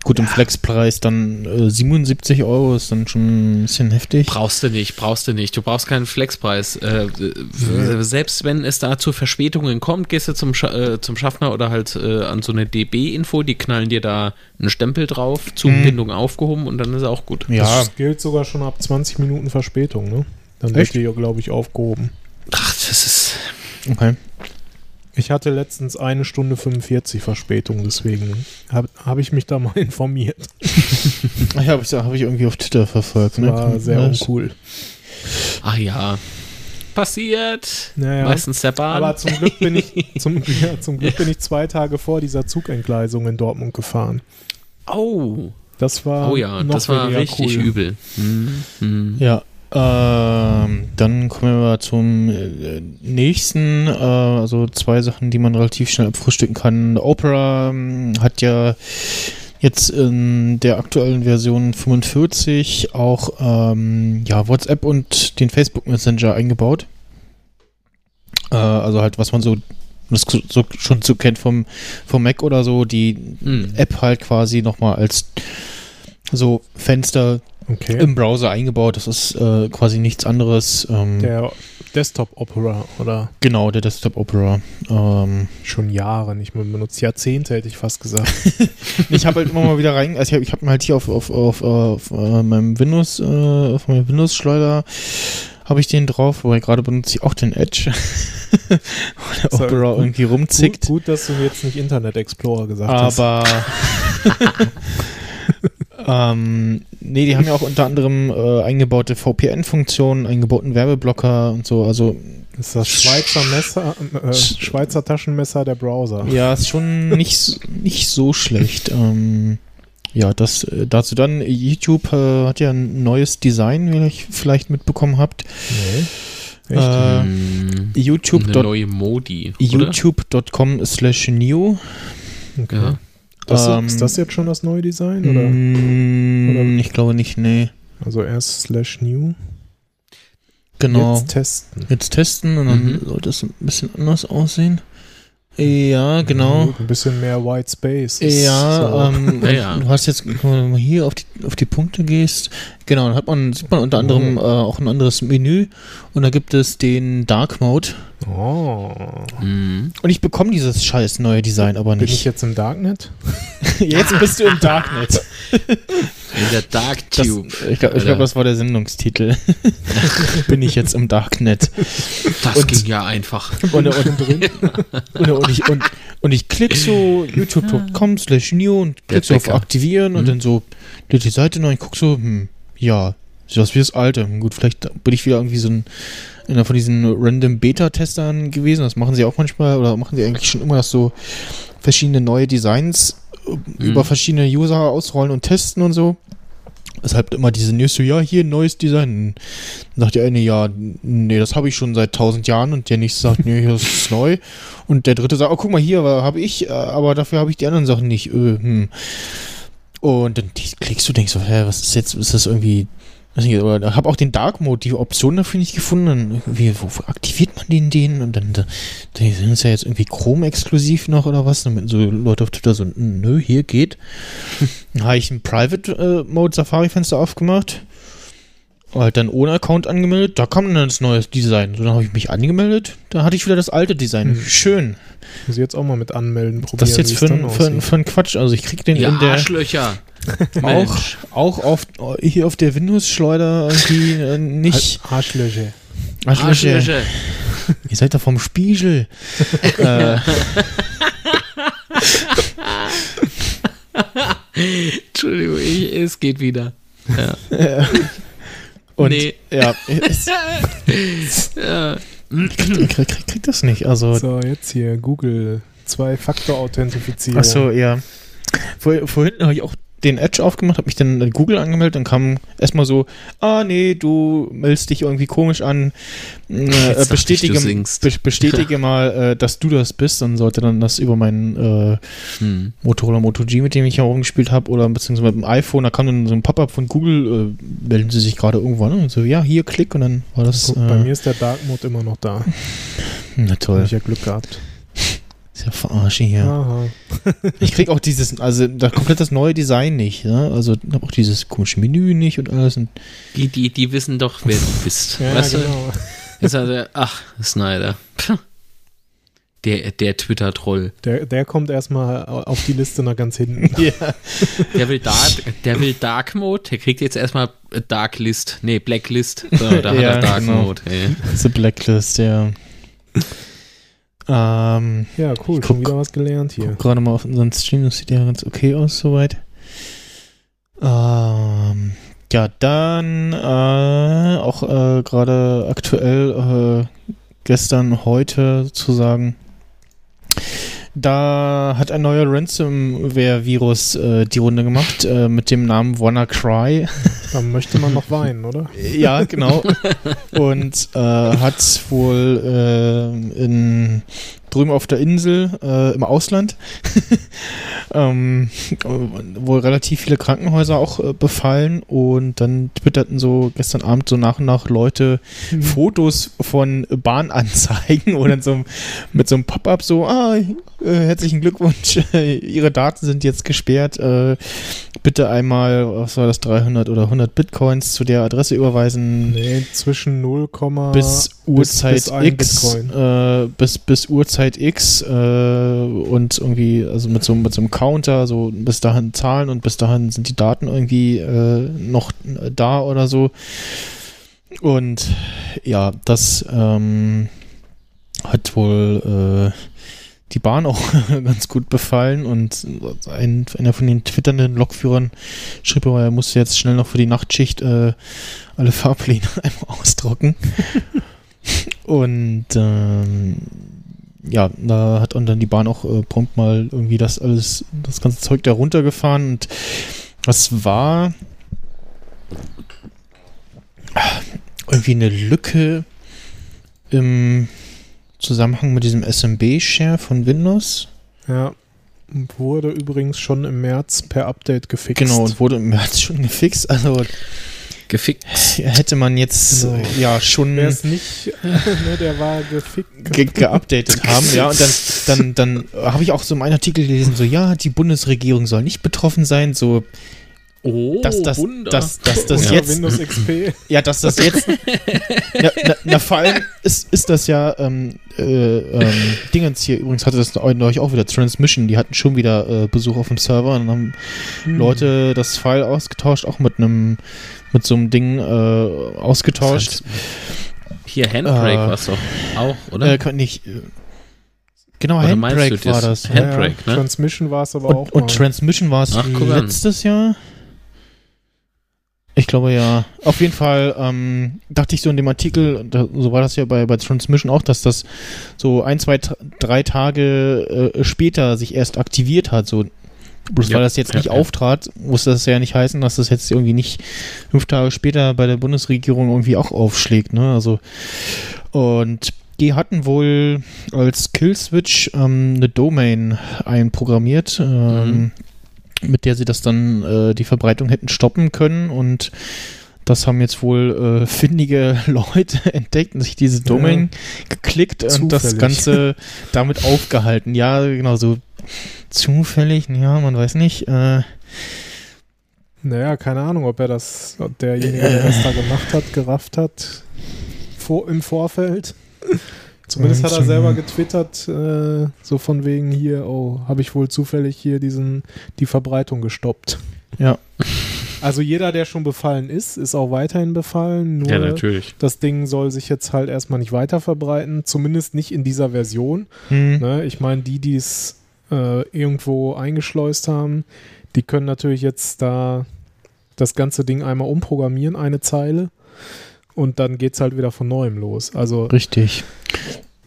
Gut, im Flexpreis dann äh, 77 Euro ist dann schon ein bisschen heftig. Brauchst du nicht, brauchst du nicht. Du brauchst keinen Flexpreis. Äh, äh, selbst wenn es da zu Verspätungen kommt, gehst du zum, Scha äh, zum Schaffner oder halt äh, an so eine DB-Info, die knallen dir da einen Stempel drauf, Zugbindung aufgehoben und dann ist auch gut. Ja, Das gilt sogar schon ab 20 Minuten Verspätung, ne? Dann Echt? wird die ja, glaube ich, aufgehoben. Ach, das ist. okay. Ich hatte letztens eine Stunde 45 Verspätung, deswegen habe hab ich mich da mal informiert. Ach ja, habe ich, hab ich irgendwie auf Twitter verfolgt. Das Ne? war sehr uncool. Ach ja. Passiert. Naja. Meistens der Bahn. Aber zum Glück bin ich zum, ja, zum Glück bin ich zwei Tage vor dieser Zugentgleisung in Dortmund gefahren. oh. Das war Oh ja, noch das war richtig cool. übel. Hm, hm. Ja, ähm, dann kommen wir zum äh, nächsten, äh, also zwei Sachen, die man relativ schnell abfrühstücken kann. Opera ähm, hat ja jetzt in der aktuellen Version 45 auch ähm, ja, WhatsApp und den Facebook Messenger eingebaut. Äh, also halt, was man so, das so schon so kennt vom, vom Mac oder so, die Hm. App halt quasi nochmal als so Fenster Okay. im Browser eingebaut. Das ist äh, quasi nichts anderes. Ähm, Der Desktop Opera oder genau, der Desktop Opera. Ähm, schon Jahre nicht mehr benutzt. Jahrzehnte hätte ich fast gesagt. ich habe halt immer mal wieder rein, also ich habe hab halt hier auf, auf, auf, auf äh, meinem Windows, äh, auf meiner Windows-Schleuder habe ich den drauf, wobei gerade benutze ich auch den Edge. Wo der So, Opera gut- irgendwie Gut, rumzickt. gut, dass du jetzt nicht Internet Explorer gesagt hast. Aber ähm, nee, die haben ja auch unter anderem äh, eingebaute VPN-Funktionen, eingebauten Werbeblocker und so. Also Das ist das Schweizer Messer, äh, Schweizer Taschenmesser der Browser. Ja, ist schon nicht, nicht so schlecht. Ähm, ja, das äh, dazu dann, YouTube äh, hat ja ein neues Design, wie ihr vielleicht mitbekommen habt. Nee. Echt? Äh, Hm. YouTube Eine neue Modi. youtube.com slash new. okay. Ja. Das, ähm, ist das jetzt schon das neue Design? Oder? Mm, Oder- Ich glaube nicht, nee. Also erst slash new. Genau. Jetzt testen. Jetzt testen und dann Mhm. sollte es ein bisschen anders aussehen. Ja, genau. Gut, Ein bisschen mehr White Space. ist Ja, so. ähm, Ja, ja. du hast jetzt, wenn du mal hier auf die, auf die Punkte gehst, genau, dann hat man, sieht man unter anderem äh, auch ein anderes Menü und da gibt es den Dark Mode. Oh. Hm. Und ich bekomme dieses scheiß neue Design aber Bin ich nicht. jetzt im Darknet? Jetzt bist du im Darknet. In der Dark Das, Tube. ich glaube, glaub, das war der Sendungstitel. Bin ich jetzt im Darknet. das und- ging ja einfach. Und, und, und, und, ich, und, und ich klick so youtube.com slash new und Der klick so auf aktivieren und Mhm. dann so die Seite neu und guck so, hm, ja, sieht aus wie das alte. Gut, vielleicht bin ich wieder irgendwie so ein einer von diesen random Beta-Testern gewesen. Das machen sie auch manchmal oder machen sie eigentlich schon immer, dass so verschiedene neue Designs über verschiedene User ausrollen und testen und so. Deshalb immer diese News so, ja, hier neues Design. Dann sagt der eine, ja, nee, das habe ich schon seit tausend Jahren und der nächste sagt, nee, das ist neu. Und der dritte sagt, oh, guck mal hier, habe ich, äh, aber dafür habe ich die anderen Sachen nicht. Äh, hm. Und dann klickst du, denkst so, hä, was ist jetzt, ist das irgendwie, weiß nicht, aber habe auch den Dark Mode, die Option dafür nicht gefunden. Irgendwie, wo, aktiviert man den den? Und dann, da, da sind es ja jetzt irgendwie Chrome-exklusiv noch oder was? Damit so Leute auf Twitter so, nö, hier geht. Dann habe ich ein Private äh, Safari-Fenster aufgemacht. Halt dann ohne Account angemeldet. Da kam dann das neue Design. So, dann habe ich mich angemeldet. Da hatte ich wieder das alte Design. Mhm. Schön. Muss ich jetzt auch mal mit anmelden probieren. Das ist jetzt für, ein- für, ein- für ein Quatsch. Also ich krieg den Ja, in der Arschlöcher. auch, auch auf hier auf der Windows-Schleuder irgendwie äh, nicht. Ar- Arschlöcher. Arschlöcher. Arschlöcher. Ihr seid doch vom Spiegel. äh, Entschuldigung, ich, es geht wieder. Und Nee. ja, es, Ja. krieg, krieg, krieg, krieg das nicht. Also So, jetzt hier Google Zwei-Faktor-Authentifizierung. Achso, ja. Vor, vorhin habe ich auch den Edge aufgemacht, habe mich dann in Google angemeldet, dann kam erstmal so, ah nee, du meldest dich irgendwie komisch an, äh, ich, bestätige, singst. be bestätige mal, äh, dass du das bist, dann sollte dann das über meinen äh, Hm. Motorola Moto G, mit dem ich herumgespielt habe, oder beziehungsweise mit dem iPhone, da kam dann so ein Pop-up von Google, äh, melden sie sich gerade irgendwo an und so, ja, hier, klick und dann war das, Guck, äh, bei mir ist der Dark Mode immer noch da. na Hab toll, ich ja Glück gehabt. Ist ja verarsche hier. Aha. Ich krieg auch dieses, also da komplett das neue Design nicht, ne? Also hab auch dieses komische Menü nicht und alles. Und Die, die, die wissen doch, wer du bist. Ja, weißt du? genau. Ist also, ach, Snyder. Puh. Der, der Twitter-Troll. Der, der kommt erstmal auf die Liste nach ganz hinten. ja. Der will, Dark, der will Dark Mode, der kriegt jetzt erstmal Dark List. Nee, Blacklist. So, da hat Ja, er Dark genau. Mode. Ey. The Blacklist, ja. Ähm, Ja, cool, Ich schon guck- wieder was gelernt hier. gerade mal auf unseren Stream, das sieht ja ganz okay aus soweit. Ähm, ja, dann äh, auch äh, gerade aktuell äh, gestern, heute sozusagen. Da hat ein neuer Ransomware-Virus äh, die Runde gemacht äh, mit dem Namen WannaCry. Da möchte man noch weinen, oder? Ja, genau. Und äh, hat wohl äh, in, drüben auf der Insel äh, im Ausland. Ähm, wohl relativ viele Krankenhäuser auch äh, befallen. Und dann twitterten so gestern Abend so nach und nach Leute Fotos von Bahnanzeigen oder so mit so einem Pop-up so, ah, äh, herzlichen Glückwunsch, Ihre Daten sind jetzt gesperrt, äh, bitte einmal, was war das, 300 oder 100 Bitcoins zu der Adresse überweisen Nee, zwischen 0, bis Uhrzeit bis ein X, äh, bis, bis Uhrzeit X äh, und irgendwie, also mit so, mit so einem Counter, so bis dahin zahlen und bis dahin sind die Daten irgendwie äh, noch da oder so. Und ja, das ähm, hat wohl äh, die Bahn auch ganz gut befallen und ein, einer von den twitternden Lokführern schrieb aber, er musste jetzt schnell noch für die Nachtschicht äh, alle Fahrpläne einmal ausdrucken. und ähm, ja, da hat dann die Bahn auch äh, prompt mal irgendwie das alles, das ganze Zeug da runtergefahren und was war irgendwie eine Lücke im Zusammenhang mit diesem SMB-Share von Windows. Ja. Wurde übrigens schon im März per Update gefixt. Genau, und wurde im März schon gefixt. Also Gefickt. hätte man jetzt äh, ja schon Wer es nicht, ne, der war gefickt. ge geupdatet haben. Ja, und dann, dann, dann habe ich auch so in einem Artikel gelesen, so ja, die Bundesregierung soll nicht betroffen sein, so Oh, dass das, Wunder. dass, dass das Unter jetzt Windows XP. Ja, dass das jetzt. na, na, na, vor allem ist, ist das ja, ähm, äh, ähm, Dingens hier übrigens hatte das neulich auch wieder, Transmission, die hatten schon wieder äh, Besuch auf dem Server und dann haben Hm. Leute das File ausgetauscht, auch mit einem, mit so einem Ding äh, ausgetauscht. Hier, Handbrake Äh, war es doch auch, oder? Äh, kann nicht. Äh, genau, Oder Handbrake du war das? das. Hand- Handbrake, ja, ne? Transmission war es aber auch. Und, und mal. Transmission war es letztes Jahr. Ich glaube ja. Auf jeden Fall ähm, dachte ich so in dem Artikel, da, so war das ja bei, bei Transmission auch, dass das so ein, zwei, drei Tage äh, später sich erst aktiviert hat. So, bloß Ja, weil das jetzt ja, nicht ja. auftrat, muss das ja nicht heißen, dass das jetzt irgendwie nicht fünf Tage später bei der Bundesregierung irgendwie auch aufschlägt. Ne? Also und die hatten wohl als Killswitch ähm, eine Domain einprogrammiert, ähm, Mhm. Mit der sie das dann äh, die Verbreitung hätten stoppen können und das haben jetzt wohl äh, findige Leute entdeckt und sich diese Domain geklickt und das Zufällig. Ganze damit aufgehalten. Ja, genau, so zufällig, ja, man weiß nicht. Äh, Naja, keine Ahnung, ob er das, ob derjenige, der das da gemacht hat, gerafft hat vor, im Vorfeld. Zumindest hat er selber getwittert, äh, so von wegen hier, oh, habe ich wohl zufällig hier diesen, die Verbreitung gestoppt. Ja. Also jeder, der schon befallen ist, ist auch weiterhin befallen. Nur ja, natürlich. das Ding soll sich jetzt halt erstmal nicht weiter verbreiten, zumindest nicht in dieser Version. hm, Ne? Ich meine, die, die es äh, irgendwo eingeschleust haben, die können natürlich jetzt da das ganze Ding einmal umprogrammieren, eine Zeile. Und dann geht es halt wieder von neuem los. Also, richtig.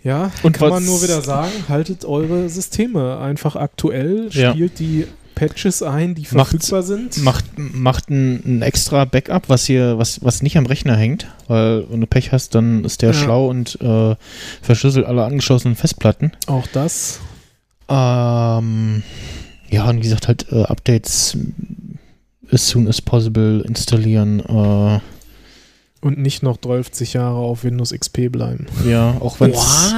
ja, Und kann man nur wieder sagen, haltet eure Systeme einfach aktuell, Ja. spielt die Patches ein, die Macht- verfügbar sind. Macht, macht ein, ein extra Backup, was hier, was, was nicht am Rechner hängt, weil wenn du Pech hast, dann ist der Ja. schlau und äh, verschlüsselt alle angeschlossenen Festplatten. Auch das. Ähm, ja, und wie gesagt, halt äh, Updates as soon as possible installieren. Äh, Und nicht noch 12 Jahre auf Windows XP bleiben. ja, auch wenn's,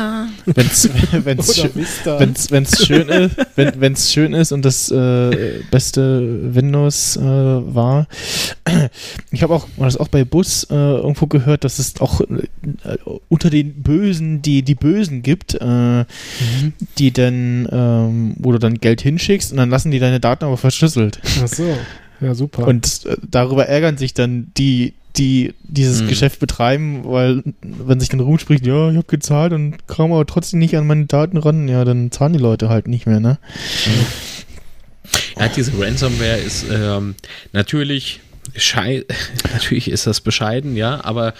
wenn's, wenn's, Vista. wenn's, wenn's schön ist, wenn, wenn's schön ist und das äh, beste Windows äh, war. Ich habe auch, das auch bei Bus äh, irgendwo gehört, dass es auch äh, unter den Bösen die die Bösen gibt, äh, Mhm. die dann, ähm, wo du dann Geld hinschickst und dann lassen die deine Daten aber verschlüsselt. Ach so. Ja, super. Und äh, darüber ärgern sich dann die, die dieses Mhm. Geschäft betreiben, weil wenn sich dann rumspricht, ja, ich habe gezahlt und kam aber trotzdem nicht an meine Daten ran, ja, dann zahlen die Leute halt nicht mehr, ne? Ja, diese Ransomware ist ähm, natürlich schei natürlich ist das bescheiden, ja, aber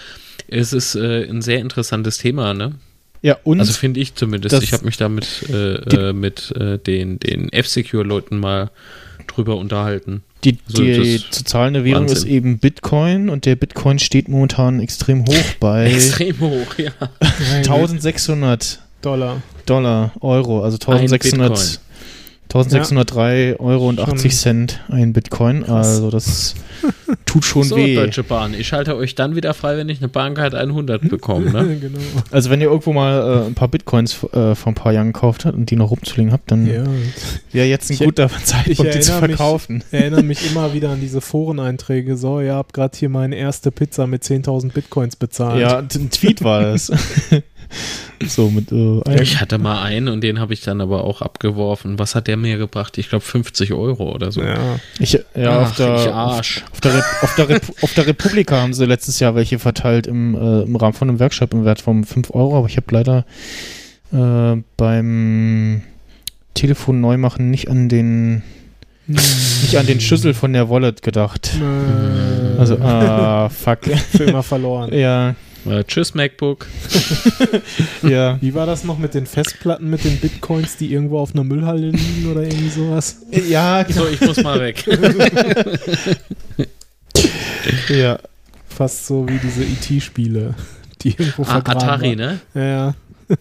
es ist äh, ein sehr interessantes Thema, ne? Ja, und Also finde ich zumindest. Ich habe mich da mit, äh, äh, mit äh, den, den F-Secure-Leuten mal drüber unterhalten. Die, also die zu zahlende Währung Wahnsinn. ist eben Bitcoin und der Bitcoin steht momentan extrem hoch bei Extrem hoch, ja. 1600 Dollar. Dollar, Euro, also Ein 1600, Bitcoin. 1603 Euro und Schon 80 Cent ein Bitcoin. krass. Also das tut schon so, weh. Deutsche Bahn. Ich schalte euch dann wieder frei, wenn ich eine Bahncard 100 bekomme, ne? genau. Also wenn ihr irgendwo mal äh, ein paar Bitcoins äh, vor ein paar Jahren gekauft habt und die noch rumzulegen habt, dann Ja. wäre jetzt ein Ich- guter ich Zeitpunkt, die zu mich- verkaufen. Ich erinnere mich immer wieder an diese Foreneinträge. So, ihr habt gerade hier meine erste Pizza mit 10.000 Bitcoins bezahlt. Ja, ein Tweet war das. so mit äh, Ich hatte mal einen und den habe ich dann aber auch abgeworfen. Was hat der mir gebracht? Ich glaube 50 Euro oder so. Ja. ich, ja, Ach, auf der, ich Arsch. auf, der auf, der auf der Republika haben sie letztes Jahr welche verteilt im, äh, im Rahmen von einem Workshop im Wert von 5 Euro, aber ich habe leider äh, beim Telefon neu machen nicht an den nicht an den Schlüssel von der Wallet gedacht. Also, ah, fuck. für immer verloren. ja, Äh, tschüss, MacBook. ja. Wie war das noch mit den Festplatten, mit den Bitcoins, die irgendwo auf einer Müllhalde liegen oder irgendwie sowas? Ja, So, ich muss mal weg. ja. Fast so wie diese IT-Spiele, die irgendwo Ah, vergraben Atari, waren. ne? Ja, ja.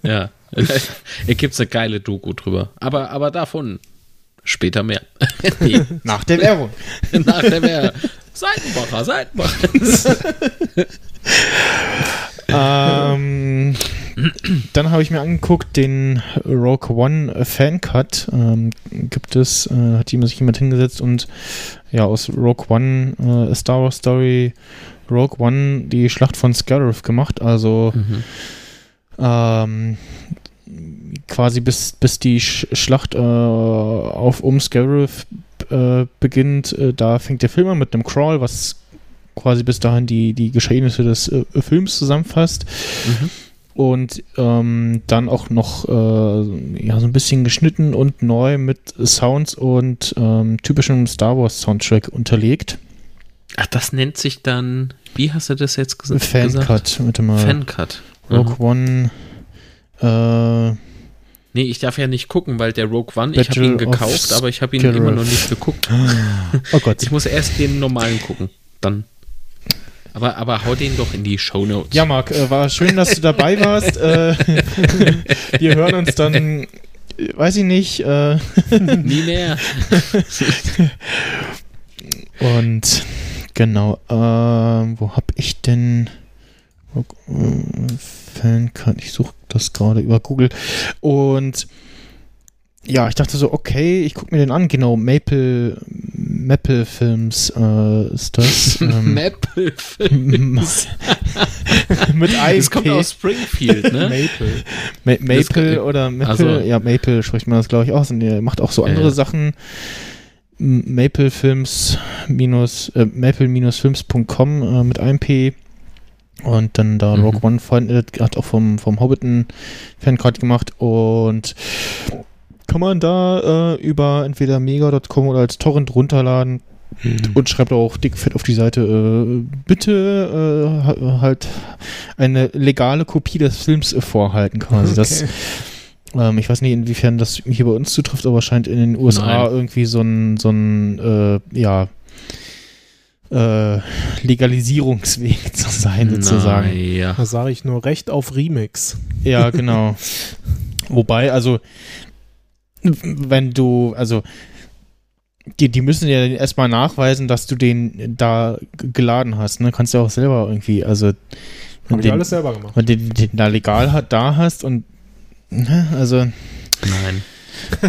Ja. Hier gibt's eine geile Doku drüber. Aber, aber davon später mehr. Nee, Nach der Werbung. Nach der Wehr. Seitenbacher, Seitenbacher. ähm, dann habe ich mir angeguckt, den Rogue One Fan-Cut. Ähm, gibt es, äh, hat sich jemand hingesetzt und ja, aus Rogue One äh, Star Wars Story Rogue One die Schlacht von Scarif gemacht. Also Mhm. ähm, quasi bis, bis die Sch Schlacht äh, auf um Scarif äh, beginnt, äh, da fängt der Film an mit einem Crawl, was quasi bis dahin die, die Geschehnisse des äh, Films zusammenfasst. Mhm. Und ähm, dann auch noch äh, ja, so ein bisschen geschnitten und neu mit Sounds und ähm, typischem Star Wars Soundtrack unterlegt. Ach, das nennt sich dann, wie hast du das jetzt ges gesagt? Fancut, warte mal. Fancut. Rogue One. Äh, Nee, ich darf ja nicht gucken, weil der Rogue One, ich habe Battle ihn gekauft, aber ich habe ihn Scarif. immer noch nicht geguckt. oh Gott. Ich muss erst den normalen gucken, dann. Aber, aber hau den doch in die Shownotes. Ja, Marc, äh, war schön, dass du dabei warst. äh, wir hören uns dann, äh, weiß ich nicht. Äh, Nie mehr. und genau, äh, wo hab ich denn äh, Fancut? Ich suche das gerade über Google. Und ja, ich dachte so, okay, ich gucke mir den an. Genau, Maple, Maple Films äh, ist das. Ähm, Maple. mit I. Das kommt aus Springfield, ne? Maple. Ma Das- Maple oder Maple, Also- ja, Maple spricht man das, glaube ich, aus. Und er macht auch so andere ja. Sachen. Maple Films minus, äh, maple-films.com äh, mit einem P. Und dann da Mhm. Rogue One Fan hat auch vom, vom Hobbiten Fancard gemacht und kann man da äh, über entweder mega.com oder als Torrent runterladen und schreibt auch dickfett auf die Seite, äh, bitte äh, ha- halt eine legale Kopie des Films äh, vorhalten quasi. Das, ähm, ich weiß nicht, inwiefern das hier bei uns zutrifft, aber scheint in den USA Nein. irgendwie so ein, so ein äh, ja, äh, Legalisierungsweg zu sein, sozusagen. Naja. Da sage ich nur Recht auf Remix. Ja, genau. Wobei, also, wenn du, also, die, die müssen ja erstmal nachweisen, dass du den da geladen hast, ne? Kannst du auch selber irgendwie, also, wenn ich den, alles selber gemacht. wenn du den, den da legal hat, da hast und, ne? also, Nein.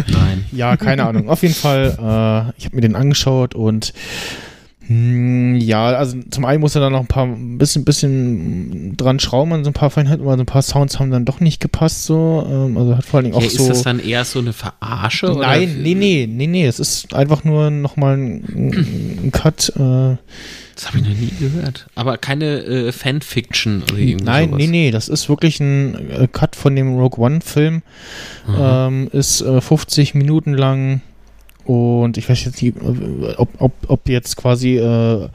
Nein. ja, keine Ahnung. Auf jeden Fall, äh, ich habe mir den angeschaut und ja, also zum einen muss er da noch ein paar ein bisschen, bisschen dran schrauben an so ein paar Feinheiten, aber so ein paar Sounds haben dann doch nicht gepasst so. Ähm, also hat vor allen Dingen auch Ja, so. ist das dann eher so eine Verarsche? oder? Nein, nee, nee, nee, nee. Es ist einfach nur nochmal ein, ein Cut. Äh, Das habe ich noch nie gehört. Aber keine äh, Fanfiction oder irgendwie nein, sowas. nee, nee. Das ist wirklich ein äh, Cut von dem Rogue One-Film. Mhm. Ähm, ist äh, 50 Minuten lang und ich weiß jetzt nicht, ob, ob, ob jetzt quasi äh,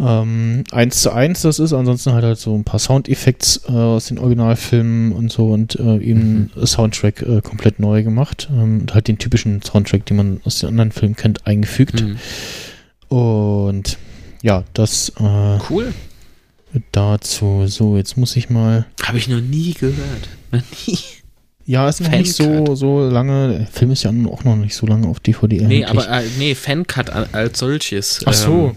ähm, 1 zu 1 das ist, ansonsten halt halt so ein paar Soundeffekte äh, aus den Originalfilmen und so und äh, eben Soundtrack äh, komplett neu gemacht ähm, und halt den typischen Soundtrack, den man aus den anderen Filmen kennt, eingefügt Hm. und ja, das äh, Cool. dazu. So, jetzt muss ich mal Habe ich noch nie gehört. Noch nie. Ja, ist noch nicht so, so lange. Der Film ist ja auch noch nicht so lange auf DVD. Nee, eigentlich. aber äh, nee, Fancut als solches. Ach so.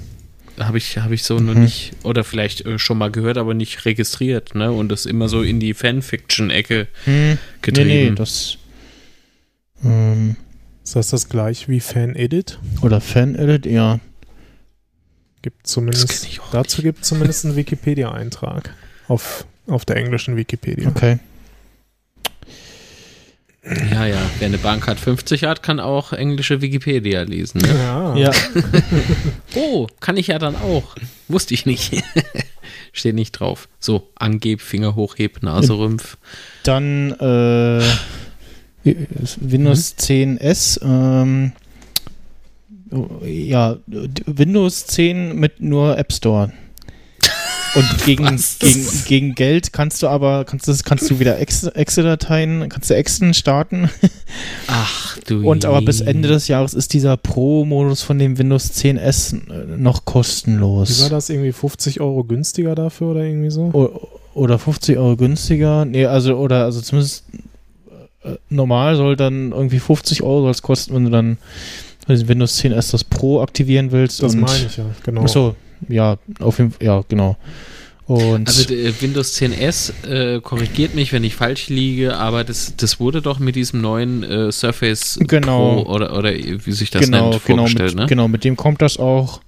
Ähm, habe ich, hab ich so noch Mhm. nicht, oder vielleicht äh, schon mal gehört, aber nicht registriert, ne? Und das immer so in die Fanfiction-Ecke Hm, nee, getrieben. nee, das. Ähm, Ist das das gleich wie Fan-Edit? oder Fan-Edit, ja. Gibt zumindest, kenn ich auch dazu gibt es zumindest einen Wikipedia-Eintrag auf, auf der englischen Wikipedia. Okay. Ja, ja. Wer eine Bahncard 50 hat, kann auch englische Wikipedia lesen. Ne? Ja. Ja. Oh, kann ich ja dann auch. Wusste ich nicht. Steht nicht drauf. So, angeb, Finger hochheb, Nase rümpf. Dann äh, Windows 10 S. Ähm, ja, Windows 10 mit nur App Store. Und gegen, gegen, gegen Geld kannst du aber, kannst du, kannst du wieder Ex- Exe-Dateien, kannst du Exen starten. Ach du Und aber bis. Ende des Jahres ist dieser Pro-Modus von dem Windows 10S äh, noch Wie war kostenlos. das? Irgendwie 50 Euro günstiger dafür oder irgendwie so? O oder 50 Euro günstiger. Nee, also, oder, also zumindest äh, normal soll dann irgendwie 50 Euro soll es kosten, wenn du dann Windows 10S das Pro aktivieren willst. Das meine ich ja, genau. Achso, ja, auf jeden Fall, ja, genau. Und Also Windows 10S äh, korrigiert mich, wenn ich falsch liege, aber das, das wurde doch mit diesem neuen äh, Surface Genau. Pro oder, oder wie sich das genau, nennt, genau, vorgestellt, mit, ne? genau, mit dem kommt das auch.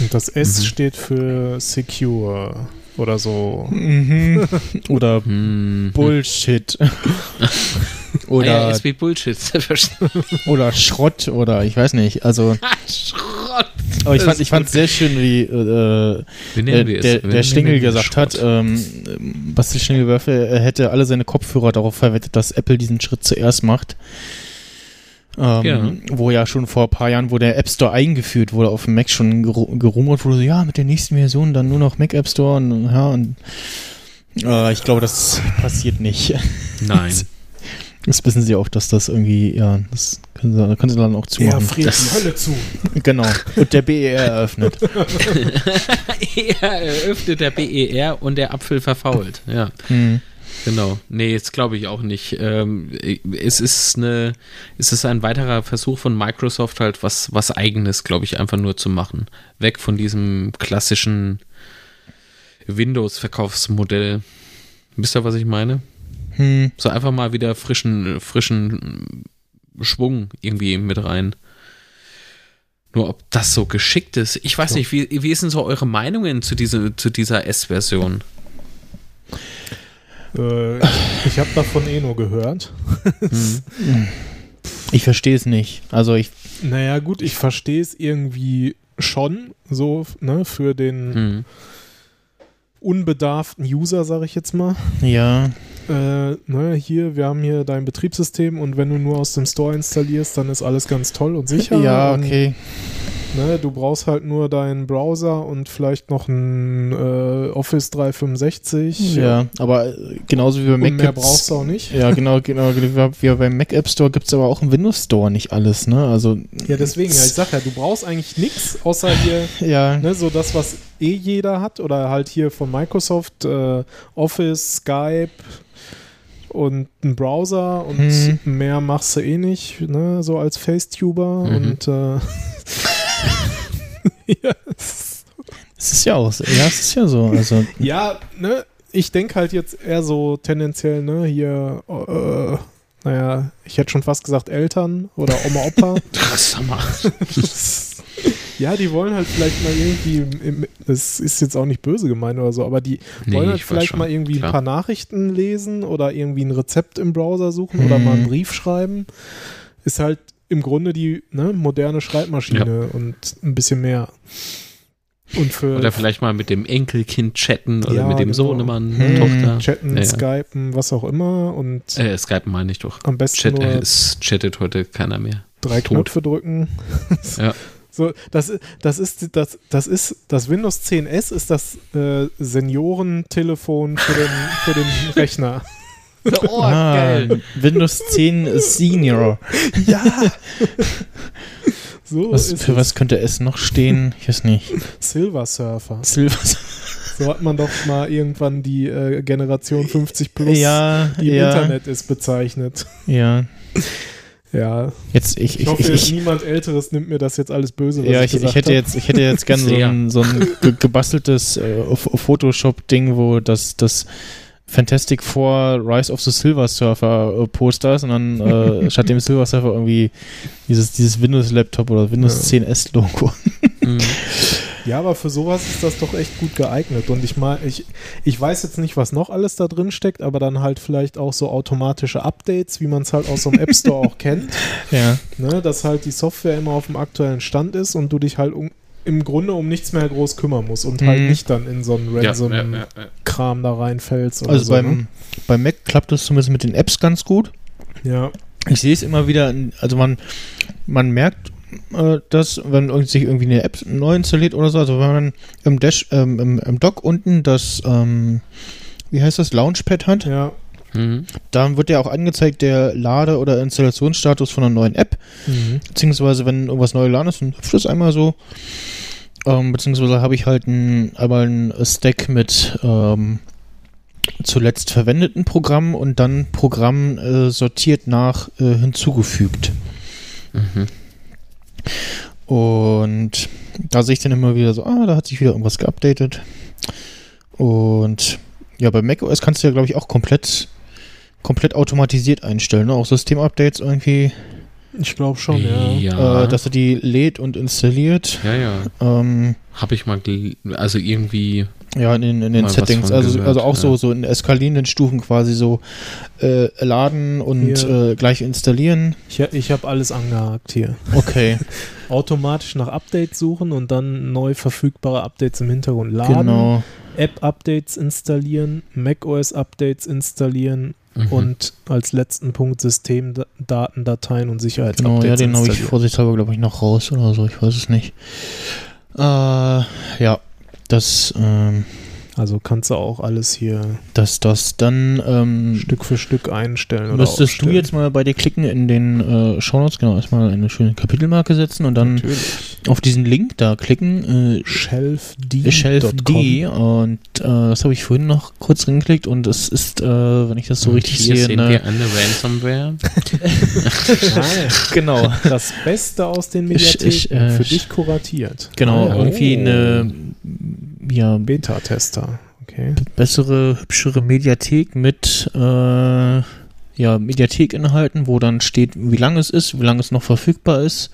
Und das S Mhm. steht für Secure oder so. Mhm. Oder Hm. Bullshit. Ah, oder, ja, ist wie Bullshit. Verstanden. oder Schrott oder ich weiß nicht. Also, Schrott. Aber ich fand ich fand sehr schön, wie äh, Wie der, der, wir gesagt hat, ähm, Basti Stingelwürfe, er hätte alle seine Kopfhörer darauf verwettet, dass Apple diesen Schritt zuerst macht. Ähm, Ja. Wo ja schon vor ein paar Jahren, wo der App Store eingeführt wurde auf dem Mac, schon geru- gerumort wurde, so, ja, mit der nächsten Version dann nur noch Mac App Store und, ja, und äh, ich glaube, das passiert nicht. Nein. Das wissen sie auch, dass das irgendwie, ja, das können sie, können sie dann auch Er zumachen. friert Das- die Hölle zu. Genau. Und der BER eröffnet. er eröffnet der BER und der Apfel verfault. Ja, Hm. genau. Nee, das glaube ich auch nicht. Ähm, es ist eine, es ist ein weiterer Versuch von Microsoft halt was, was eigenes, glaube ich, einfach nur zu machen. Weg von diesem klassischen Windows-Verkaufsmodell. Wisst ihr, was ich meine? Hm. So einfach mal wieder frischen, frischen Schwung irgendwie mit rein. Nur ob das so geschickt ist, ich weiß nicht, wie, wie denn so eure Meinungen zu, diese, zu dieser S-Version? Äh, ich ich habe davon eh nur gehört. Hm. Ich verstehe es nicht. Also ich, Naja, gut, ich verstehe es irgendwie schon so, ne, für den Hm. unbedarften User, sage ich jetzt mal. ja, Äh, ne, hier, wir haben hier dein Betriebssystem und wenn du nur aus dem Store installierst, dann ist alles ganz toll und sicher. ja, und, okay. Ne, du brauchst halt nur deinen Browser und vielleicht noch ein äh, Office 365. Ja, aber äh, genauso wie bei Und Mac mehr gibt's- brauchst du auch nicht. Ja, genau, genau. Wie beim Mac App Store gibt es aber auch im Windows Store nicht alles, ne? Also, Ja, deswegen, ja, ich sag ja, du brauchst eigentlich nichts, außer hier ja, Ne, so das, was eh jeder hat, oder halt hier von Microsoft, äh, Office, Skype und ein Browser und Hm. mehr machst du eh nicht, ne, so als Facetuber Mhm. und äh, ja, es- ist ja auch so. Ja, es ist ja so. Also, ja, ne, ich denke halt jetzt eher so tendenziell, ne, hier, äh, naja, ich hätte schon fast gesagt Eltern oder Oma, Opa. Sag mal. Ja, die wollen halt vielleicht mal irgendwie, im, das ist jetzt auch nicht böse gemeint oder so, aber die Nee, wollen halt vielleicht schon, mal irgendwie klar. ein paar Nachrichten lesen oder irgendwie ein Rezept im Browser suchen oder Mhm. mal einen Brief schreiben. Ist halt im Grunde die ne, moderne Schreibmaschine und ein bisschen mehr. Und für Oder vielleicht mal mit dem Enkelkind chatten oder Ja, mit dem genau. Sohnemann, Hm. Tochter. Chatten, Ja, ja. Skypen, was auch immer und Äh, Skype meine ich doch. am besten Chat, äh, es chattet heute keiner mehr. drei tot. Knöpfe drücken. Ja. So, das, das ist das, das ist das Windows 10S ist das äh, Seniorentelefon für den, für den Rechner. Oh, ah, Windows 10 Senior. Ja. so Was, ist für es. was könnte es noch stehen? Ich weiß nicht. Silver Surfer. Silver. So hat man doch mal irgendwann die äh, Generation 50 plus, Ja, die im ja, Internet ist, bezeichnet. ja. Ja. Jetzt, ich, Ich, ich, hoffe, ich, ich, niemand Älteres nimmt mir das jetzt alles böse. Was ja, ich, ich, hätte hab. jetzt, ich hätte jetzt gern so ein, so ein ge gebasteltes äh, Photoshop-Ding, wo das, das Fantastic Four Rise of the Silver Surfer äh, Poster ist und dann äh, statt dem Silver Surfer irgendwie dieses, dieses Windows-Laptop oder Windows Ja. 10S-Logo. Mhm. Ja, aber für sowas ist das doch echt gut geeignet. Und ich mal, ich, ich weiß jetzt nicht, was noch alles da drin steckt, aber dann halt vielleicht auch so automatische Updates, wie man es halt aus so einem App Store auch kennt. Ja. Ne? Dass halt die Software immer auf dem aktuellen Stand ist und du dich halt um, im Grunde um nichts mehr groß kümmern musst und halt Mhm. nicht dann in so einen Ja, Ransom ja, ja, ja. Kram da reinfällst. Oder Also so, beim, ne? beim Mac klappt das zumindest mit den Apps ganz gut. Ja. Ich sehe es immer wieder, also man, man merkt äh, das, wenn sich irgendwie eine App neu installiert oder so, also wenn man im Dash, ähm, im, im Dock unten das, ähm, wie heißt das, Launchpad hat, Ja. Mhm. dann wird ja auch angezeigt der Lade- oder Installationsstatus von einer neuen App, Mhm. beziehungsweise wenn irgendwas neu geladen ist, dann hüpft das einmal so. Ähm, beziehungsweise habe ich halt ein, einmal ein Stack mit ähm, zuletzt verwendeten Programmen und dann Programm äh, sortiert nach äh, hinzugefügt. Mhm. Und da sehe ich dann immer wieder so, ah, da hat sich wieder irgendwas geupdatet. Und ja, bei macOS kannst du ja, glaube ich, auch komplett, komplett automatisiert einstellen. Ne? Auch Systemupdates irgendwie, Ich glaube schon, ja. Ja, äh, dass er die lädt und installiert. ja, ja. Ähm, Habe ich mal, also irgendwie, ja, in, den- in den Settings. Also, gehört, also auch so, ja. so in eskalierenden Stufen quasi so äh, laden und äh, gleich installieren. Ich, ich habe alles angehakt hier. Okay, Automatisch nach Updates suchen und dann neu verfügbare Updates im Hintergrund laden. genau. App-Updates installieren, macOS-Updates installieren mhm. und als letzten Punkt Systemdaten, Dateien und Genau, Sicherheitsupdates ja, den habe ich vorsichtshalber, glaube ich, noch raus oder so. Ich weiß es nicht. Äh, ja, das, ähm, Also kannst du auch alles hier das, das. Dann ähm, Stück für Stück einstellen oder müsstest du aufstellen. jetzt mal bei dir klicken in den äh, Shownotes, genau, erstmal eine schöne Kapitelmarke setzen und dann Natürlich. auf diesen Link da klicken, äh, Shelf.d. Shelf D und äh, das habe ich vorhin noch kurz reingeklickt und es ist, äh, wenn ich das so Und richtig hier sehe, sehen eine, wir eine Ransomware. genau, Das Beste aus den Ich- Mediatheken ich, äh, für dich kuratiert. genau, Ah, irgendwie oh. eine, ja, Beta-Tester. Okay. bessere, hübschere Mediathek mit, äh, ja, Mediathekinhalten, wo dann steht, wie lange es ist, wie lange es noch verfügbar ist,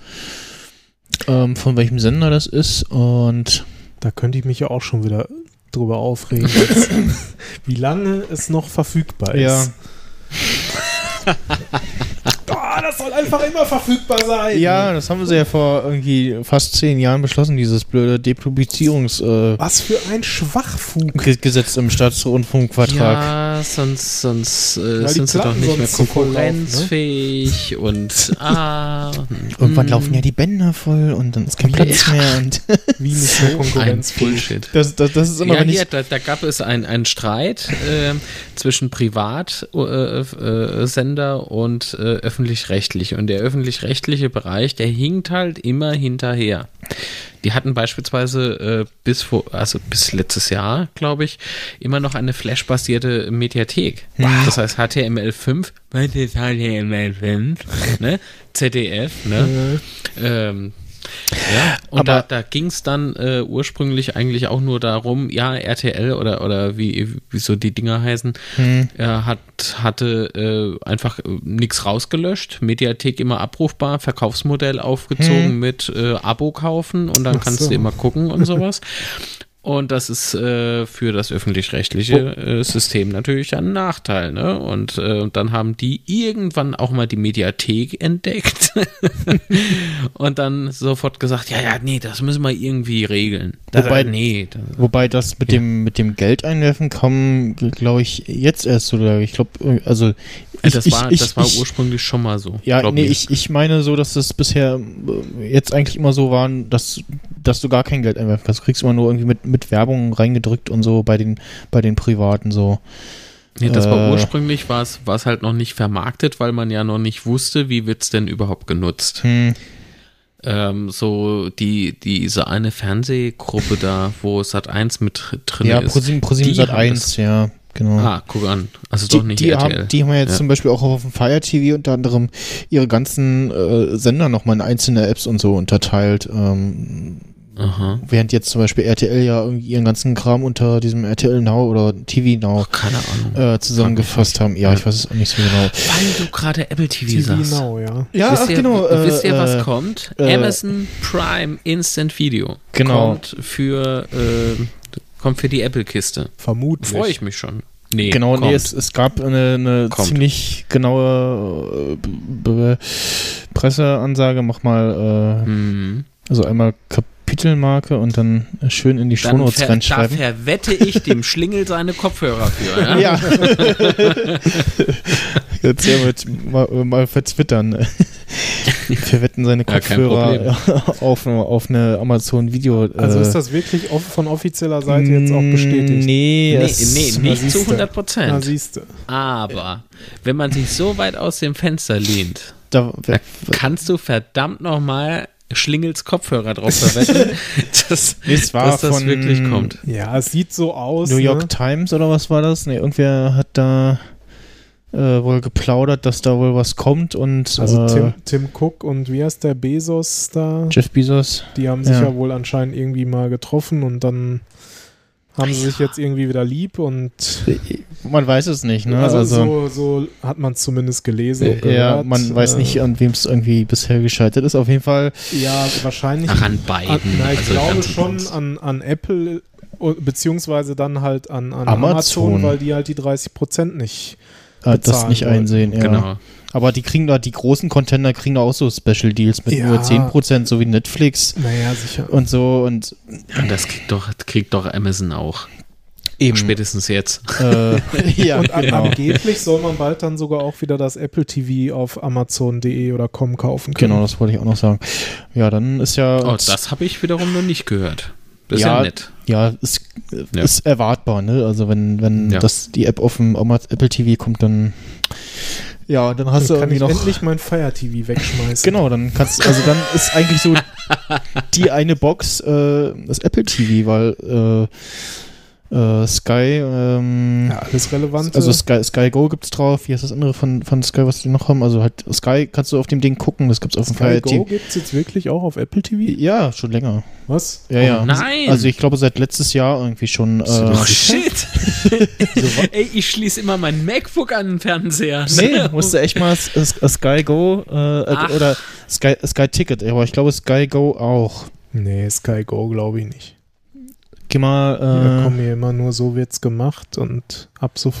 ähm, von welchem Sender das ist und Da könnte ich mich ja auch schon wieder drüber aufregen, wie lange es noch verfügbar ist. Ja. Das soll einfach immer verfügbar sein. ja, das haben sie ja vor irgendwie fast zehn Jahren beschlossen, dieses blöde Depublizierungsgesetz äh, Was für ein Schwachfug. Ge- Gesetz im Staatsrundfunkvertrag. Ja, sonst, sonst äh, sind sie doch nicht mehr ne? konkurrenzfähig und ah. Irgendwann mm, laufen ja die Bänder voll und dann ist kein Platz mehr und Wie nicht mehr konkurrenzfähig. Bullshit. das, das, das ist immer, ja, wenn hier, da, da gab es ein- einen Streit äh, zwischen Privatsender äh, Sender und äh, öffentlich-rechtlich. Und der öffentlich-rechtliche Bereich, der hinkt halt immer hinterher. Die hatten beispielsweise äh, bis vor, also bis letztes Jahr, glaube ich, immer noch eine Flash-basierte Mediathek. Das heißt HTML5, was ist HTML5? ne? ZDF, ne? Ähm, ja, und Aber- da, da ging es dann äh, ursprünglich eigentlich auch nur darum, ja, RTL oder, oder wie, wie so die Dinger heißen, Hm. äh, hat, hatte äh, einfach äh, nichts rausgelöscht, Mediathek immer abrufbar, Verkaufsmodell aufgezogen mit äh, Abo kaufen und dann Ach kannst so. du immer gucken und sowas. Und das ist äh, für das öffentlich-rechtliche äh, System natürlich ein Nachteil. Ne? Und äh, dann haben die irgendwann auch mal die Mediathek entdeckt und dann sofort gesagt, ja, ja, nee, das müssen wir irgendwie regeln. Das, Wobei- nee, das, Wobei das mit dem mit dem Geld einwerfen kam, glaube ich, jetzt erst oder ich glaube, also ich, das ich, war, ich, das war ich, ursprünglich schon mal so. ja, nee, ich, ich meine so, dass das bisher äh, jetzt eigentlich immer so war, dass, dass du gar kein Geld einwerfen kannst. Du kriegst immer nur irgendwie mit, mit Werbung reingedrückt und so bei den, bei den Privaten so. Nee, das war Äh, ursprünglich, war es war es halt noch nicht vermarktet, weil man ja noch nicht wusste, wie wird's denn überhaupt genutzt. Hm, Ähm, so die, diese eine Fernsehgruppe da, wo Sat 1 mit drin ja, ist. ProSieben, ProSieben die Sat haben 1, ja, genau. Ah, guck an. Also die, doch nicht die, RTL. haben, die haben ja jetzt Ja. zum Beispiel auch auf dem Fire TV unter anderem ihre ganzen äh, Sender nochmal in einzelne Apps und so unterteilt. Ähm, Aha. während jetzt zum Beispiel RTL ja irgendwie ihren ganzen Kram unter diesem RTL Now oder TV Now Ach, keine Ahnung. äh, zusammengefasst haben. Ja, Ja. ich weiß es auch nicht so genau. Weil du gerade Apple TV, TV sagst. Now, ja. Ja, wisst ach, ihr, genau. wisst ihr, äh, was äh, kommt? äh, Amazon Prime Instant Video. Genau. Kommt für, äh, kommt für die Apple-Kiste. Vermutlich. Freue ich mich schon. Nee, Genau, kommt. nee, es, es gab eine, eine ziemlich genaue äh, Presseansage. Mach mal, äh, Hm. also einmal Kapitelmarke und dann schön in die Dann Shownotes ver da reinschreiben. verwette ich dem Schlingel seine Kopfhörer für. Ja? Ja. Jetzt ja mit, mal, mal verzwittern. Wir wetten seine Ja, Kopfhörer auf, auf eine Amazon Video. Also äh, ist das wirklich off- von offizieller Seite jetzt auch bestätigt? Nee, Nee, nee, nicht zu siehste. 100 Na, Prozent. siehst du. Aber wenn man sich so weit aus dem Fenster lehnt, Da, da kannst du verdammt nochmal Schlingels Kopfhörer drauf verwetten, dass, es war dass das von wirklich kommt. Ja, es sieht so aus. New York ne? Times oder was war das? Nee, irgendwer hat da äh, wohl geplaudert, dass da wohl was kommt und Also äh, Tim, Tim Cook und wie heißt der Bezos da? Jeff Bezos. Die haben sich Ja. ja wohl anscheinend irgendwie mal getroffen und dann Haben sie sich jetzt irgendwie wieder lieb und Man weiß es nicht, ne? also, Also, so, so hat man es zumindest gelesen. äh, ja, man weiß Äh, nicht, an wem es irgendwie bisher gescheitert ist. Auf jeden Fall, Ja, wahrscheinlich. Ach, an beiden. An, na, ich Also glaube schon an, an Apple äh, beziehungsweise dann halt an, an Amazon. Amazon. weil die halt die 30% nicht. Äh, das Bezahlen nicht wollten. einsehen, ja. Genau. Aber die kriegen da, die großen Contender kriegen da auch so Special Deals mit Ja. nur 10%, so wie Netflix Naja, sicher. und so und Und das kriegt doch, kriegt doch Amazon auch. eben. Spätestens jetzt. Äh, ja, Und genau. angeblich soll man bald dann sogar auch wieder das Apple TV auf Amazon.de oder com kaufen können. Genau, das wollte ich auch noch sagen. Ja, dann ist ja. Oh, das habe ich wiederum noch nicht gehört. Das ist Ja, ja nett. Ja, ist, Ja. ist erwartbar, ne? Also wenn, wenn Ja. das, die App auf dem Apple TV kommt, dann ja, dann hast Dann du kann irgendwie ich noch. endlich mein Fire TV wegschmeißen. Genau, dann kannst also dann ist eigentlich so die eine Box äh, das Apple TV, weil äh, äh, Sky, ähm, Ja, alles relevant. also Sky, Sky Go gibt's drauf, wie heißt das andere von, von Sky, was die noch haben? Also halt Sky kannst du auf dem Ding gucken, das gibt's auf dem Sky Fire Go gibt es jetzt wirklich auch auf Apple TV? Ja, schon länger. Was? Ja, ja. Oh nein! Also ich glaube seit letztes Jahr irgendwie schon. Äh, Oh shit! Ey, ich schließe immer mein MacBook an den Fernseher. Nee, musste echt mal Sky Go äh, oder Sky, Sky Ticket, aber ich glaube Sky Go auch. Nee, Sky Go glaube ich nicht. Mal. Äh, kommen mir immer nur so wird's gemacht und ab, so,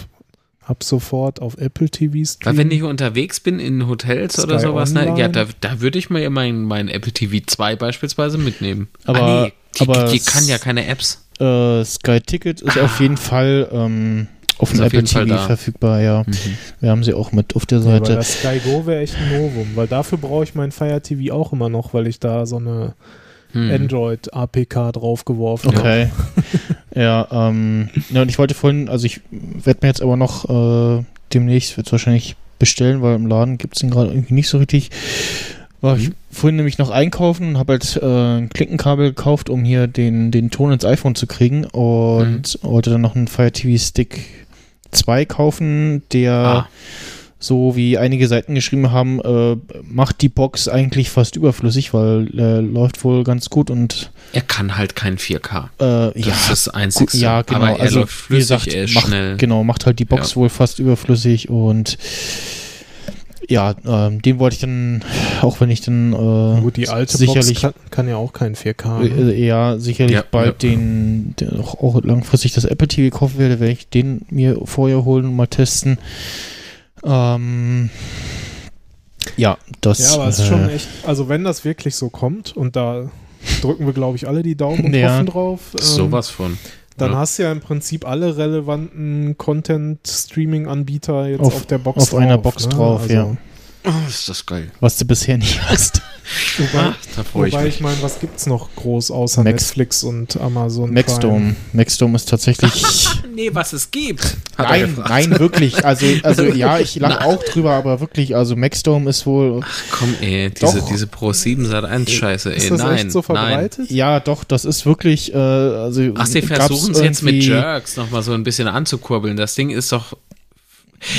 ab sofort auf Apple TV Weil streamen. wenn ich unterwegs bin in Hotels oder Sky sowas, ne, Online? ja, da, da würde ich mir mein, mein Apple TV 2 beispielsweise mitnehmen. Aber- ah, nee, die, aber die, die kann ja keine Apps. äh, Sky Ticket ist auf jeden Fall ähm, auf dem Apple TV da. verfügbar, ja. Wir haben sie auch mit auf der Ja, aber Seite. das Sky Go wäre echt ein Novum, weil dafür brauche ich mein Fire TV auch immer noch, weil ich da so eine Hm. Android APK draufgeworfen. Okay. ja, ähm, ja, und ich wollte vorhin, also ich werde mir jetzt aber noch äh, demnächst, wird wahrscheinlich bestellen, weil im Laden gibt es den gerade irgendwie nicht so richtig. War ich vorhin nämlich noch einkaufen und habe halt äh, ein Klinkenkabel gekauft, um hier den, den Ton ins iPhone zu kriegen und wollte dann noch einen Fire TV Stick 2 kaufen, der Ah, so wie einige Seiten geschrieben haben, äh, macht die Box eigentlich fast überflüssig, weil äh, läuft wohl ganz gut und er kann halt kein 4K. äh, Das ja, ist das Einzige. ja, genau. Aber er also, läuft flüssig, wie gesagt, er ist macht, schnell. Genau, macht halt die Box Ja. wohl fast überflüssig und ja, ähm, den wollte ich dann, auch wenn ich dann äh, Gut, die alte sicherlich, Box kann, kann ja auch kein 4K. Ne? äh, ja, sicherlich Ja, bald den, den auch, auch langfristig das Apple TV kaufen werde, werde ich den mir vorher holen und mal testen. Ähm, ja, das. Ja, aber es äh, ist schon echt, also wenn das wirklich so kommt und da drücken wir, glaube ich, alle die Daumen und Ja. hoffen drauf, ähm, Sowas von. dann ja. hast du ja im Prinzip alle relevanten Content-Streaming-Anbieter jetzt auf, Auf- der Box auf drauf. einer Box ne? drauf, ja. Oh, ist das geil. was du bisher nicht hast. Wobei, da freue ich wobei mich. ich meine, was gibt's noch groß außer Max- Netflix und Amazon? Maxdome. Maxdome ist tatsächlich. Nee, was es gibt. Nein, nein, wirklich. Also, also ja, ich lache auch drüber, aber wirklich, also Maxdome ist wohl. Komm, ey, diese, Doch. diese Pro 7 Sat 1 Scheiße, ey. Ist das nein, echt so nein. verbreitet? Ja, doch, das ist wirklich. Äh, also, Ach, sie versuchen es jetzt mit Jerks nochmal so ein bisschen anzukurbeln. Das Ding ist doch.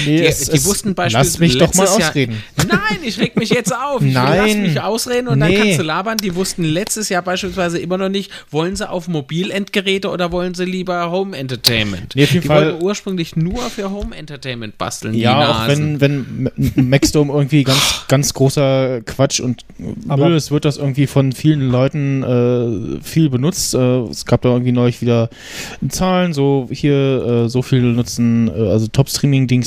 Nee, Die, es, die wussten Lass beispielsweise. mich doch mal letztes Jahr- ausreden. Nein, ich reg mich jetzt auf. Ich Nein. lass mich ausreden und dann Nee. kannst du labern. Die wussten letztes Jahr beispielsweise immer noch nicht, wollen sie auf Mobilendgeräte oder wollen sie lieber Home Entertainment? Nee, auf jeden die Fall- wollten ursprünglich nur für Home Entertainment basteln. die Ja, auch wenn, wenn Maxdome irgendwie ganz, ganz großer Quatsch und Aber- Müll ist, wird das irgendwie von vielen Leuten äh, viel benutzt. Äh, es gab da irgendwie neulich wieder Zahlen, so hier äh, so viel nutzen, äh, also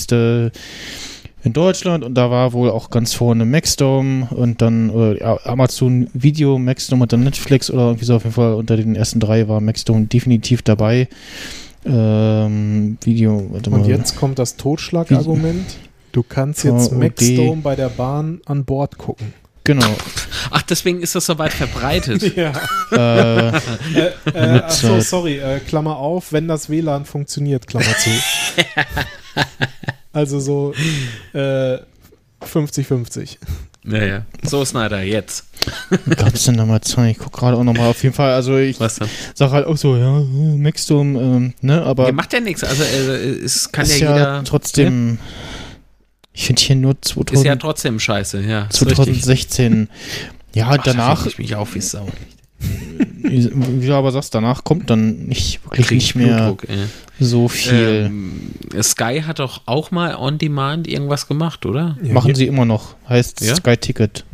Top-Streaming-Dienste in Deutschland und da war wohl auch ganz vorne Maxdome und dann äh, Amazon Video, Maxdome und dann Netflix oder irgendwie so auf jeden Fall unter den ersten drei war Maxdome definitiv dabei. Ähm, Video, warte Und jetzt kommt das Totschlagargument. Du kannst jetzt. Maxdome bei der Bahn an Bord gucken. Genau. Ach, deswegen ist das so weit verbreitet. Ja. äh, äh, äh, achso, sorry, äh, Klammer auf, wenn das WLAN funktioniert, Klammer zu. also so äh, 50-50. naja. So, Snyder, jetzt. gab es denn da mal zwei? Ich guck gerade auch nochmal. Auf jeden Fall, also ich Was dann? sag halt auch so, ja, Maxdome, ähm, ne, aber Ja, macht ja nichts. Also, äh, es kann ist ja ja, jeder. trotzdem, ich finde hier nur Ist ja 2000, trotzdem scheiße, ja. ist richtig. 2016. Ja, Ach, da danach, reg ich mich auf wie Sau. Wie du aber sagst, danach kommt dann nicht wirklich Krieg nicht mehr Blutdruck, so viel. Ähm, Sky hat doch auch mal on demand irgendwas gemacht, oder? Ja, Machen sie immer noch. Heißt Ja? Sky Ticket.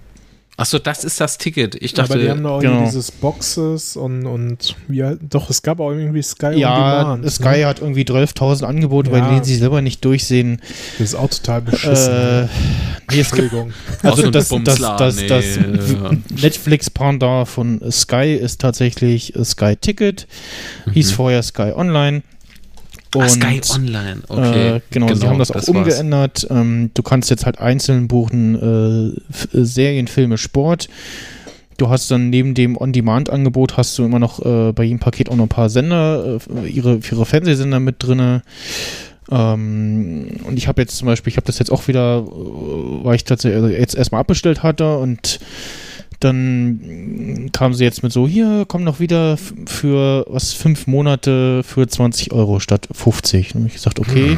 Achso, das ist das Ticket. Ich aber die dachte, haben doch auch genau. dieses Boxes und, und halt, doch, es gab auch irgendwie Sky on Ja, Demand. Sky ne? hat irgendwie 12.000 Angebote, bei Ja. denen sie selber nicht durchsehen. Das ist auch total beschissen. Äh, nee, Entschuldigung. So Also ein das, das, das, nee, das ja. Netflix-Pendant von Sky ist tatsächlich Sky Ticket, hieß vorher Sky Online. Ah, Und, Sky Online. Okay. Äh, genau, sie haben das auch war's. umgeändert. Ähm, du kannst jetzt halt einzeln buchen äh, äh, Serien, Filme, Sport. Du hast dann neben dem On-Demand-Angebot hast du immer noch äh, bei jedem Paket auch noch ein paar Sender, äh, ihre, ihre Fernsehsender mit drinne. Ähm, und ich habe jetzt zum Beispiel, ich habe das jetzt auch wieder, äh, weil ich tatsächlich jetzt erstmal abbestellt hatte und dann kamen sie jetzt mit so, hier, komm noch wieder für was, fünf Monate für 20 Euro statt 50. Und ich gesagt, okay.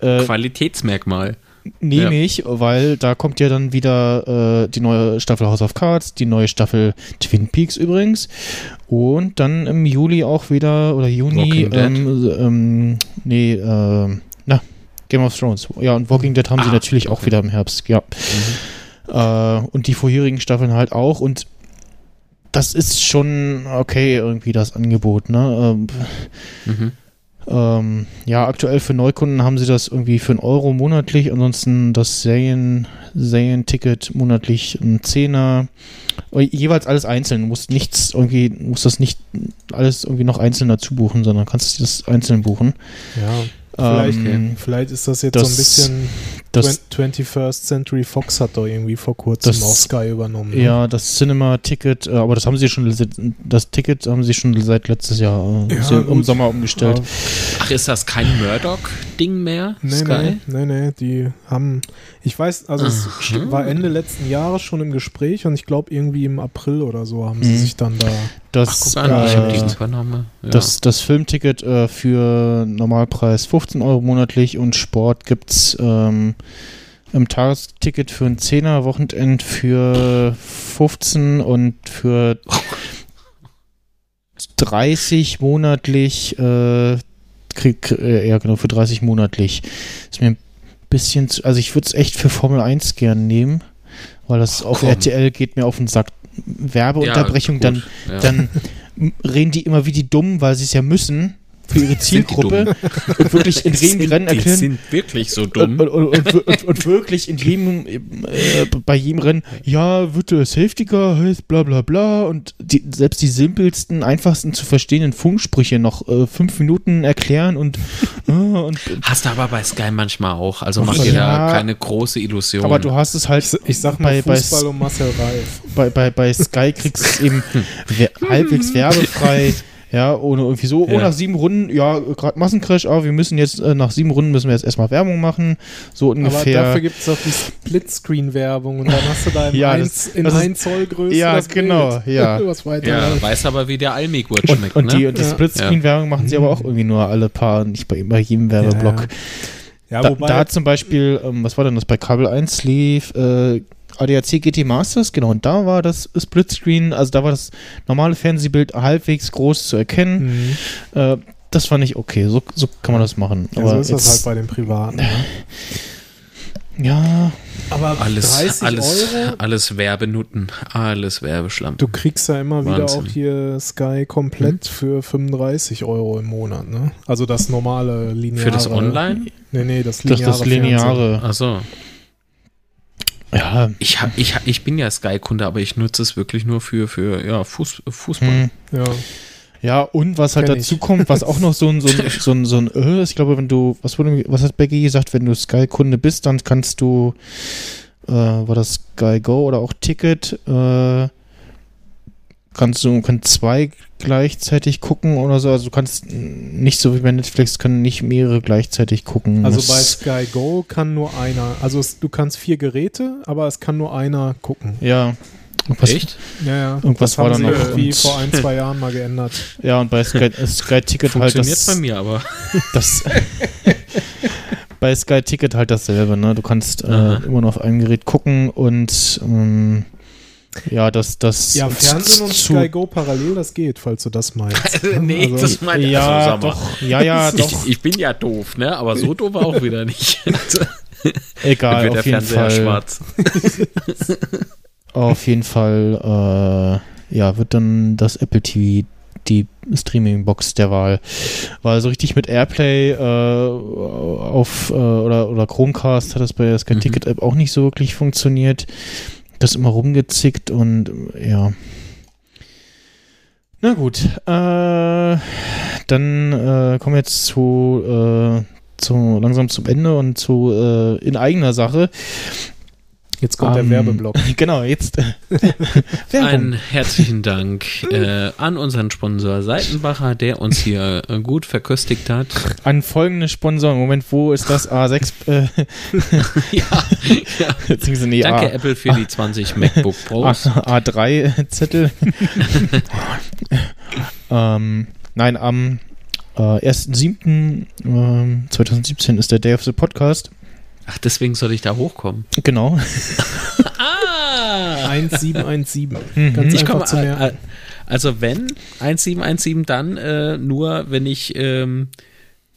Äh, Qualitätsmerkmal. Nehme Ja. ich, weil da kommt ja dann wieder äh, die neue Staffel House of Cards, die neue Staffel Twin Peaks übrigens und dann im Juli auch wieder oder Juni ähm, ähm, nee, äh, na, Game of Thrones. Ja, und Walking Dead haben sie Ah, natürlich auch okay. wieder im Herbst, ja. Äh, und die vorherigen Staffeln halt auch und das ist schon okay irgendwie das Angebot, ne? Ähm, Mhm. ähm, ja, aktuell für Neukunden haben sie das irgendwie für einen Euro monatlich, ansonsten das Serien, Serienticket monatlich ein Zehner. Äh, Jeweils alles einzeln. Du musst nichts irgendwie, musst das nicht alles irgendwie noch einzeln dazu buchen, sondern kannst das einzeln buchen. Ja, vielleicht, Ähm, vielleicht ist das jetzt das- so ein bisschen. das, 21st Century Fox hat doch irgendwie vor kurzem Das- auch Sky übernommen. ne? ja, das Cinema-Ticket, äh, aber das haben sie schon, das Ticket haben sie schon seit letztes Jahr äh, Ja, im gut. Sommer umgestellt. Ach, ist das kein Murdoch-Ding mehr? Nee, Sky? nee, nee, nee, die haben, ich weiß, also es Aha. war Ende letzten Jahres schon im Gespräch und ich glaube irgendwie im April oder so haben sie Mhm. sich dann da, Das, Ach, guck an, ich äh, Übernahme. Ja. Das, das Filmticket äh, für Normalpreis 15 Euro monatlich und Sport gibt's ähm, im Tagesticket für ein Zehner Wochenend für 15 und für 30 monatlich äh, krieg, äh, ja genau für 30 monatlich ist mir ein bisschen zu, also ich würde es echt für Formel 1 gern nehmen weil das auf komm. RTL geht mir auf den Sack Werbeunterbrechung Ja, dann ja. dann reden die immer wie die Dummen, weil sie es ja müssen für ihre Zielgruppe und wirklich in reden Rennen die erklären. sind wirklich so Und, dumm. und, und, und, und, und wirklich in jedem, äh, bei jedem Rennen, ja, Virtual Safety Car heißt bla bla bla und die, selbst die simpelsten, einfachsten zu verstehenden Funksprüche noch äh, fünf Minuten erklären und, äh, und Hast du aber bei Sky manchmal auch. Also Ach, mach dir ja. da keine große Illusion. aber du hast es halt ich, ich sag mal bei, bei, Fußball und Marcel Reif. bei, bei, bei Sky kriegst du es eben halbwegs werbefrei. Ja, ohne irgendwie so, oh, Ja. nach sieben Runden, ja, gerade Massencrash, aber wir müssen jetzt, äh, nach sieben Runden müssen wir jetzt erstmal Werbung machen. So Aber ungefähr. dafür gibt es auch die Splitscreen-Werbung und dann hast du da in, Ja, ein, das- in das 1 Zoll Größe Ja, das genau, Bild. ja. Was weiter ja, weiß aber, wie der Almigurt und, schmeckt, und ne? die, und die Ja. Splitscreen-Werbung machen sie aber auch irgendwie nur alle paar, nicht bei, bei jedem Werbeblock. Ja, da, wobei, da zum Beispiel, ähm, was war denn das, bei Kabel 1 lief äh, ADAC GT Masters, genau, und da war das Splitscreen, also da war das normale Fernsehbild halbwegs groß zu erkennen. Mhm. Äh, das fand ich okay, so, so kann man das machen. Ja, Aber so ist das halt jetzt, bei den Privaten. Ne? ja, Aber alles, 30 alles, Euro, alles Werbenutten, alles Werbeschlamm. du kriegst ja immer wieder Wahnsinn. auch hier Sky komplett für 35 Euro im Monat, ne? Also das normale lineare. Für das Online? Nee, nee, das das lineare. das Fernsehen. Lineare. Achso. Ja, Ich, hab, ich, ich bin ja Sky-Kunde, aber ich nutze es wirklich nur für, für ja, Fuß, Fußball. hm. Ja. Ja, und was halt Kenn dazu ich. kommt, was auch noch so ein, so ein, so ein, so ein äh, ist, ich glaube, wenn du, was wurde, was hat Becky gesagt, wenn du Sky-Kunde bist, dann kannst du, äh, war das Sky Go oder auch Ticket, äh, kannst du, kannst zwei gleichzeitig gucken oder so, also du kannst nicht so wie bei Netflix, können nicht mehrere gleichzeitig gucken. Also bei Sky Go kann nur einer, also es, du kannst vier Geräte, aber es kann nur einer gucken. Ja. Irgendwas, Echt? Ja, ja. Irgendwas das war haben da sie noch irgendwie vor ein, zwei Jahren mal geändert. Ja, und bei Sky, äh, Sky Ticket halt Funktioniert das, bei mir, aber. das bei Sky Ticket halt dasselbe, ne? Du kannst äh, immer nur auf einem Gerät gucken und ähm, Ja, das, das Ja, Fernsehen und Sky Go parallel, das geht, falls du das meinst. nee, Also- das meine ich. Ja, also, doch. Ja, ja, doch. Ich, ich bin ja doof, ne? Aber so doof auch wieder nicht. Egal, auf jeden Fernseher Fall. schwarz. Auf jeden Fall, äh, ja, wird dann das Apple TV die Streaming-Box der Wahl. Weil so richtig mit Airplay äh, auf äh, oder, oder Chromecast hat das bei der Sky Mhm. Ticket App auch nicht so wirklich funktioniert. Das immer rumgezickt und ja. Na gut, äh, dann äh, kommen wir jetzt zu, äh, zu langsam zum Ende und zu äh, in eigener Sache. Jetzt kommt Ähm, der Werbeblock. Genau, jetzt äh. Einen herzlichen Dank äh, an unseren Sponsor Seitenbacher, der uns hier äh, gut verköstigt hat. An folgende Sponsoren. Moment, wo ist das? A6? Äh, ja, ja. nee, Danke A, Apple für die 20 MacBook Pros. A, A3-Zettel. ähm, nein, am äh, 1.7. Ähm, 2017 ist der Day of the Podcast. Ach, deswegen soll ich da hochkommen. Genau. Ah! 1717. Mhm. Ganz Ich komme, zu äh, also wenn 1717, dann äh, nur, wenn ich ähm,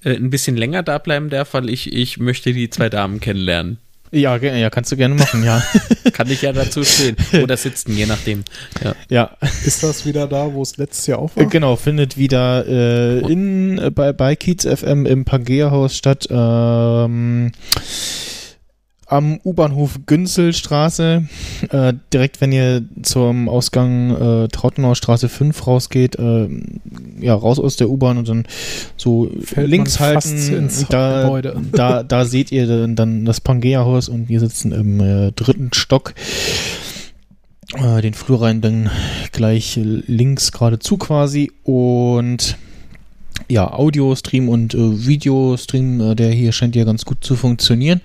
äh, ein bisschen länger da bleiben darf, weil ich, ich möchte die zwei Damen kennenlernen. Ja, ja, kannst du gerne machen, ja. Kann ich ja dazu stehen. Oder sitzen, je nachdem. Ja. ja, Ist das wieder da, wo es letztes Jahr auch äh, war? genau, findet wieder äh, in, äh, bei, bei Kiez FM im Pangea-Haus statt. Ähm, am U-Bahnhof Günzelstraße, äh, direkt wenn ihr zum Ausgang äh, Trautenauer Straße 5 rausgeht, äh, ja, raus aus der U-Bahn und dann so Fällt links halten. ins Da, Gebäude. da, da seht ihr dann, dann das Pangea-Haus und wir sitzen im äh, dritten Stock. Äh, den Flur rein dann gleich links geradezu quasi und ja, Audio-Stream und äh, Videostream, äh, der hier scheint ja ganz gut zu funktionieren.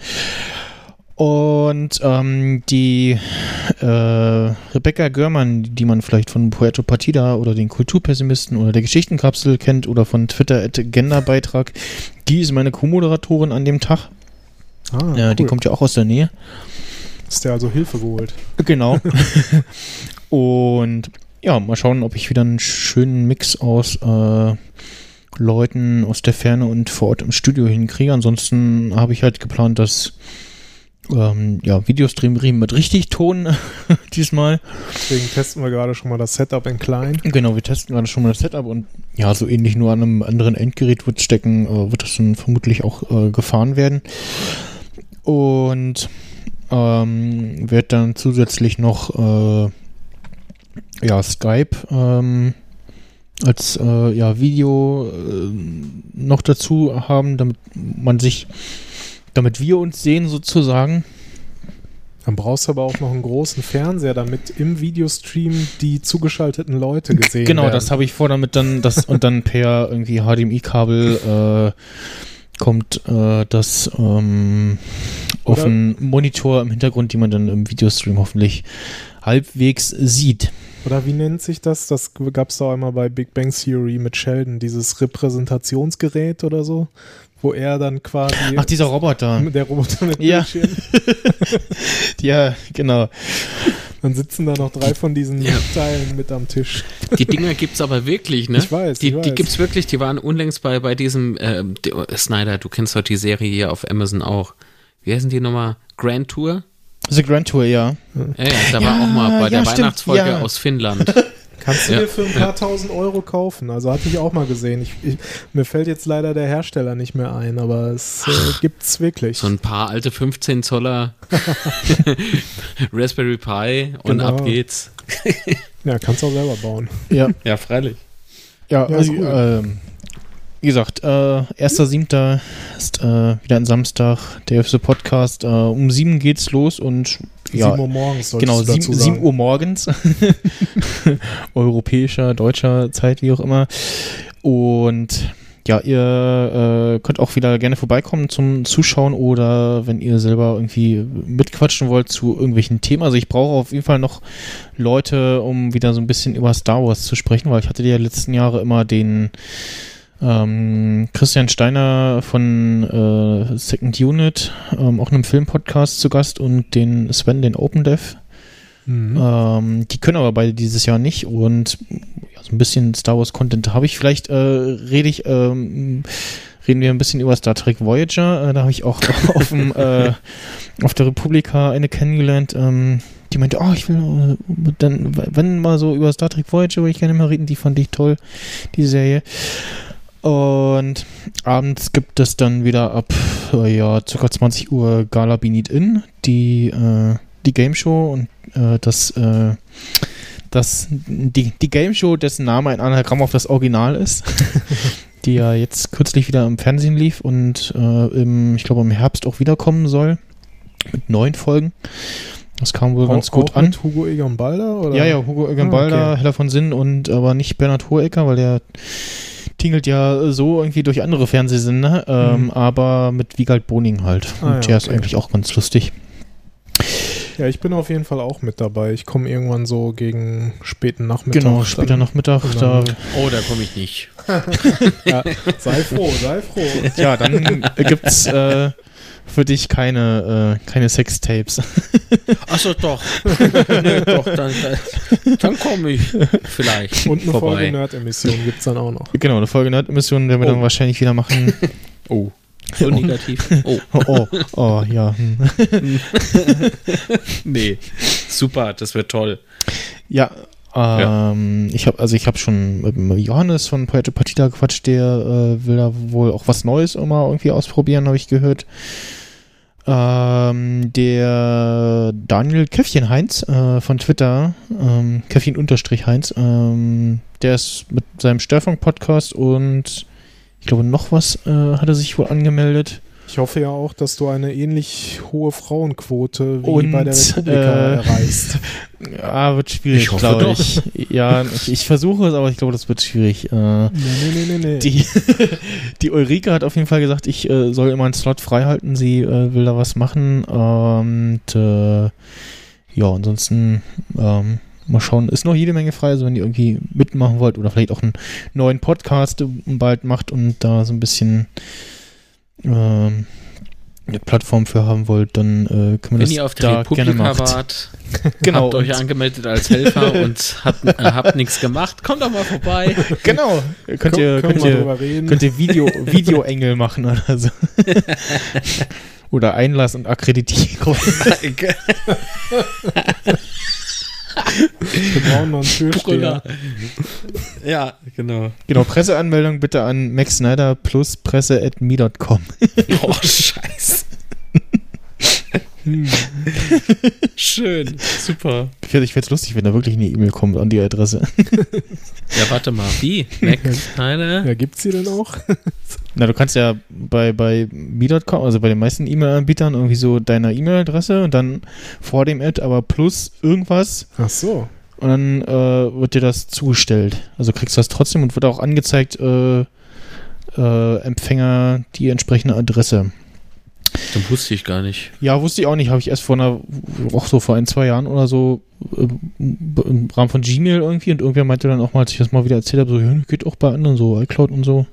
Und ähm, die äh, Rebecca Görmann, die man vielleicht von Puerto Partida oder den Kulturpessimisten oder der Geschichtenkapsel kennt oder von Twitter at Genderbeitrag, die ist meine Co-Moderatorin an dem Tag. Ah, Ja, Die cool. kommt ja auch aus der Nähe. Ist der also Hilfe geholt? Genau. Und ja, mal schauen, ob ich wieder einen schönen Mix aus äh, Leuten aus der Ferne und vor Ort im Studio hinkriege. Ansonsten habe ich halt geplant, dass ähm, ja, Videostream mit richtig Ton diesmal. Deswegen testen wir gerade schon mal das Setup in klein. Genau, wir testen gerade schon mal das Setup und ja, so ähnlich nur an einem anderen Endgerät wird stecken, äh, wird das dann vermutlich auch äh, gefahren werden. Und ähm, wird dann zusätzlich noch äh, ja, Skype ähm, als äh, ja, Video äh, noch dazu haben, damit man sich, damit wir uns sehen sozusagen. Dann brauchst du aber auch noch einen großen Fernseher, damit im Videostream die zugeschalteten Leute gesehen Genau, werden. das habe ich vor, damit dann das und dann per irgendwie HDMI-Kabel äh, kommt äh, das ähm, auf einen Monitor im Hintergrund, die man dann im Videostream hoffentlich halbwegs sieht. Oder wie nennt sich das? Das gab es doch einmal bei Big Bang Theory mit Sheldon, dieses Repräsentationsgerät oder so, wo er dann quasi Ach, dieser Roboter. der Roboter mit Ja. Bildschirm. Ja, genau. Dann sitzen da noch drei von diesen Ja. Teilen mit am Tisch. Die Dinger gibt's aber wirklich, ne? Ich weiß, Die, ich die weiß. gibt's wirklich, die waren unlängst bei, bei diesem, äh, die- oh, Snyder, du kennst doch die Serie hier auf Amazon auch. Wie heißen die nochmal? Grand Tour? The Grand Tour, ja. Ja, ja, da Ja, war auch mal bei ja, der stimmt, Weihnachtsfolge ja. aus Finnland. Kannst du Ja. dir für ein paar tausend Euro kaufen. Also hatte ich auch mal gesehen. Ich, ich, mir fällt jetzt leider der Hersteller nicht mehr ein, aber es äh, gibt's wirklich. So ein paar alte 15 Zoller Raspberry Pi und Genau. ab geht's. ja, kannst auch selber bauen. Ja, Ja, freilich. ja, Ja, also, cool. ähm, wie gesagt, äh, 1.7. ist äh, wieder ein Samstag, der FC Podcast. Äh, um sieben geht's los und ja, 7 Uhr morgens Genau, du dazu 7, sagen. 7 Uhr morgens. Europäischer, deutscher Zeit, wie auch immer. Und ja, ihr äh, könnt auch wieder gerne vorbeikommen zum Zuschauen oder wenn ihr selber irgendwie mitquatschen wollt zu irgendwelchen Themen. Also ich brauche auf jeden Fall noch Leute, um wieder so ein bisschen über Star Wars zu sprechen, weil ich hatte ja letzten Jahre immer den ähm, Christian Steiner von äh, Second Unit, ähm, auch einem Filmpodcast zu Gast und den Sven, den Open Dev. Mhm. Ähm, die können aber beide dieses Jahr nicht und ja, so ein bisschen Star Wars Content habe ich. Vielleicht äh, rede ich, ähm, reden wir ein bisschen über Star Trek Voyager. Äh, da habe ich auch auf, dem, äh, auf der Republika eine kennengelernt. Ähm, die meinte, oh, ich will äh, dann, wenn mal so über Star Trek Voyager würde ich gerne mal reden, die fand ich toll, die Serie. Und abends gibt es dann wieder ab äh, ja, ca. 20 Uhr Gala Beneath In, die, äh, die Game Show und äh, das, äh, das, die, die Game Show, dessen Name ein Anagramm auf das Original ist, die ja jetzt kürzlich wieder im Fernsehen lief und äh, im, ich glaube im Herbst auch wiederkommen soll mit neun Folgen. Das kam wohl ganz Auch- gut auch an. Hugo Egon Balder? Oder? Ja, ja, Hugo Egon Ah, Balder, okay. Heller von Sinn und aber nicht Bernhard Hohecker, weil der tingelt ja so irgendwie durch andere Fernsehsender, ähm, Mhm. aber mit Wiegald Boning halt. Ah, und ja, der ist okay. eigentlich auch ganz lustig. Ja, ich bin auf jeden Fall auch mit dabei. Ich komme irgendwann so gegen späten Nachmittag. genau, später dann- Nachmittag. Da, Oh, da komme ich nicht. Ja, sei froh, sei froh. ja, dann gibt's äh, für dich keine, äh, keine Sextapes. Achso, doch. nee, doch, dann, dann, dann komme ich vielleicht Und eine Folge vorbei. Nerd-Emission gibt es dann auch noch. genau, eine Folge Nerd-Emission werden wir Oh. dann wahrscheinlich wieder machen. Oh, so negativ. Oh, Oh, oh, oh ja. Hm. nee. Super, das wird toll. Ja, ähm, ich habe also ich habe schon mit Johannes von Poete Partita gequatscht, der äh, will da wohl auch was Neues immer irgendwie ausprobieren, habe ich gehört. Ähm, der Daniel Käffchen Heinz äh, von Twitter, ähm, Käffchen unterstrich Heinz, ähm, der ist mit seinem Störfunk Podcast und ich glaube noch was äh, hat er sich wohl angemeldet. Ich hoffe ja auch, dass du eine ähnlich hohe Frauenquote wie Und, bei der Republika äh, erreichst. Ja, wird schwierig, Ich hoffe glaube doch. ich. Ja, ich, ich versuche es, aber ich glaube, das wird schwierig. Äh, Nee, nee, nee, nee, nee. Die, die Ulrike hat auf jeden Fall gesagt, ich äh, soll immer einen Slot frei halten. Sie äh, will da was machen. Und äh, ja, ansonsten ähm, mal schauen. Ist noch jede Menge frei, also wenn ihr irgendwie mitmachen wollt oder vielleicht auch einen neuen Podcast bald macht und da so ein bisschen ähm, eine Plattform für haben wollt, dann äh, können wir Wenn das ihr auf der da gerne Republika machen. wart, Genau, habt euch angemeldet als Helfer und habt, äh, habt nichts gemacht, kommt doch mal vorbei. Genau. Könnt ihr, könnt ihr, drüber reden. Könnt ihr Video, Videoengel machen oder so. oder Einlass und Akkreditierung. Wir brauchen noch einen Türsteher. Ja, genau. Genau, Presseanmeldung bitte an Max Snyder plus presse at me.com. Oh, scheiße. Hm. Schön, super. Ich werde es lustig, wenn da wirklich eine E-Mail kommt an die Adresse. Ja, warte mal, wie? Max Snyder? Ja, gibt's die denn auch? Na, du kannst ja bei, bei me.com, also bei den meisten E-Mail-Anbietern irgendwie so deine E-Mail-Adresse und dann vor dem Ad aber plus irgendwas Ach so. und dann äh, wird dir das zugestellt. Also kriegst du das trotzdem und wird auch angezeigt, äh, äh, Empfänger die entsprechende Adresse. Das wusste ich gar nicht. Ja, wusste ich auch nicht. Habe ich erst vor einer, auch so vor ein, zwei Jahren oder so äh, im Rahmen von Gmail irgendwie und irgendwer meinte dann auch mal, als ich das mal wieder erzählt habe, so, ja, geht auch bei anderen so, iCloud und so.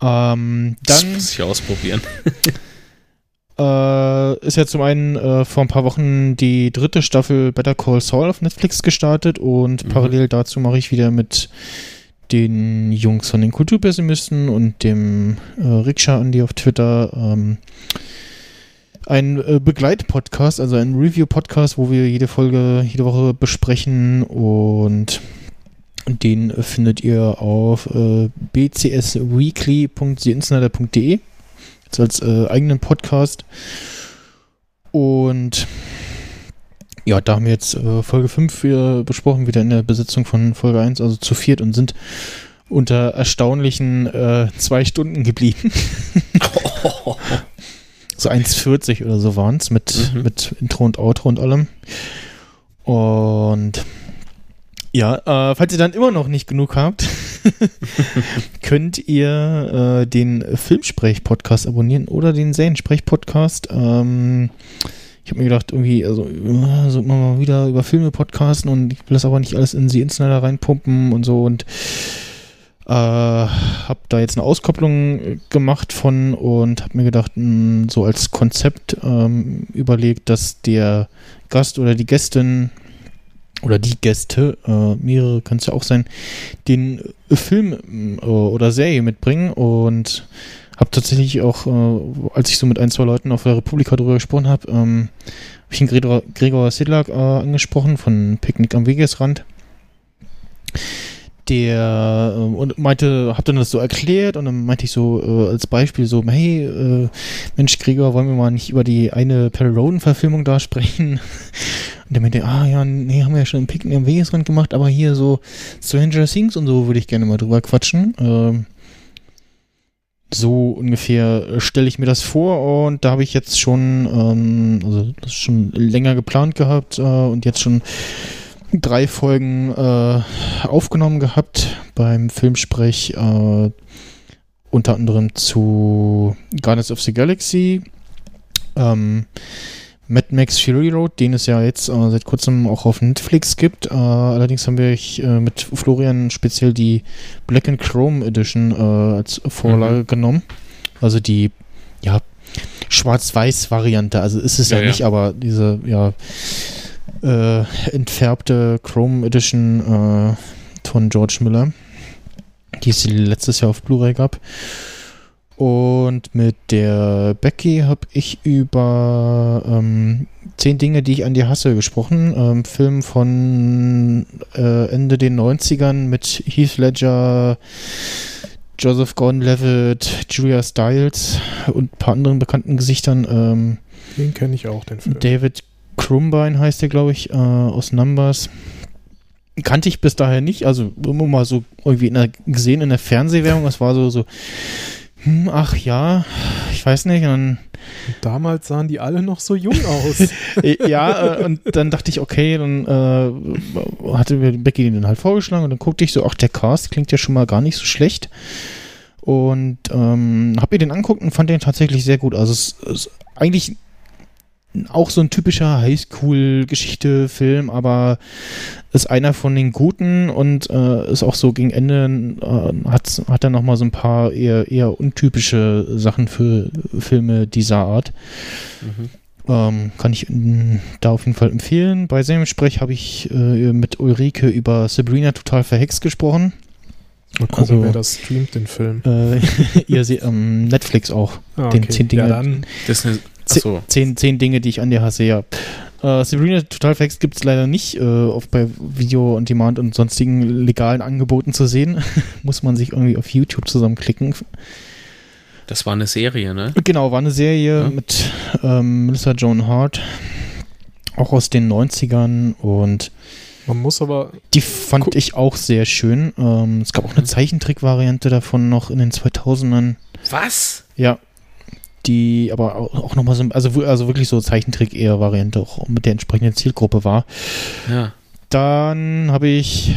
Ähm, Das dann muss ich ausprobieren. äh, ist ja zum einen äh, vor ein paar Wochen die dritte Staffel Better Call Saul auf Netflix gestartet und Mhm. parallel dazu mache ich wieder mit den Jungs von den Kulturpessimisten und dem äh, Rikscha Andi auf Twitter ähm, ein äh, Begleitpodcast, also ein Review-Podcast, wo wir jede Folge jede Woche besprechen und den findet ihr auf äh, bcsweekly.seinsider.de als äh, eigenen Podcast und ja, da haben wir jetzt äh, Folge 5 wieder besprochen, wieder in der Besetzung von Folge 1, also zu viert und sind unter erstaunlichen äh, zwei Stunden geblieben. so 1,40 oder so waren es mit, Mhm. mit Intro und Outro und allem. Und ja, äh, falls ihr dann immer noch nicht genug habt, könnt ihr äh, den Filmsprech-Podcast abonnieren oder den Seriensprech-Podcast. Ähm, ich habe mir gedacht, irgendwie, also, äh, so immer mal wieder über Filme podcasten und ich will das aber nicht alles in sie Insider reinpumpen und so und äh, habe da jetzt eine Auskopplung äh, gemacht von und habe mir gedacht, mh, so als Konzept ähm, überlegt, dass der Gast oder die Gästin oder die Gäste, äh, mehrere können es ja auch sein, den äh, Film äh, oder Serie mitbringen und habe tatsächlich auch, äh, als ich so mit ein, zwei Leuten auf der Republika drüber gesprochen habe, ähm, habe ich den Gregor, Gregor Sidlak äh, angesprochen von Picknick am Wegesrand. Der äh, und meinte, hab dann das so erklärt und dann meinte ich so äh, als Beispiel so, hey, äh, Mensch, Gregor, wollen wir mal nicht über die eine Perry Roden-Verfilmung da sprechen? Und der meinte, ah ja, nee, haben wir ja schon im Picknick am Wegesrand gemacht, aber hier so Stranger Things und so würde ich gerne mal drüber quatschen. Ähm, so ungefähr stelle ich mir das vor und da habe ich jetzt schon, ähm, also das schon länger geplant gehabt äh, und jetzt schon drei Folgen äh, aufgenommen gehabt beim Filmsprech, äh, unter anderem zu Guardians of the Galaxy, ähm, Mad Max Fury Road, den es ja jetzt äh, seit kurzem auch auf Netflix gibt. Äh, allerdings haben wir äh, mit Florian speziell die Black and Chrome Edition äh, als Vorlage mhm. genommen. Also die, ja, Schwarz-Weiß-Variante. Also ist es ja, ja nicht, aber diese, ja, äh, entfärbte Chrome Edition äh, von George Miller, die es letztes Jahr auf Blu-ray gab. Und mit der Becky habe ich über ähm, zehn Dinge, die ich an dir hasse, gesprochen. Ähm, Film von äh, Ende den 90ern mit Heath Ledger, Joseph Gordon-Levitt, Julia Stiles und ein paar anderen bekannten Gesichtern. Ähm, den kenne ich auch, den Film. David Krumbine heißt der, glaube ich, äh, aus Numbers. Kannte ich bis daher nicht, also immer mal so irgendwie in der, gesehen in der Fernsehwerbung. Das war so, so hm, ach ja, ich weiß nicht. Und damals sahen die alle noch so jung aus. ja, äh, und dann dachte ich, okay, dann äh, hatte mir Becky den halt vorgeschlagen und dann guckte ich so, ach, der Cast klingt ja schon mal gar nicht so schlecht. Und ähm, habe mir den anguckt und fand den tatsächlich sehr gut. Also es ist eigentlich auch so ein typischer Highschool-Geschichte-Film, aber ist einer von den guten und äh, ist auch so gegen Ende äh, hat, hat er nochmal so ein paar eher, eher untypische Sachen für Filme dieser Art. Mhm. Ähm, kann ich äh, da auf jeden Fall empfehlen. Bei seinem Sprech habe ich äh, mit Ulrike über Sabrina total verhext gesprochen. Mal gucken, also, wer das streamt, den Film. Äh, ihr seht ähm, Netflix auch. Ah, okay. den zehn Dinge. Ja, dann. Das ist eine so. zehn, zehn Dinge, die ich an dir hasse, ja. Äh, Sabrina Total Facts gibt es leider nicht äh, oft bei Video on Demand und sonstigen legalen Angeboten zu sehen. Muss man sich irgendwie auf YouTube zusammenklicken. Das war eine Serie, ne? Genau, war eine Serie ja. mit ähm, Melissa Joan Hart. Auch aus den 90ern und man muss aber. Die fand ich auch sehr schön. Ähm, es gab auch eine Zeichentrick-Variante davon noch in den 2000ern. Was? Ja, die aber auch nochmal so, also, also wirklich so Zeichentrick eher Variante auch mit der entsprechenden Zielgruppe war. Ja. Dann habe ich,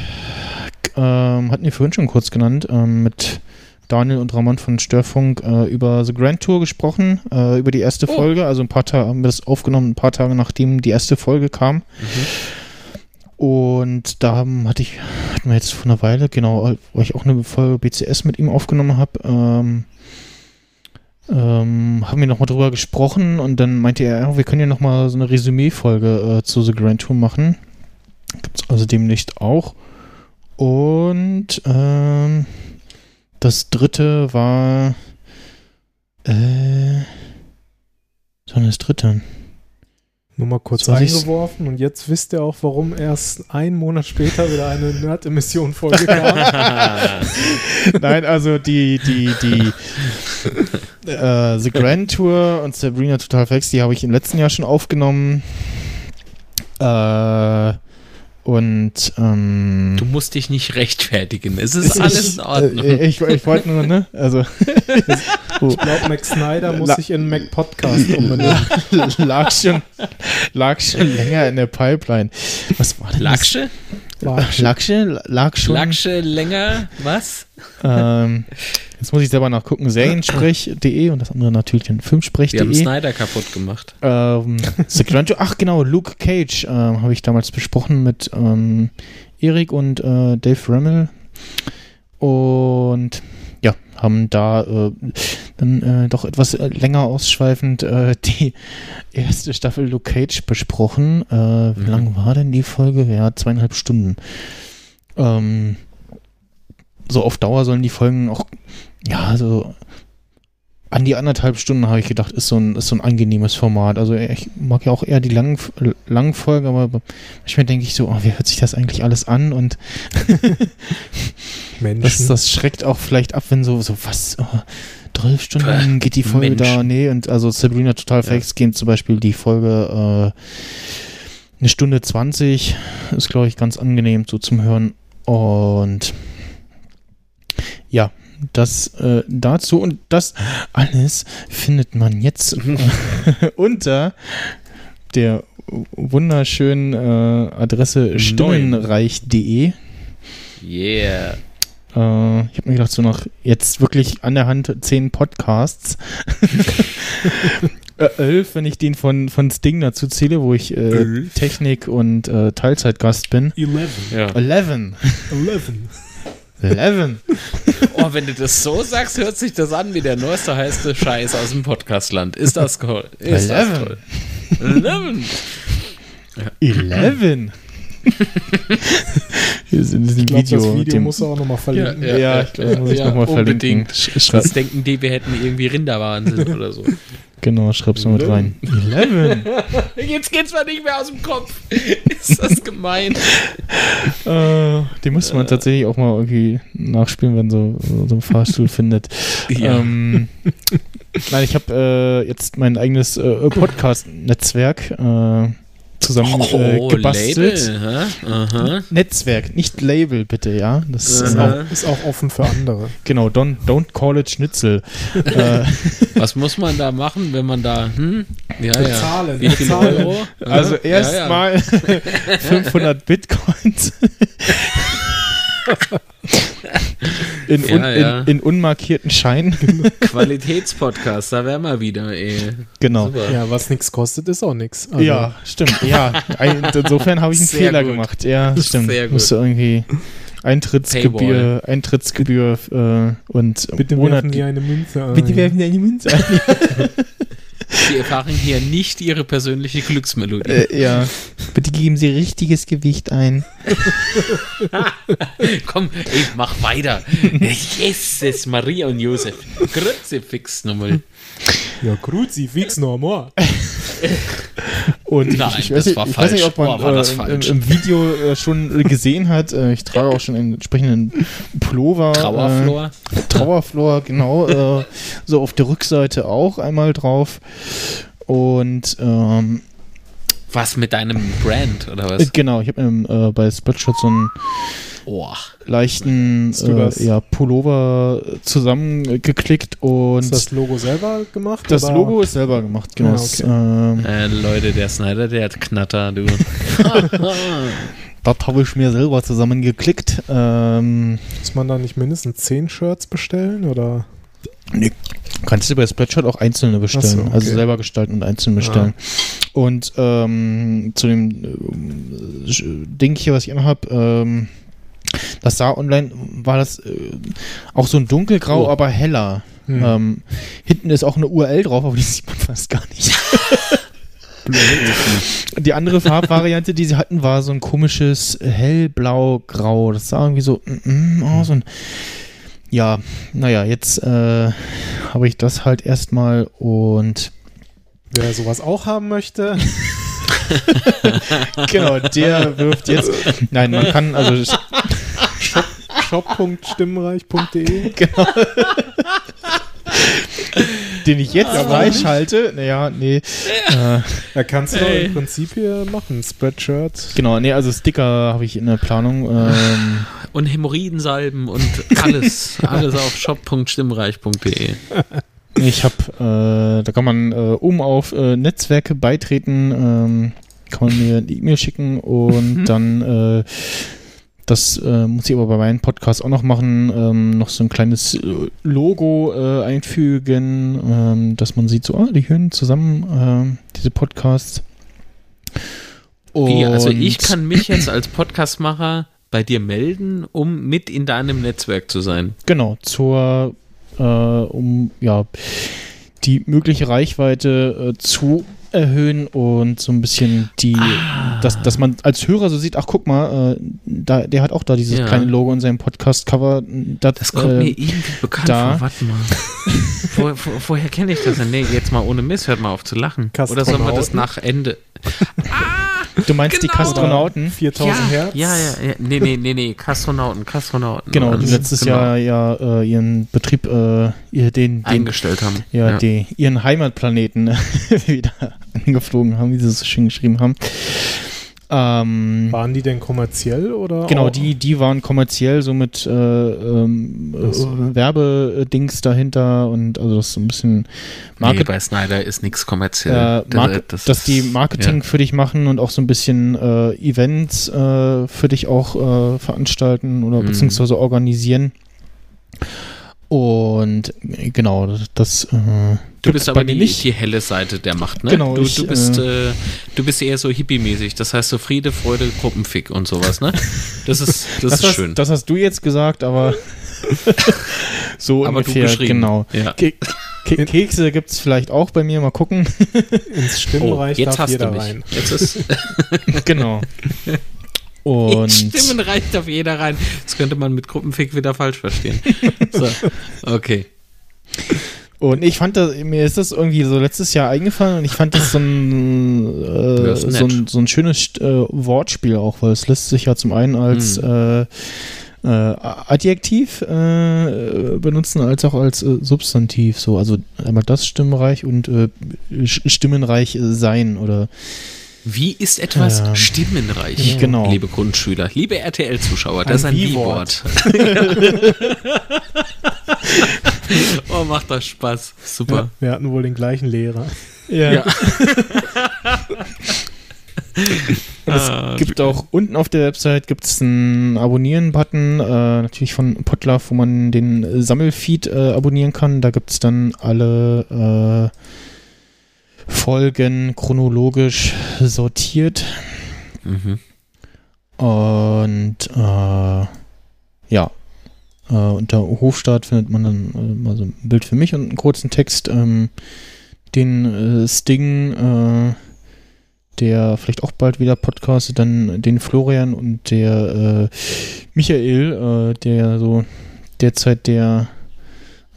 ähm, hatten wir vorhin schon kurz genannt, ähm, mit Daniel und Ramon von Störfunk äh, über The Grand Tour gesprochen, äh, über die erste oh. Folge. Also ein paar Tage haben wir das aufgenommen, ein paar Tage nachdem die erste Folge kam. Mhm. Und da haben, hatte ich, hatten wir jetzt vor einer Weile, genau, wo ich auch eine Folge BCS mit ihm aufgenommen habe, ähm, ähm, haben wir nochmal drüber gesprochen und dann meinte er, ja, wir können ja nochmal so eine Resümee-Folge äh, zu The Grand Tour machen. Gibt es also demnächst auch. Und ähm, das dritte war. Äh, war das dritte? Nur mal kurz eingeworfen und jetzt wisst ihr auch, warum erst einen Monat später wieder eine Nerd-Emission-Folge kam. Nein, also die, die, die äh, The Grand Tour und Sabrina Total Facts, die habe ich im letzten Jahr schon aufgenommen. Äh, und ähm, du musst dich nicht rechtfertigen. Es ist alles in Ordnung. Äh, ich, ich wollte nur, ne? Also ich glaube, Mac Snyder muss La sich in Mac Podcast umbenennen. lag schon, lag schon länger in der Pipeline. Was war denn Lagsche? das? Lagsche? Lag schon. Lagsche länger? Was? Ähm, Jetzt muss ich selber nachgucken. Seriensprech.de und das andere natürlich in Filmsprech.de. Die haben Snyder kaputt gemacht. Ähm, ach genau, Luke Cage ähm, habe ich damals besprochen mit ähm, Erik und äh, Dave Remmel. Und ja, haben da, äh, dann äh, doch etwas äh, länger ausschweifend äh, die erste Staffel Luke Cage besprochen. Äh, wie Mhm. lang war denn die Folge? Ja, zweieinhalb Stunden. Ähm, so auf Dauer sollen die Folgen auch, ja, so an die anderthalb Stunden habe ich gedacht, ist so ein, ist so ein angenehmes Format. Also ich mag ja auch eher die langen, langen Folgen, aber manchmal denke ich so, oh, wie hört sich das eigentlich alles an? Und das, das schreckt auch vielleicht ab, wenn so, so was, oh, 12 Stunden geht die Folge da, Menschen. nee, und also Sabrina Total Ja. Fakes gehen zum Beispiel die Folge äh, eine Stunde 20, ist glaube ich ganz angenehm so zum Hören und ja, das äh, dazu und das alles findet man jetzt unter der wunderschönen äh, Adresse stimmenreich.de. Yeah. Äh, ich habe mir gedacht, so nach jetzt wirklich an der Hand zehn Podcasts. äh, elf, wenn ich den von, von Sting dazu zähle, wo ich äh? Technik- und äh, Teilzeitgast bin. 11. Ja. Eleven. 11. Eleven. Oh, wenn du das so sagst, hört sich das an wie der neueste heiße Scheiß aus dem Podcastland. Ist das toll? Ist das Eleven. toll? Eleven. Eleven. Hier ist in diesem Ich glaube, Video. das Video muss er auch nochmal verlinken. Ja, ja, ich glaube, ja, muss ich ja, nochmal verlinken. Sonst denken die, wir hätten irgendwie Rinderwahnsinn oder so. genau, schreib's mal mit rein. Eleven. Jetzt geht's mal nicht mehr aus dem Kopf. Ist das gemein? äh, den müsste man tatsächlich auch mal irgendwie nachspielen, wenn so, so ein Fahrstuhl findet. Ja. Ähm, nein, ich habe äh, jetzt mein eigenes äh, Podcast-Netzwerk äh, zusammen äh, gebastelt. Oh, Label? Aha. Netzwerk, nicht Label, bitte, ja. Das ist auch, ist auch offen für andere. genau, don't, don't call it Schnitzel. äh, Was muss man da machen, wenn man da, hm? Ja, ja. Bezahlen, Wie viel bezahlen. Euro? also Ja, ja. erstmal 500 Bitcoins. In, un, Ja, ja. In, in unmarkierten Scheinen. Qualitätspodcast, da wären wir wieder, ey. Genau. Super. Ja, was nichts kostet, ist auch nichts. Also, Ja, stimmt. Ja, insofern habe ich einen Sehr Fehler gut. gemacht. Ja, stimmt. Sehr gut. Musste irgendwie Eintrittsgebühr, Eintrittsgebühr äh, und Bitte Monat. werfen Sie eine Münze ein. Bitte werfen Sie eine Münze ein. Sie erfahren hier nicht ihre persönliche Glücksmelodie. äh, ja. Bitte geben Sie richtiges Gewicht ein. Komm, ey, mach weiter. Jesus, Maria und Josef. Kruzifix nochmal. Ja, Kruzifix nochmal. Und Nein, ich, ich, weiß das nicht, war ich weiß nicht, ob man Boah, äh, im, im Video äh, schon gesehen hat. Äh, ich trage auch schon einen entsprechenden Pullover. Trauerflor. Äh, Trauerflor, genau. äh, so auf der Rückseite auch einmal drauf. Und ähm, Was mit deinem Brand, oder äh, was? genau, ich habe äh, bei Spreadshot so einen Oh, leichten äh, ja, Pullover zusammengeklickt und Ist das Logo selber gemacht? das oder? Logo ist selber gemacht, genau. Ja, Das, okay. ähm, äh, Leute, der Snyder, der hat Knatter, du. das habe ich mir selber zusammengeklickt. Ähm, Muss man da nicht mindestens 10 Shirts bestellen? Oder? Nee, kannst du bei Spreadshot auch einzelne bestellen. So, okay. Also selber gestalten und einzeln bestellen. Und ähm, zu dem äh, Ding hier, was ich anhab, ähm, das sah online, war das äh, auch so ein dunkelgrau, Oh. aber heller. Hm. Ähm, hinten ist auch eine URL drauf, aber die sieht man fast gar nicht. die andere Farbvariante, die sie hatten, war so ein komisches hellblau-grau. Das sah irgendwie so mm, mm, aus und ja, naja, jetzt äh, habe ich das halt erstmal und Wer sowas auch haben möchte, genau, der wirft jetzt. Nein, man kann also shop.stimmenreich.de. genau. den ich jetzt Ja, warum freischalte. Naja, nee. Äh, Ja, kannst du im Prinzip hier machen. Spreadshirt. genau, nee, also Sticker habe ich in der Planung. Ähm, Und Hämorrhoidensalben und alles. alles auf shop.stimmreich.de. ich habe, äh, da kann man äh, um auf äh, Netzwerke beitreten, ähm, kann man mir eine E-Mail schicken und Mhm. dann äh, das äh, muss ich aber bei meinem Podcast auch noch machen, ähm, noch so ein kleines äh, Logo äh, einfügen, ähm, dass man sieht, so, ah, die hören zusammen ähm, diese Podcasts. Wie, also Und- ich kann mich jetzt als Podcastmacher bei dir melden, um mit in deinem Netzwerk zu sein. Genau, zur äh, um ja die mögliche Reichweite äh, zu erhöhen und so ein bisschen die, Ah. dass, dass man als Hörer so sieht, ach guck mal, äh, da, der hat auch da dieses Ja. kleine Logo in seinem Podcast-Cover. Das, Das kommt äh, mir irgendwie bekannt da. vor. Warte mal. wo, wo, woher kenne ich das denn? Nee, jetzt mal ohne Mist, hört mal auf zu lachen. Oder sollen wir das nach Ende? Du meinst die Genau. Kastronauten? 4000 ja, Hertz. Ja, ja, ja. Nee, nee, nee, nee. Kastronauten, Kastronauten. Genau, die Also, letztes genau. Jahr ja äh, ihren Betrieb, äh, ihr, den, den eingestellt haben. ja, Die, ihren Heimatplaneten wieder angeflogen haben, wie sie es so schön geschrieben haben. Ähm, Waren die denn kommerziell oder? genau, auch- die, die waren kommerziell so mit äh, ähm, so. äh, Werbedings dahinter und also das ist so ein bisschen Nee, Market, bei Snyder ist nichts kommerziell. äh, Market Das- dass die Marketing für dich machen und auch so ein bisschen äh, Events äh, für dich auch äh, veranstalten oder Mhm. beziehungsweise organisieren. Und genau, das, das äh, Du bist aber die, nicht. die helle Seite der Macht, ne? Genau, du, ich, du, bist, äh, äh, du bist eher so hippie-mäßig. Das heißt so Friede, Freude, Gruppenfick und sowas, ne? Das ist, das, ist hast, schön. Das hast du jetzt gesagt, aber so aber ungefähr, du geschrieben. genau. Ja. Ke Ke Kekse gibt es vielleicht auch bei mir, mal gucken. Ins Oh, Stimmreich jetzt darf hast jeder du mich. rein. Jetzt ist genau. Und Stimmen reicht auf jeder rein. Das könnte man mit Gruppenfick wieder falsch verstehen. So, okay. Und ich fand das, mir ist das irgendwie so letztes Jahr eingefallen und ich fand das so ein, äh, so ein, so ein schönes äh, Wortspiel auch, weil es lässt sich ja zum einen als Hm. äh, äh, Adjektiv äh, benutzen, als auch als äh, Substantiv. So, also einmal das Stimmreich und stimmenreich sein oder Wie ist etwas Ähm, stimmenreich? genau. Liebe Grundschüler, liebe RTL-Zuschauer, das ist Ein ein Wie-Wort. Wie-Wort. oh, macht das Spaß. Ja, Super. wir hatten wohl den gleichen Lehrer. ja. Ja. Es Ah, gibt auch unten auf der Website gibt's einen Abonnieren-Button, äh, natürlich von Podlove, wo man den Sammelfeed äh, abonnieren kann. Da gibt's dann alle äh, Folgen chronologisch sortiert. Mhm. Und äh, ja, äh, unter Hofstaat findet man dann äh, mal so ein Bild für mich und einen kurzen Text. Ähm, den äh, Sting, äh, der vielleicht auch bald wieder podcastet, dann den Florian und der äh, Michael, der so derzeit der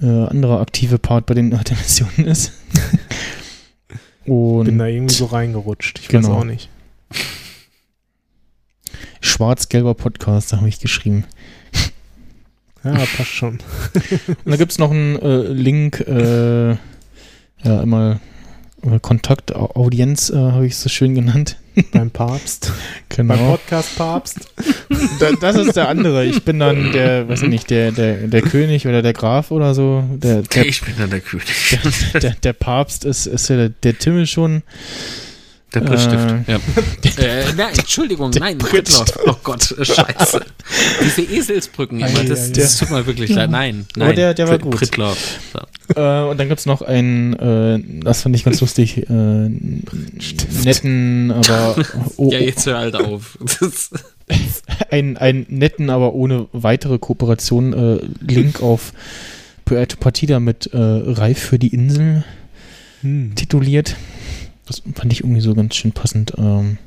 andere aktive Part bei den Missionen ist. Und Bin da irgendwie so reingerutscht. Ich weiß Genau. auch nicht. schwarz-gelber Podcast, da habe ich geschrieben. Ja, passt schon. Und da gibt es noch einen äh, Link, äh, ja, einmal äh, Kontakt, Au- Audienz, äh, habe ich es so schön genannt. Beim Papst. Beim Genau. Podcast Papst. Da, das ist der andere. Ich bin dann der, weiß ich nicht, der, der, der König oder der Graf oder so. Der, der, Ich bin dann der König. der, der Papst ist, ist ja der, der Timmel schon. Der Brittstift. Äh, ja. äh, nein, Entschuldigung, nein, Brittloff. Oh Gott, scheiße. Diese Eselsbrücken immer, Ei, das, ei, das tut mir wirklich leid. Nein, nein. Aber der- der war gut. Brittloff. So. Äh, und dann gibt es noch einen, äh, das fand ich ganz lustig, äh, netten, aber oh, Ja, jetzt hör halt auf. Das, einen, einen netten, aber ohne weitere Kooperation äh, Link auf Puerto Partida mit äh, Reif für die Insel Hm. tituliert. Das fand ich irgendwie so ganz schön passend. Ähm.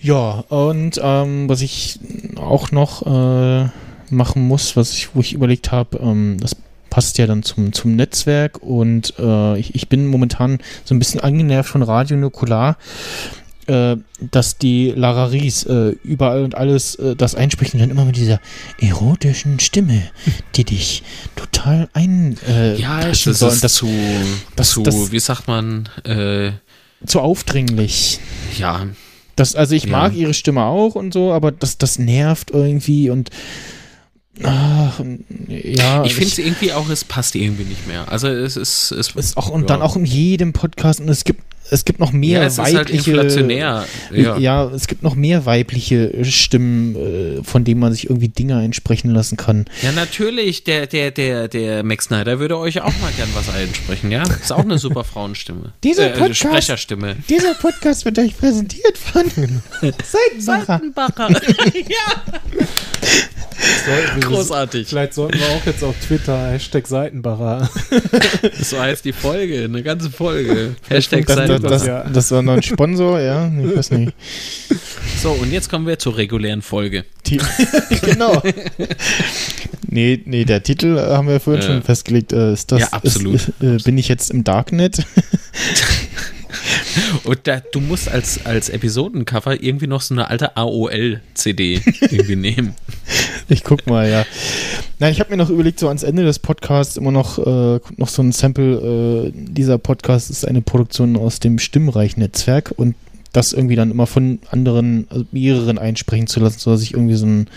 Ja, und ähm, was ich auch noch äh, machen muss, was ich, wo ich überlegt habe, ähm, das passt ja dann zum, zum Netzwerk und äh, ich, ich bin momentan so ein bisschen angenervt von Radio Nukular, äh, dass die Lara Ries äh, überall und alles äh, das einspricht und dann immer mit dieser erotischen Stimme, die dich total ein äh, ja, es ist, soll. es das zu, das- zu das- wie sagt man, äh, zu aufdringlich. ja, Das, also ich Ja. mag ihre Stimme auch und so, aber das, das nervt irgendwie und ach, ja. ich finde es irgendwie auch, es passt irgendwie nicht mehr. Also es ist, es ist auch und ja. dann auch in jedem Podcast und es gibt es gibt noch mehr ja, es ist halt weibliche inflationär. Ja. Ja. es gibt noch mehr weibliche Stimmen, äh, von denen man sich irgendwie Dinge einsprechen lassen kann. Ja, natürlich, der, der, der, der Max Snyder würde euch auch mal gern was einsprechen, ja? Ist auch eine super Frauenstimme. Dieser äh, Podcast- Sprecherstimme. Dieser Podcast wird euch präsentiert von Seitenbacher. Seitenbacher. ja. Sollten wir- Großartig. Vielleicht sollten wir auch jetzt auf Twitter Hashtag Seitenbacher. So heißt die Folge, eine ganze Folge. Hashtag Das, das, Seitenbacher. das, ja. das war noch ein Sponsor, ja, ich weiß nicht. So, und jetzt kommen wir zur regulären Folge. Die, genau. Nee, nee, der Titel äh, haben wir vorhin Ja. schon festgelegt. Äh, ist das, Ja, absolut. Ist, äh, bin ich jetzt im Darknet? Und da, du musst als, als Episodencover irgendwie noch so eine alte AOL-CD irgendwie nehmen. Ich guck mal, ja. Nein, ich habe mir noch überlegt, so ans Ende des Podcasts immer noch, äh, noch so ein Sample. Äh, dieser Podcast ist eine Produktion aus dem Stimmreich-Netzwerk und das irgendwie dann immer von anderen, also mehreren einsprechen zu lassen, sodass ich irgendwie so ein,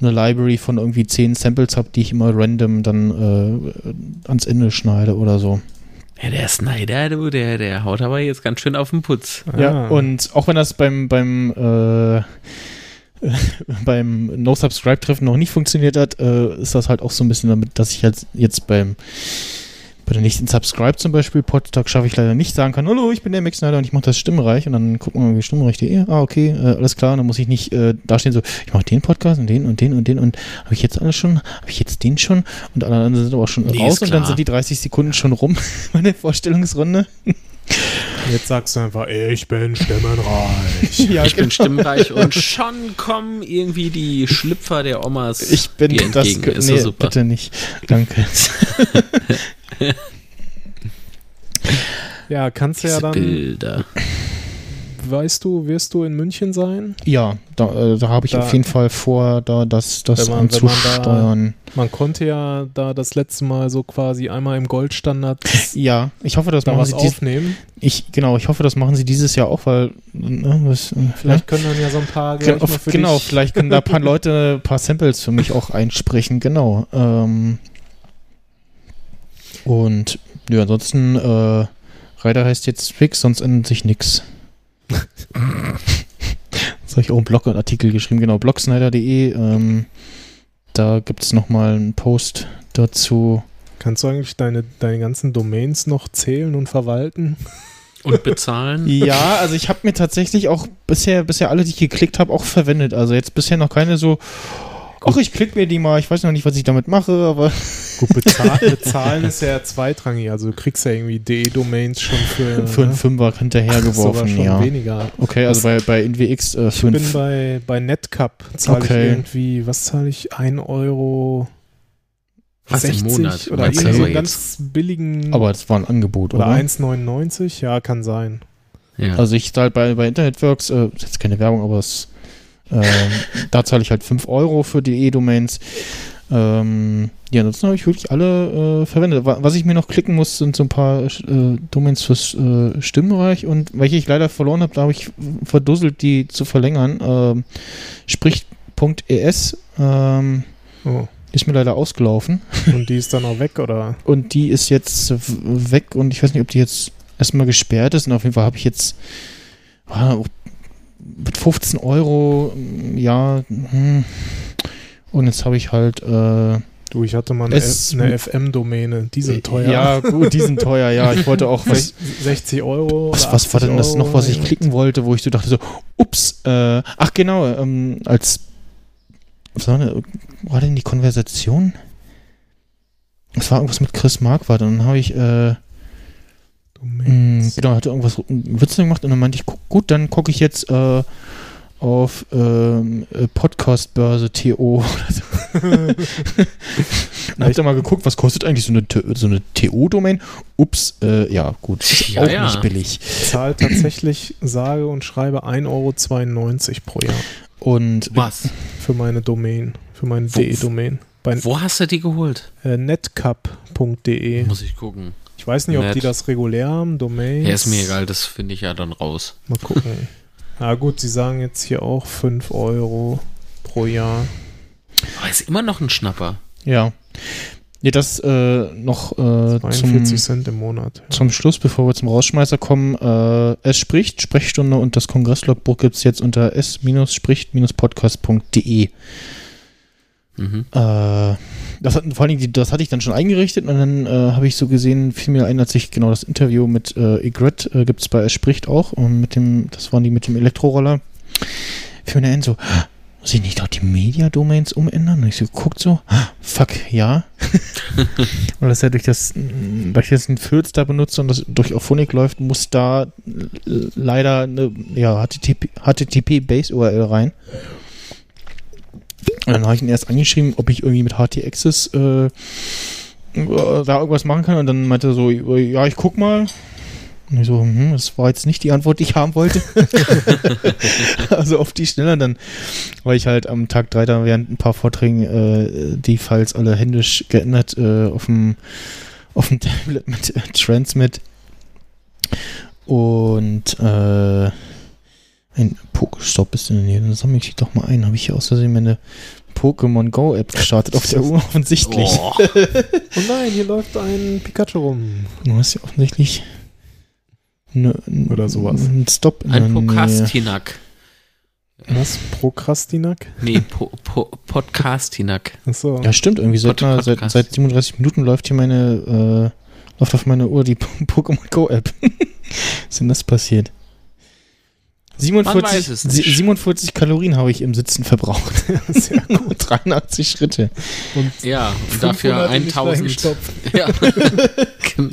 eine Library von irgendwie zehn Samples habe, die ich immer random dann äh, ans Ende schneide oder so. Ja, der Snyder, du, der, der haut aber jetzt ganz schön auf den Putz. Ja, Ah. und auch wenn das beim, beim, äh, beim No-Subscribe-Treffen noch nicht funktioniert hat, äh, ist das halt auch so ein bisschen damit, dass ich halt jetzt beim bei der nächsten Subscribe zum Beispiel, Podtag schaffe ich leider nicht, sagen kann, hallo, ich bin der Max Snyder und ich mache das Stimmreich und dann gucken wir mal, wie stimmreich.de, ah, okay, äh, alles klar, und dann muss ich nicht äh, dastehen so, ich mache den Podcast und den und den und den und habe ich jetzt alles schon, habe ich jetzt den schon und alle anderen sind aber auch schon Nee, raus und dann sind die 30 Sekunden schon rum, meine Vorstellungsrunde. Jetzt sagst du einfach, ich bin stimmenreich. ja, ich bin stimmreich und schon kommen irgendwie die Schlüpfer der Omas Ich bin dir das. nee, bitte nicht. Danke. Ja, kannst du ja dann, Bilder. weißt du, wirst du in München sein? Ja, da, äh, da habe ich Da- auf jeden Fall vor, da das, das man- wenn man da- anzusteuern. Man konnte ja da das letzte Mal so quasi einmal im Goldstandard Ja, ich hoffe, das da machen was sie dies, aufnehmen. ich Genau, ich hoffe, das machen sie dieses Jahr auch, weil ne, was, äh, Vielleicht können dann ja so ein paar genau, dich. vielleicht können da ein paar Leute ein paar Samples für mich auch einsprechen, genau. Ähm, und ja, ansonsten, äh, Reiter heißt jetzt fix, sonst ändert sich nix. Das habe ich auch einen Blogartikel geschrieben, genau, blogsnyder.de. Ähm, da gibt es nochmal einen Post dazu. Kannst du eigentlich deine, deine ganzen Domains noch zählen und verwalten? Und bezahlen? Ja, also ich habe mir tatsächlich auch bisher, bisher alle, die ich geklickt habe, auch verwendet. Also jetzt bisher noch keine so, ach, ich klicke mir die mal, ich weiß noch nicht, was ich damit mache, aber Gut, bezahlen, bezahlen ist ja zweitrangig. Also du kriegst ja irgendwie DE-Domains schon für, für einen ne? Fünfer hinterhergeworfen, schon ja. weniger. Okay, also bei, bei NWX äh, Ich bin bei, bei Netcup, zahle Okay. ich irgendwie, was zahle ich? 1 Euro Was im 60 Monat? oder irgendwie so einen ganz billigen Aber das war ein Angebot, oder oder? 1,99? Ja, kann sein. Ja. Also ich zahle bei, bei Internetworks, äh, ist jetzt keine Werbung, aber es, ähm, da zahle ich halt 5 Euro für die E-Domains. Ähm, ja, ansonsten habe ich wirklich alle äh, verwendet. Wa- Was ich mir noch klicken muss, sind so ein paar äh, Domains fürs äh, Stimmreich und welche ich leider verloren habe, da habe ich verdusselt, die zu verlängern. Ähm, Spricht.es ähm, Oh. ist mir leider ausgelaufen. Und die ist dann auch weg, oder? Und die ist jetzt weg und ich weiß nicht, ob die jetzt erstmal gesperrt ist. Und auf jeden Fall habe ich jetzt ah, mit 15 Euro, ja, hm. und jetzt habe ich halt, äh, Du, ich hatte mal eine, eine FM-Domäne. Die sind teuer. ja, gut, die sind teuer, ja. Ich wollte auch was, 60 Euro. was, was war denn das 80 noch, was ich klicken wollte, wo ich so dachte, so, ups, äh, ach genau, ähm, als, was war, denn, war denn die Konversation? Es war irgendwas mit Chris Marquardt und dann habe ich, äh, Domains. Genau, hatte irgendwas Witze gemacht und dann meinte ich, gu- gut, dann gucke ich jetzt äh, auf ähm, äh, Podcastbörse TO oder so. und hab da mal geguckt, was kostet eigentlich so eine, so eine TO-Domain? Ups, äh, ja, gut, ist Ja, auch ja. nicht billig. Zahlt tatsächlich, sage und schreibe 1,92 Euro pro Jahr Und Was? für meine Domain, für meine DE-Domain. Wo hast du die geholt? äh, netcup.de. Muss ich gucken. Ich weiß nicht, ob Net. die das regulär haben, Domains. Ja, ist mir egal, das finde ich ja dann raus. Mal gucken. Na gut, sie sagen jetzt hier auch 5 Euro pro Jahr. Aber ist immer noch ein Schnapper. ja. Nee, das äh, noch äh, 42 zum, Cent im Monat. Ja. zum Schluss, bevor wir zum Rausschmeißer kommen. Äh, es spricht, Sprechstunde und das Kongresslogbuch gibt es jetzt unter s-spricht-podcast.de. Mhm. Äh, das, hat, vor allen Dingen, das hatte ich dann schon eingerichtet und dann äh, habe ich so gesehen, fiel mir ein, als ich genau das Interview mit äh, Egret äh, gibt es bei Es spricht auch und mit dem, das waren die mit dem Elektroroller. Fiel mir ein, so, muss ich nicht doch die Media-Domains umändern? Und ich so geguckt so, fuck, ja. Weil das ja durch das, durch das ein Filz da benutze und das durch Auphonic läuft, muss da leider eine, ja, HTTP, HTTP Base URL rein. Und dann habe ich ihn erst angeschrieben, ob ich irgendwie mit HT-Access äh, da irgendwas machen kann. Und dann meinte er so, ja, ich guck mal. Und ich so, hm, das war jetzt nicht die Antwort, die ich haben wollte. also auf die schneller dann, weil ich halt am Tag 3 da während ein paar Vorträgen äh, die Files alle händisch geändert äh, auf dem auf dem Tablet mit äh, Transmit und äh, ein Pokestop ist in der Nähe. Dann sammle ich die doch mal ein. Habe ich hier aus Versehen meine Pokémon Go App gestartet auf der Uhr offensichtlich. Oh. oh nein, hier läuft ein Pikachu rum. Du hast ja offensichtlich ne, oder sowas. Ein Stop. in Ein. Pokastinak. Was? Prokrastinak? Nee, po, po, Podcastinak. Achso. Ja, stimmt. Irgendwie seit, mal, seit, seit 37 Minuten läuft hier meine, äh, läuft auf meine Uhr die Pokémon Go App. Was ist denn das passiert? 47, weiß es nicht. sie- 47 Kalorien habe ich im Sitzen verbraucht. Sehr gut. 83 Schritte. Ja, und dafür 500 in dich 1000. reingestopft. Ja. genau.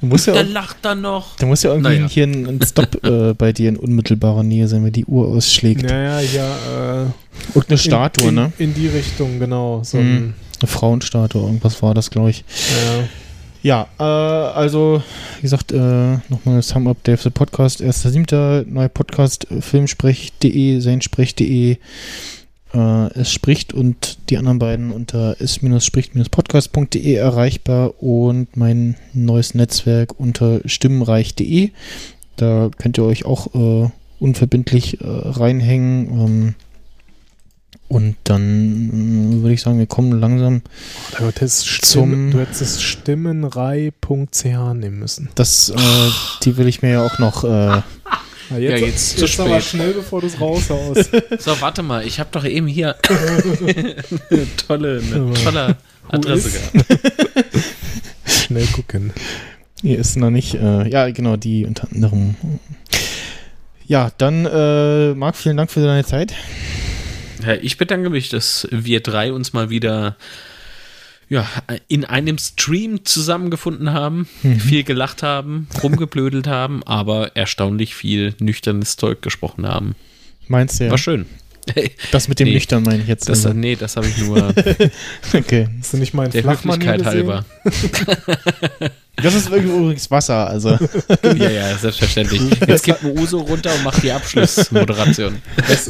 Du musst ja Da auch, lacht er noch. da muss ja irgendwie Naja. hier ein, ein Stop äh, bei dir in unmittelbarer Nähe sein, wenn die Uhr ausschlägt. Naja, ja, äh, Und eine Statue, in, in, ne? In die Richtung, genau. So Mhm. ein, Eine Frauenstatue, irgendwas war das, glaube ich. äh, Ja, äh, also, wie gesagt, äh, nochmal Sum Up the Podcast, 1.7. neuer Podcast, äh, filmsprech.de, seinsprech.de, äh, es spricht und die anderen beiden unter es-spricht-podcast.de erreichbar und mein neues Netzwerk unter stimmenreich.de. Da könnt ihr euch auch äh, unverbindlich äh, reinhängen. Ähm, und dann äh, würde ich sagen, wir kommen langsam hättest, Zum- du hättest stimmenrei.ch nehmen müssen. Das, äh, die will ich mir ja auch noch. Äh, Ja, Ja, jetzt zu aber spät. schnell, bevor du es raushaust. So, warte mal, ich habe doch eben hier eine tolle, eine tolle Adresse gehabt. schnell gucken. hier ist noch nicht. Äh, ja, genau, die unter anderem. Ja, dann, äh, Marc, vielen Dank für deine Zeit. Ja, ich bedanke mich, dass wir drei uns mal wieder ja, in einem Stream zusammengefunden haben, viel gelacht haben, rumgeblödelt haben, aber erstaunlich viel nüchternes Zeug gesprochen haben. Meinst du ja? War schön. Das mit dem Nee. Nüchtern meine ich jetzt. Das, also. nee, das habe ich nur okay. Hast du nicht meinen der Flachmann Höflichkeit halber. Das ist übrigens Wasser, also. Ja, ja, selbstverständlich. Jetzt gibt ein Uso runter und macht die Abschlussmoderation.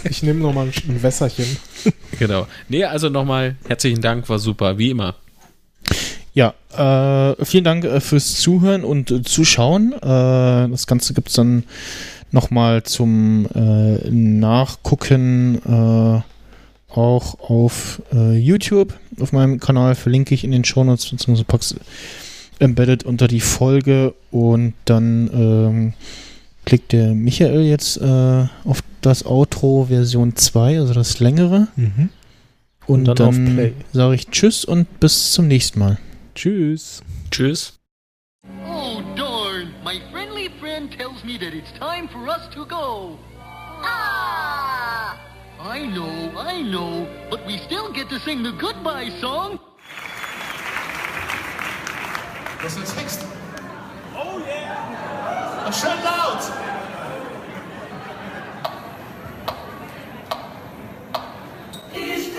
Ich nehme nochmal ein, ein Wässerchen. Genau. Nee, also nochmal herzlichen Dank, war super, wie immer. Ja, äh, vielen Dank äh, fürs Zuhören und äh, Zuschauen. Äh, das Ganze gibt's dann nochmal zum äh, Nachgucken äh, auch auf äh, YouTube. Auf meinem Kanal verlinke ich in den Shownotes beziehungsweise pack's embedded unter die Folge und dann ähm, klickt der Michael jetzt äh, auf das Outro Version 2, also das längere. Und, Und dann auf dann, Play. sage ich Tschüss und bis zum nächsten Mal. Tschüss. Tschüss. Oh, darn. My friendly friend tells me that it's time for us to go. Ah! I know, I know, but we still get to sing the goodbye song. Das ist Text. Oh yeah! Und schön laut! Ich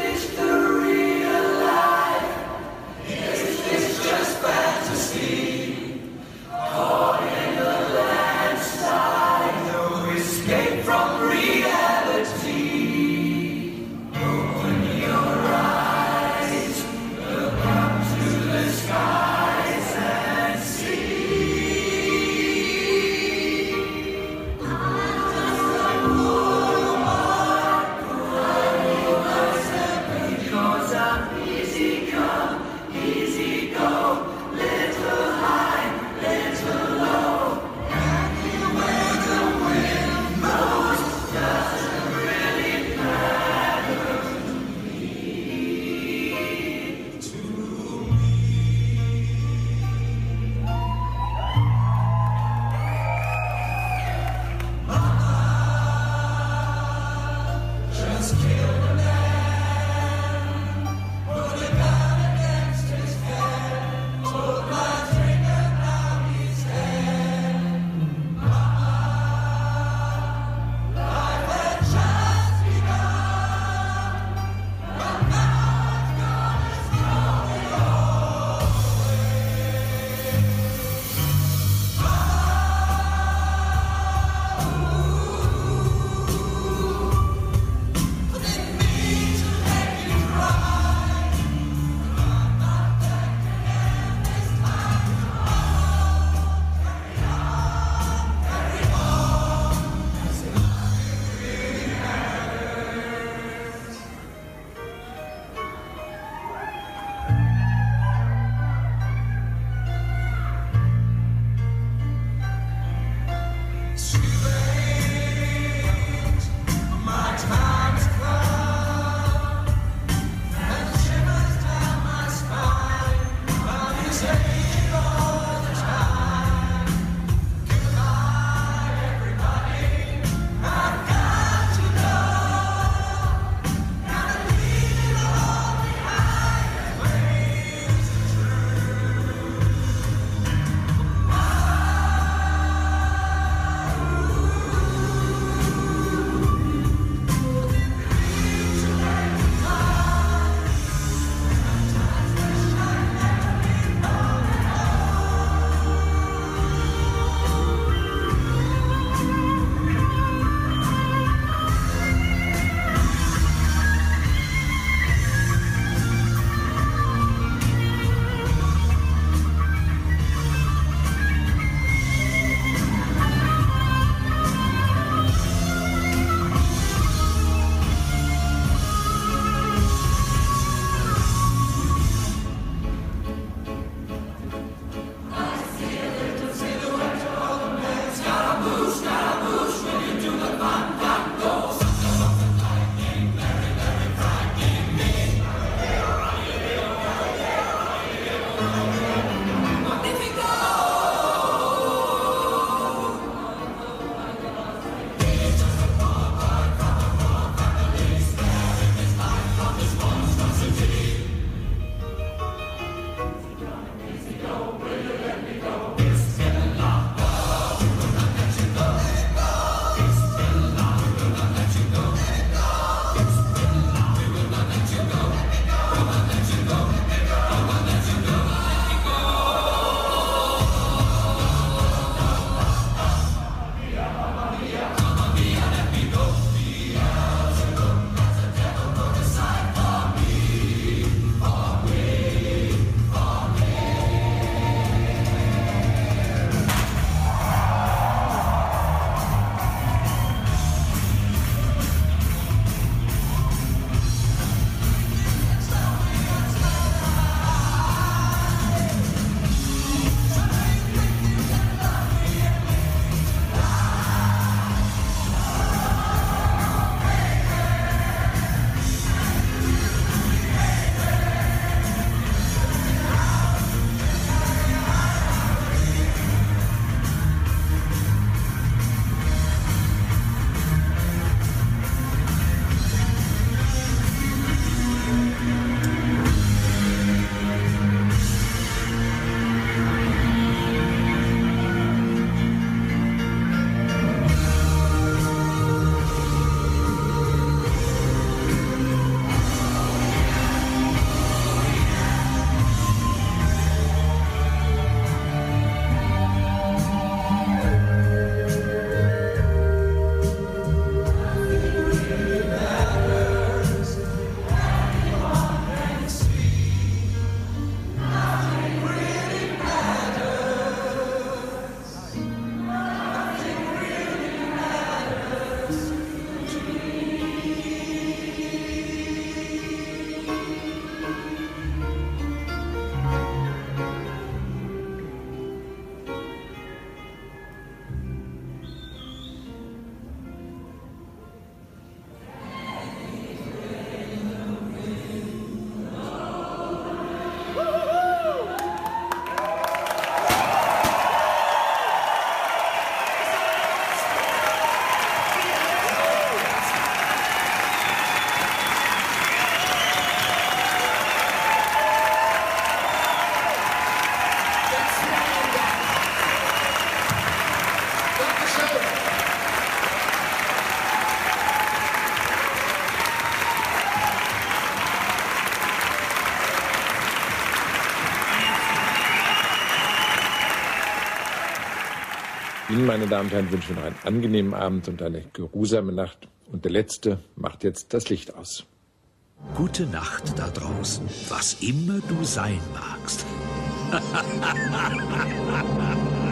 Ihnen, meine Damen und Herren, wünsche ich noch einen angenehmen Abend und eine geruhsame Nacht. Und der Letzte macht jetzt das Licht aus. Gute Nacht da draußen, was immer du sein magst.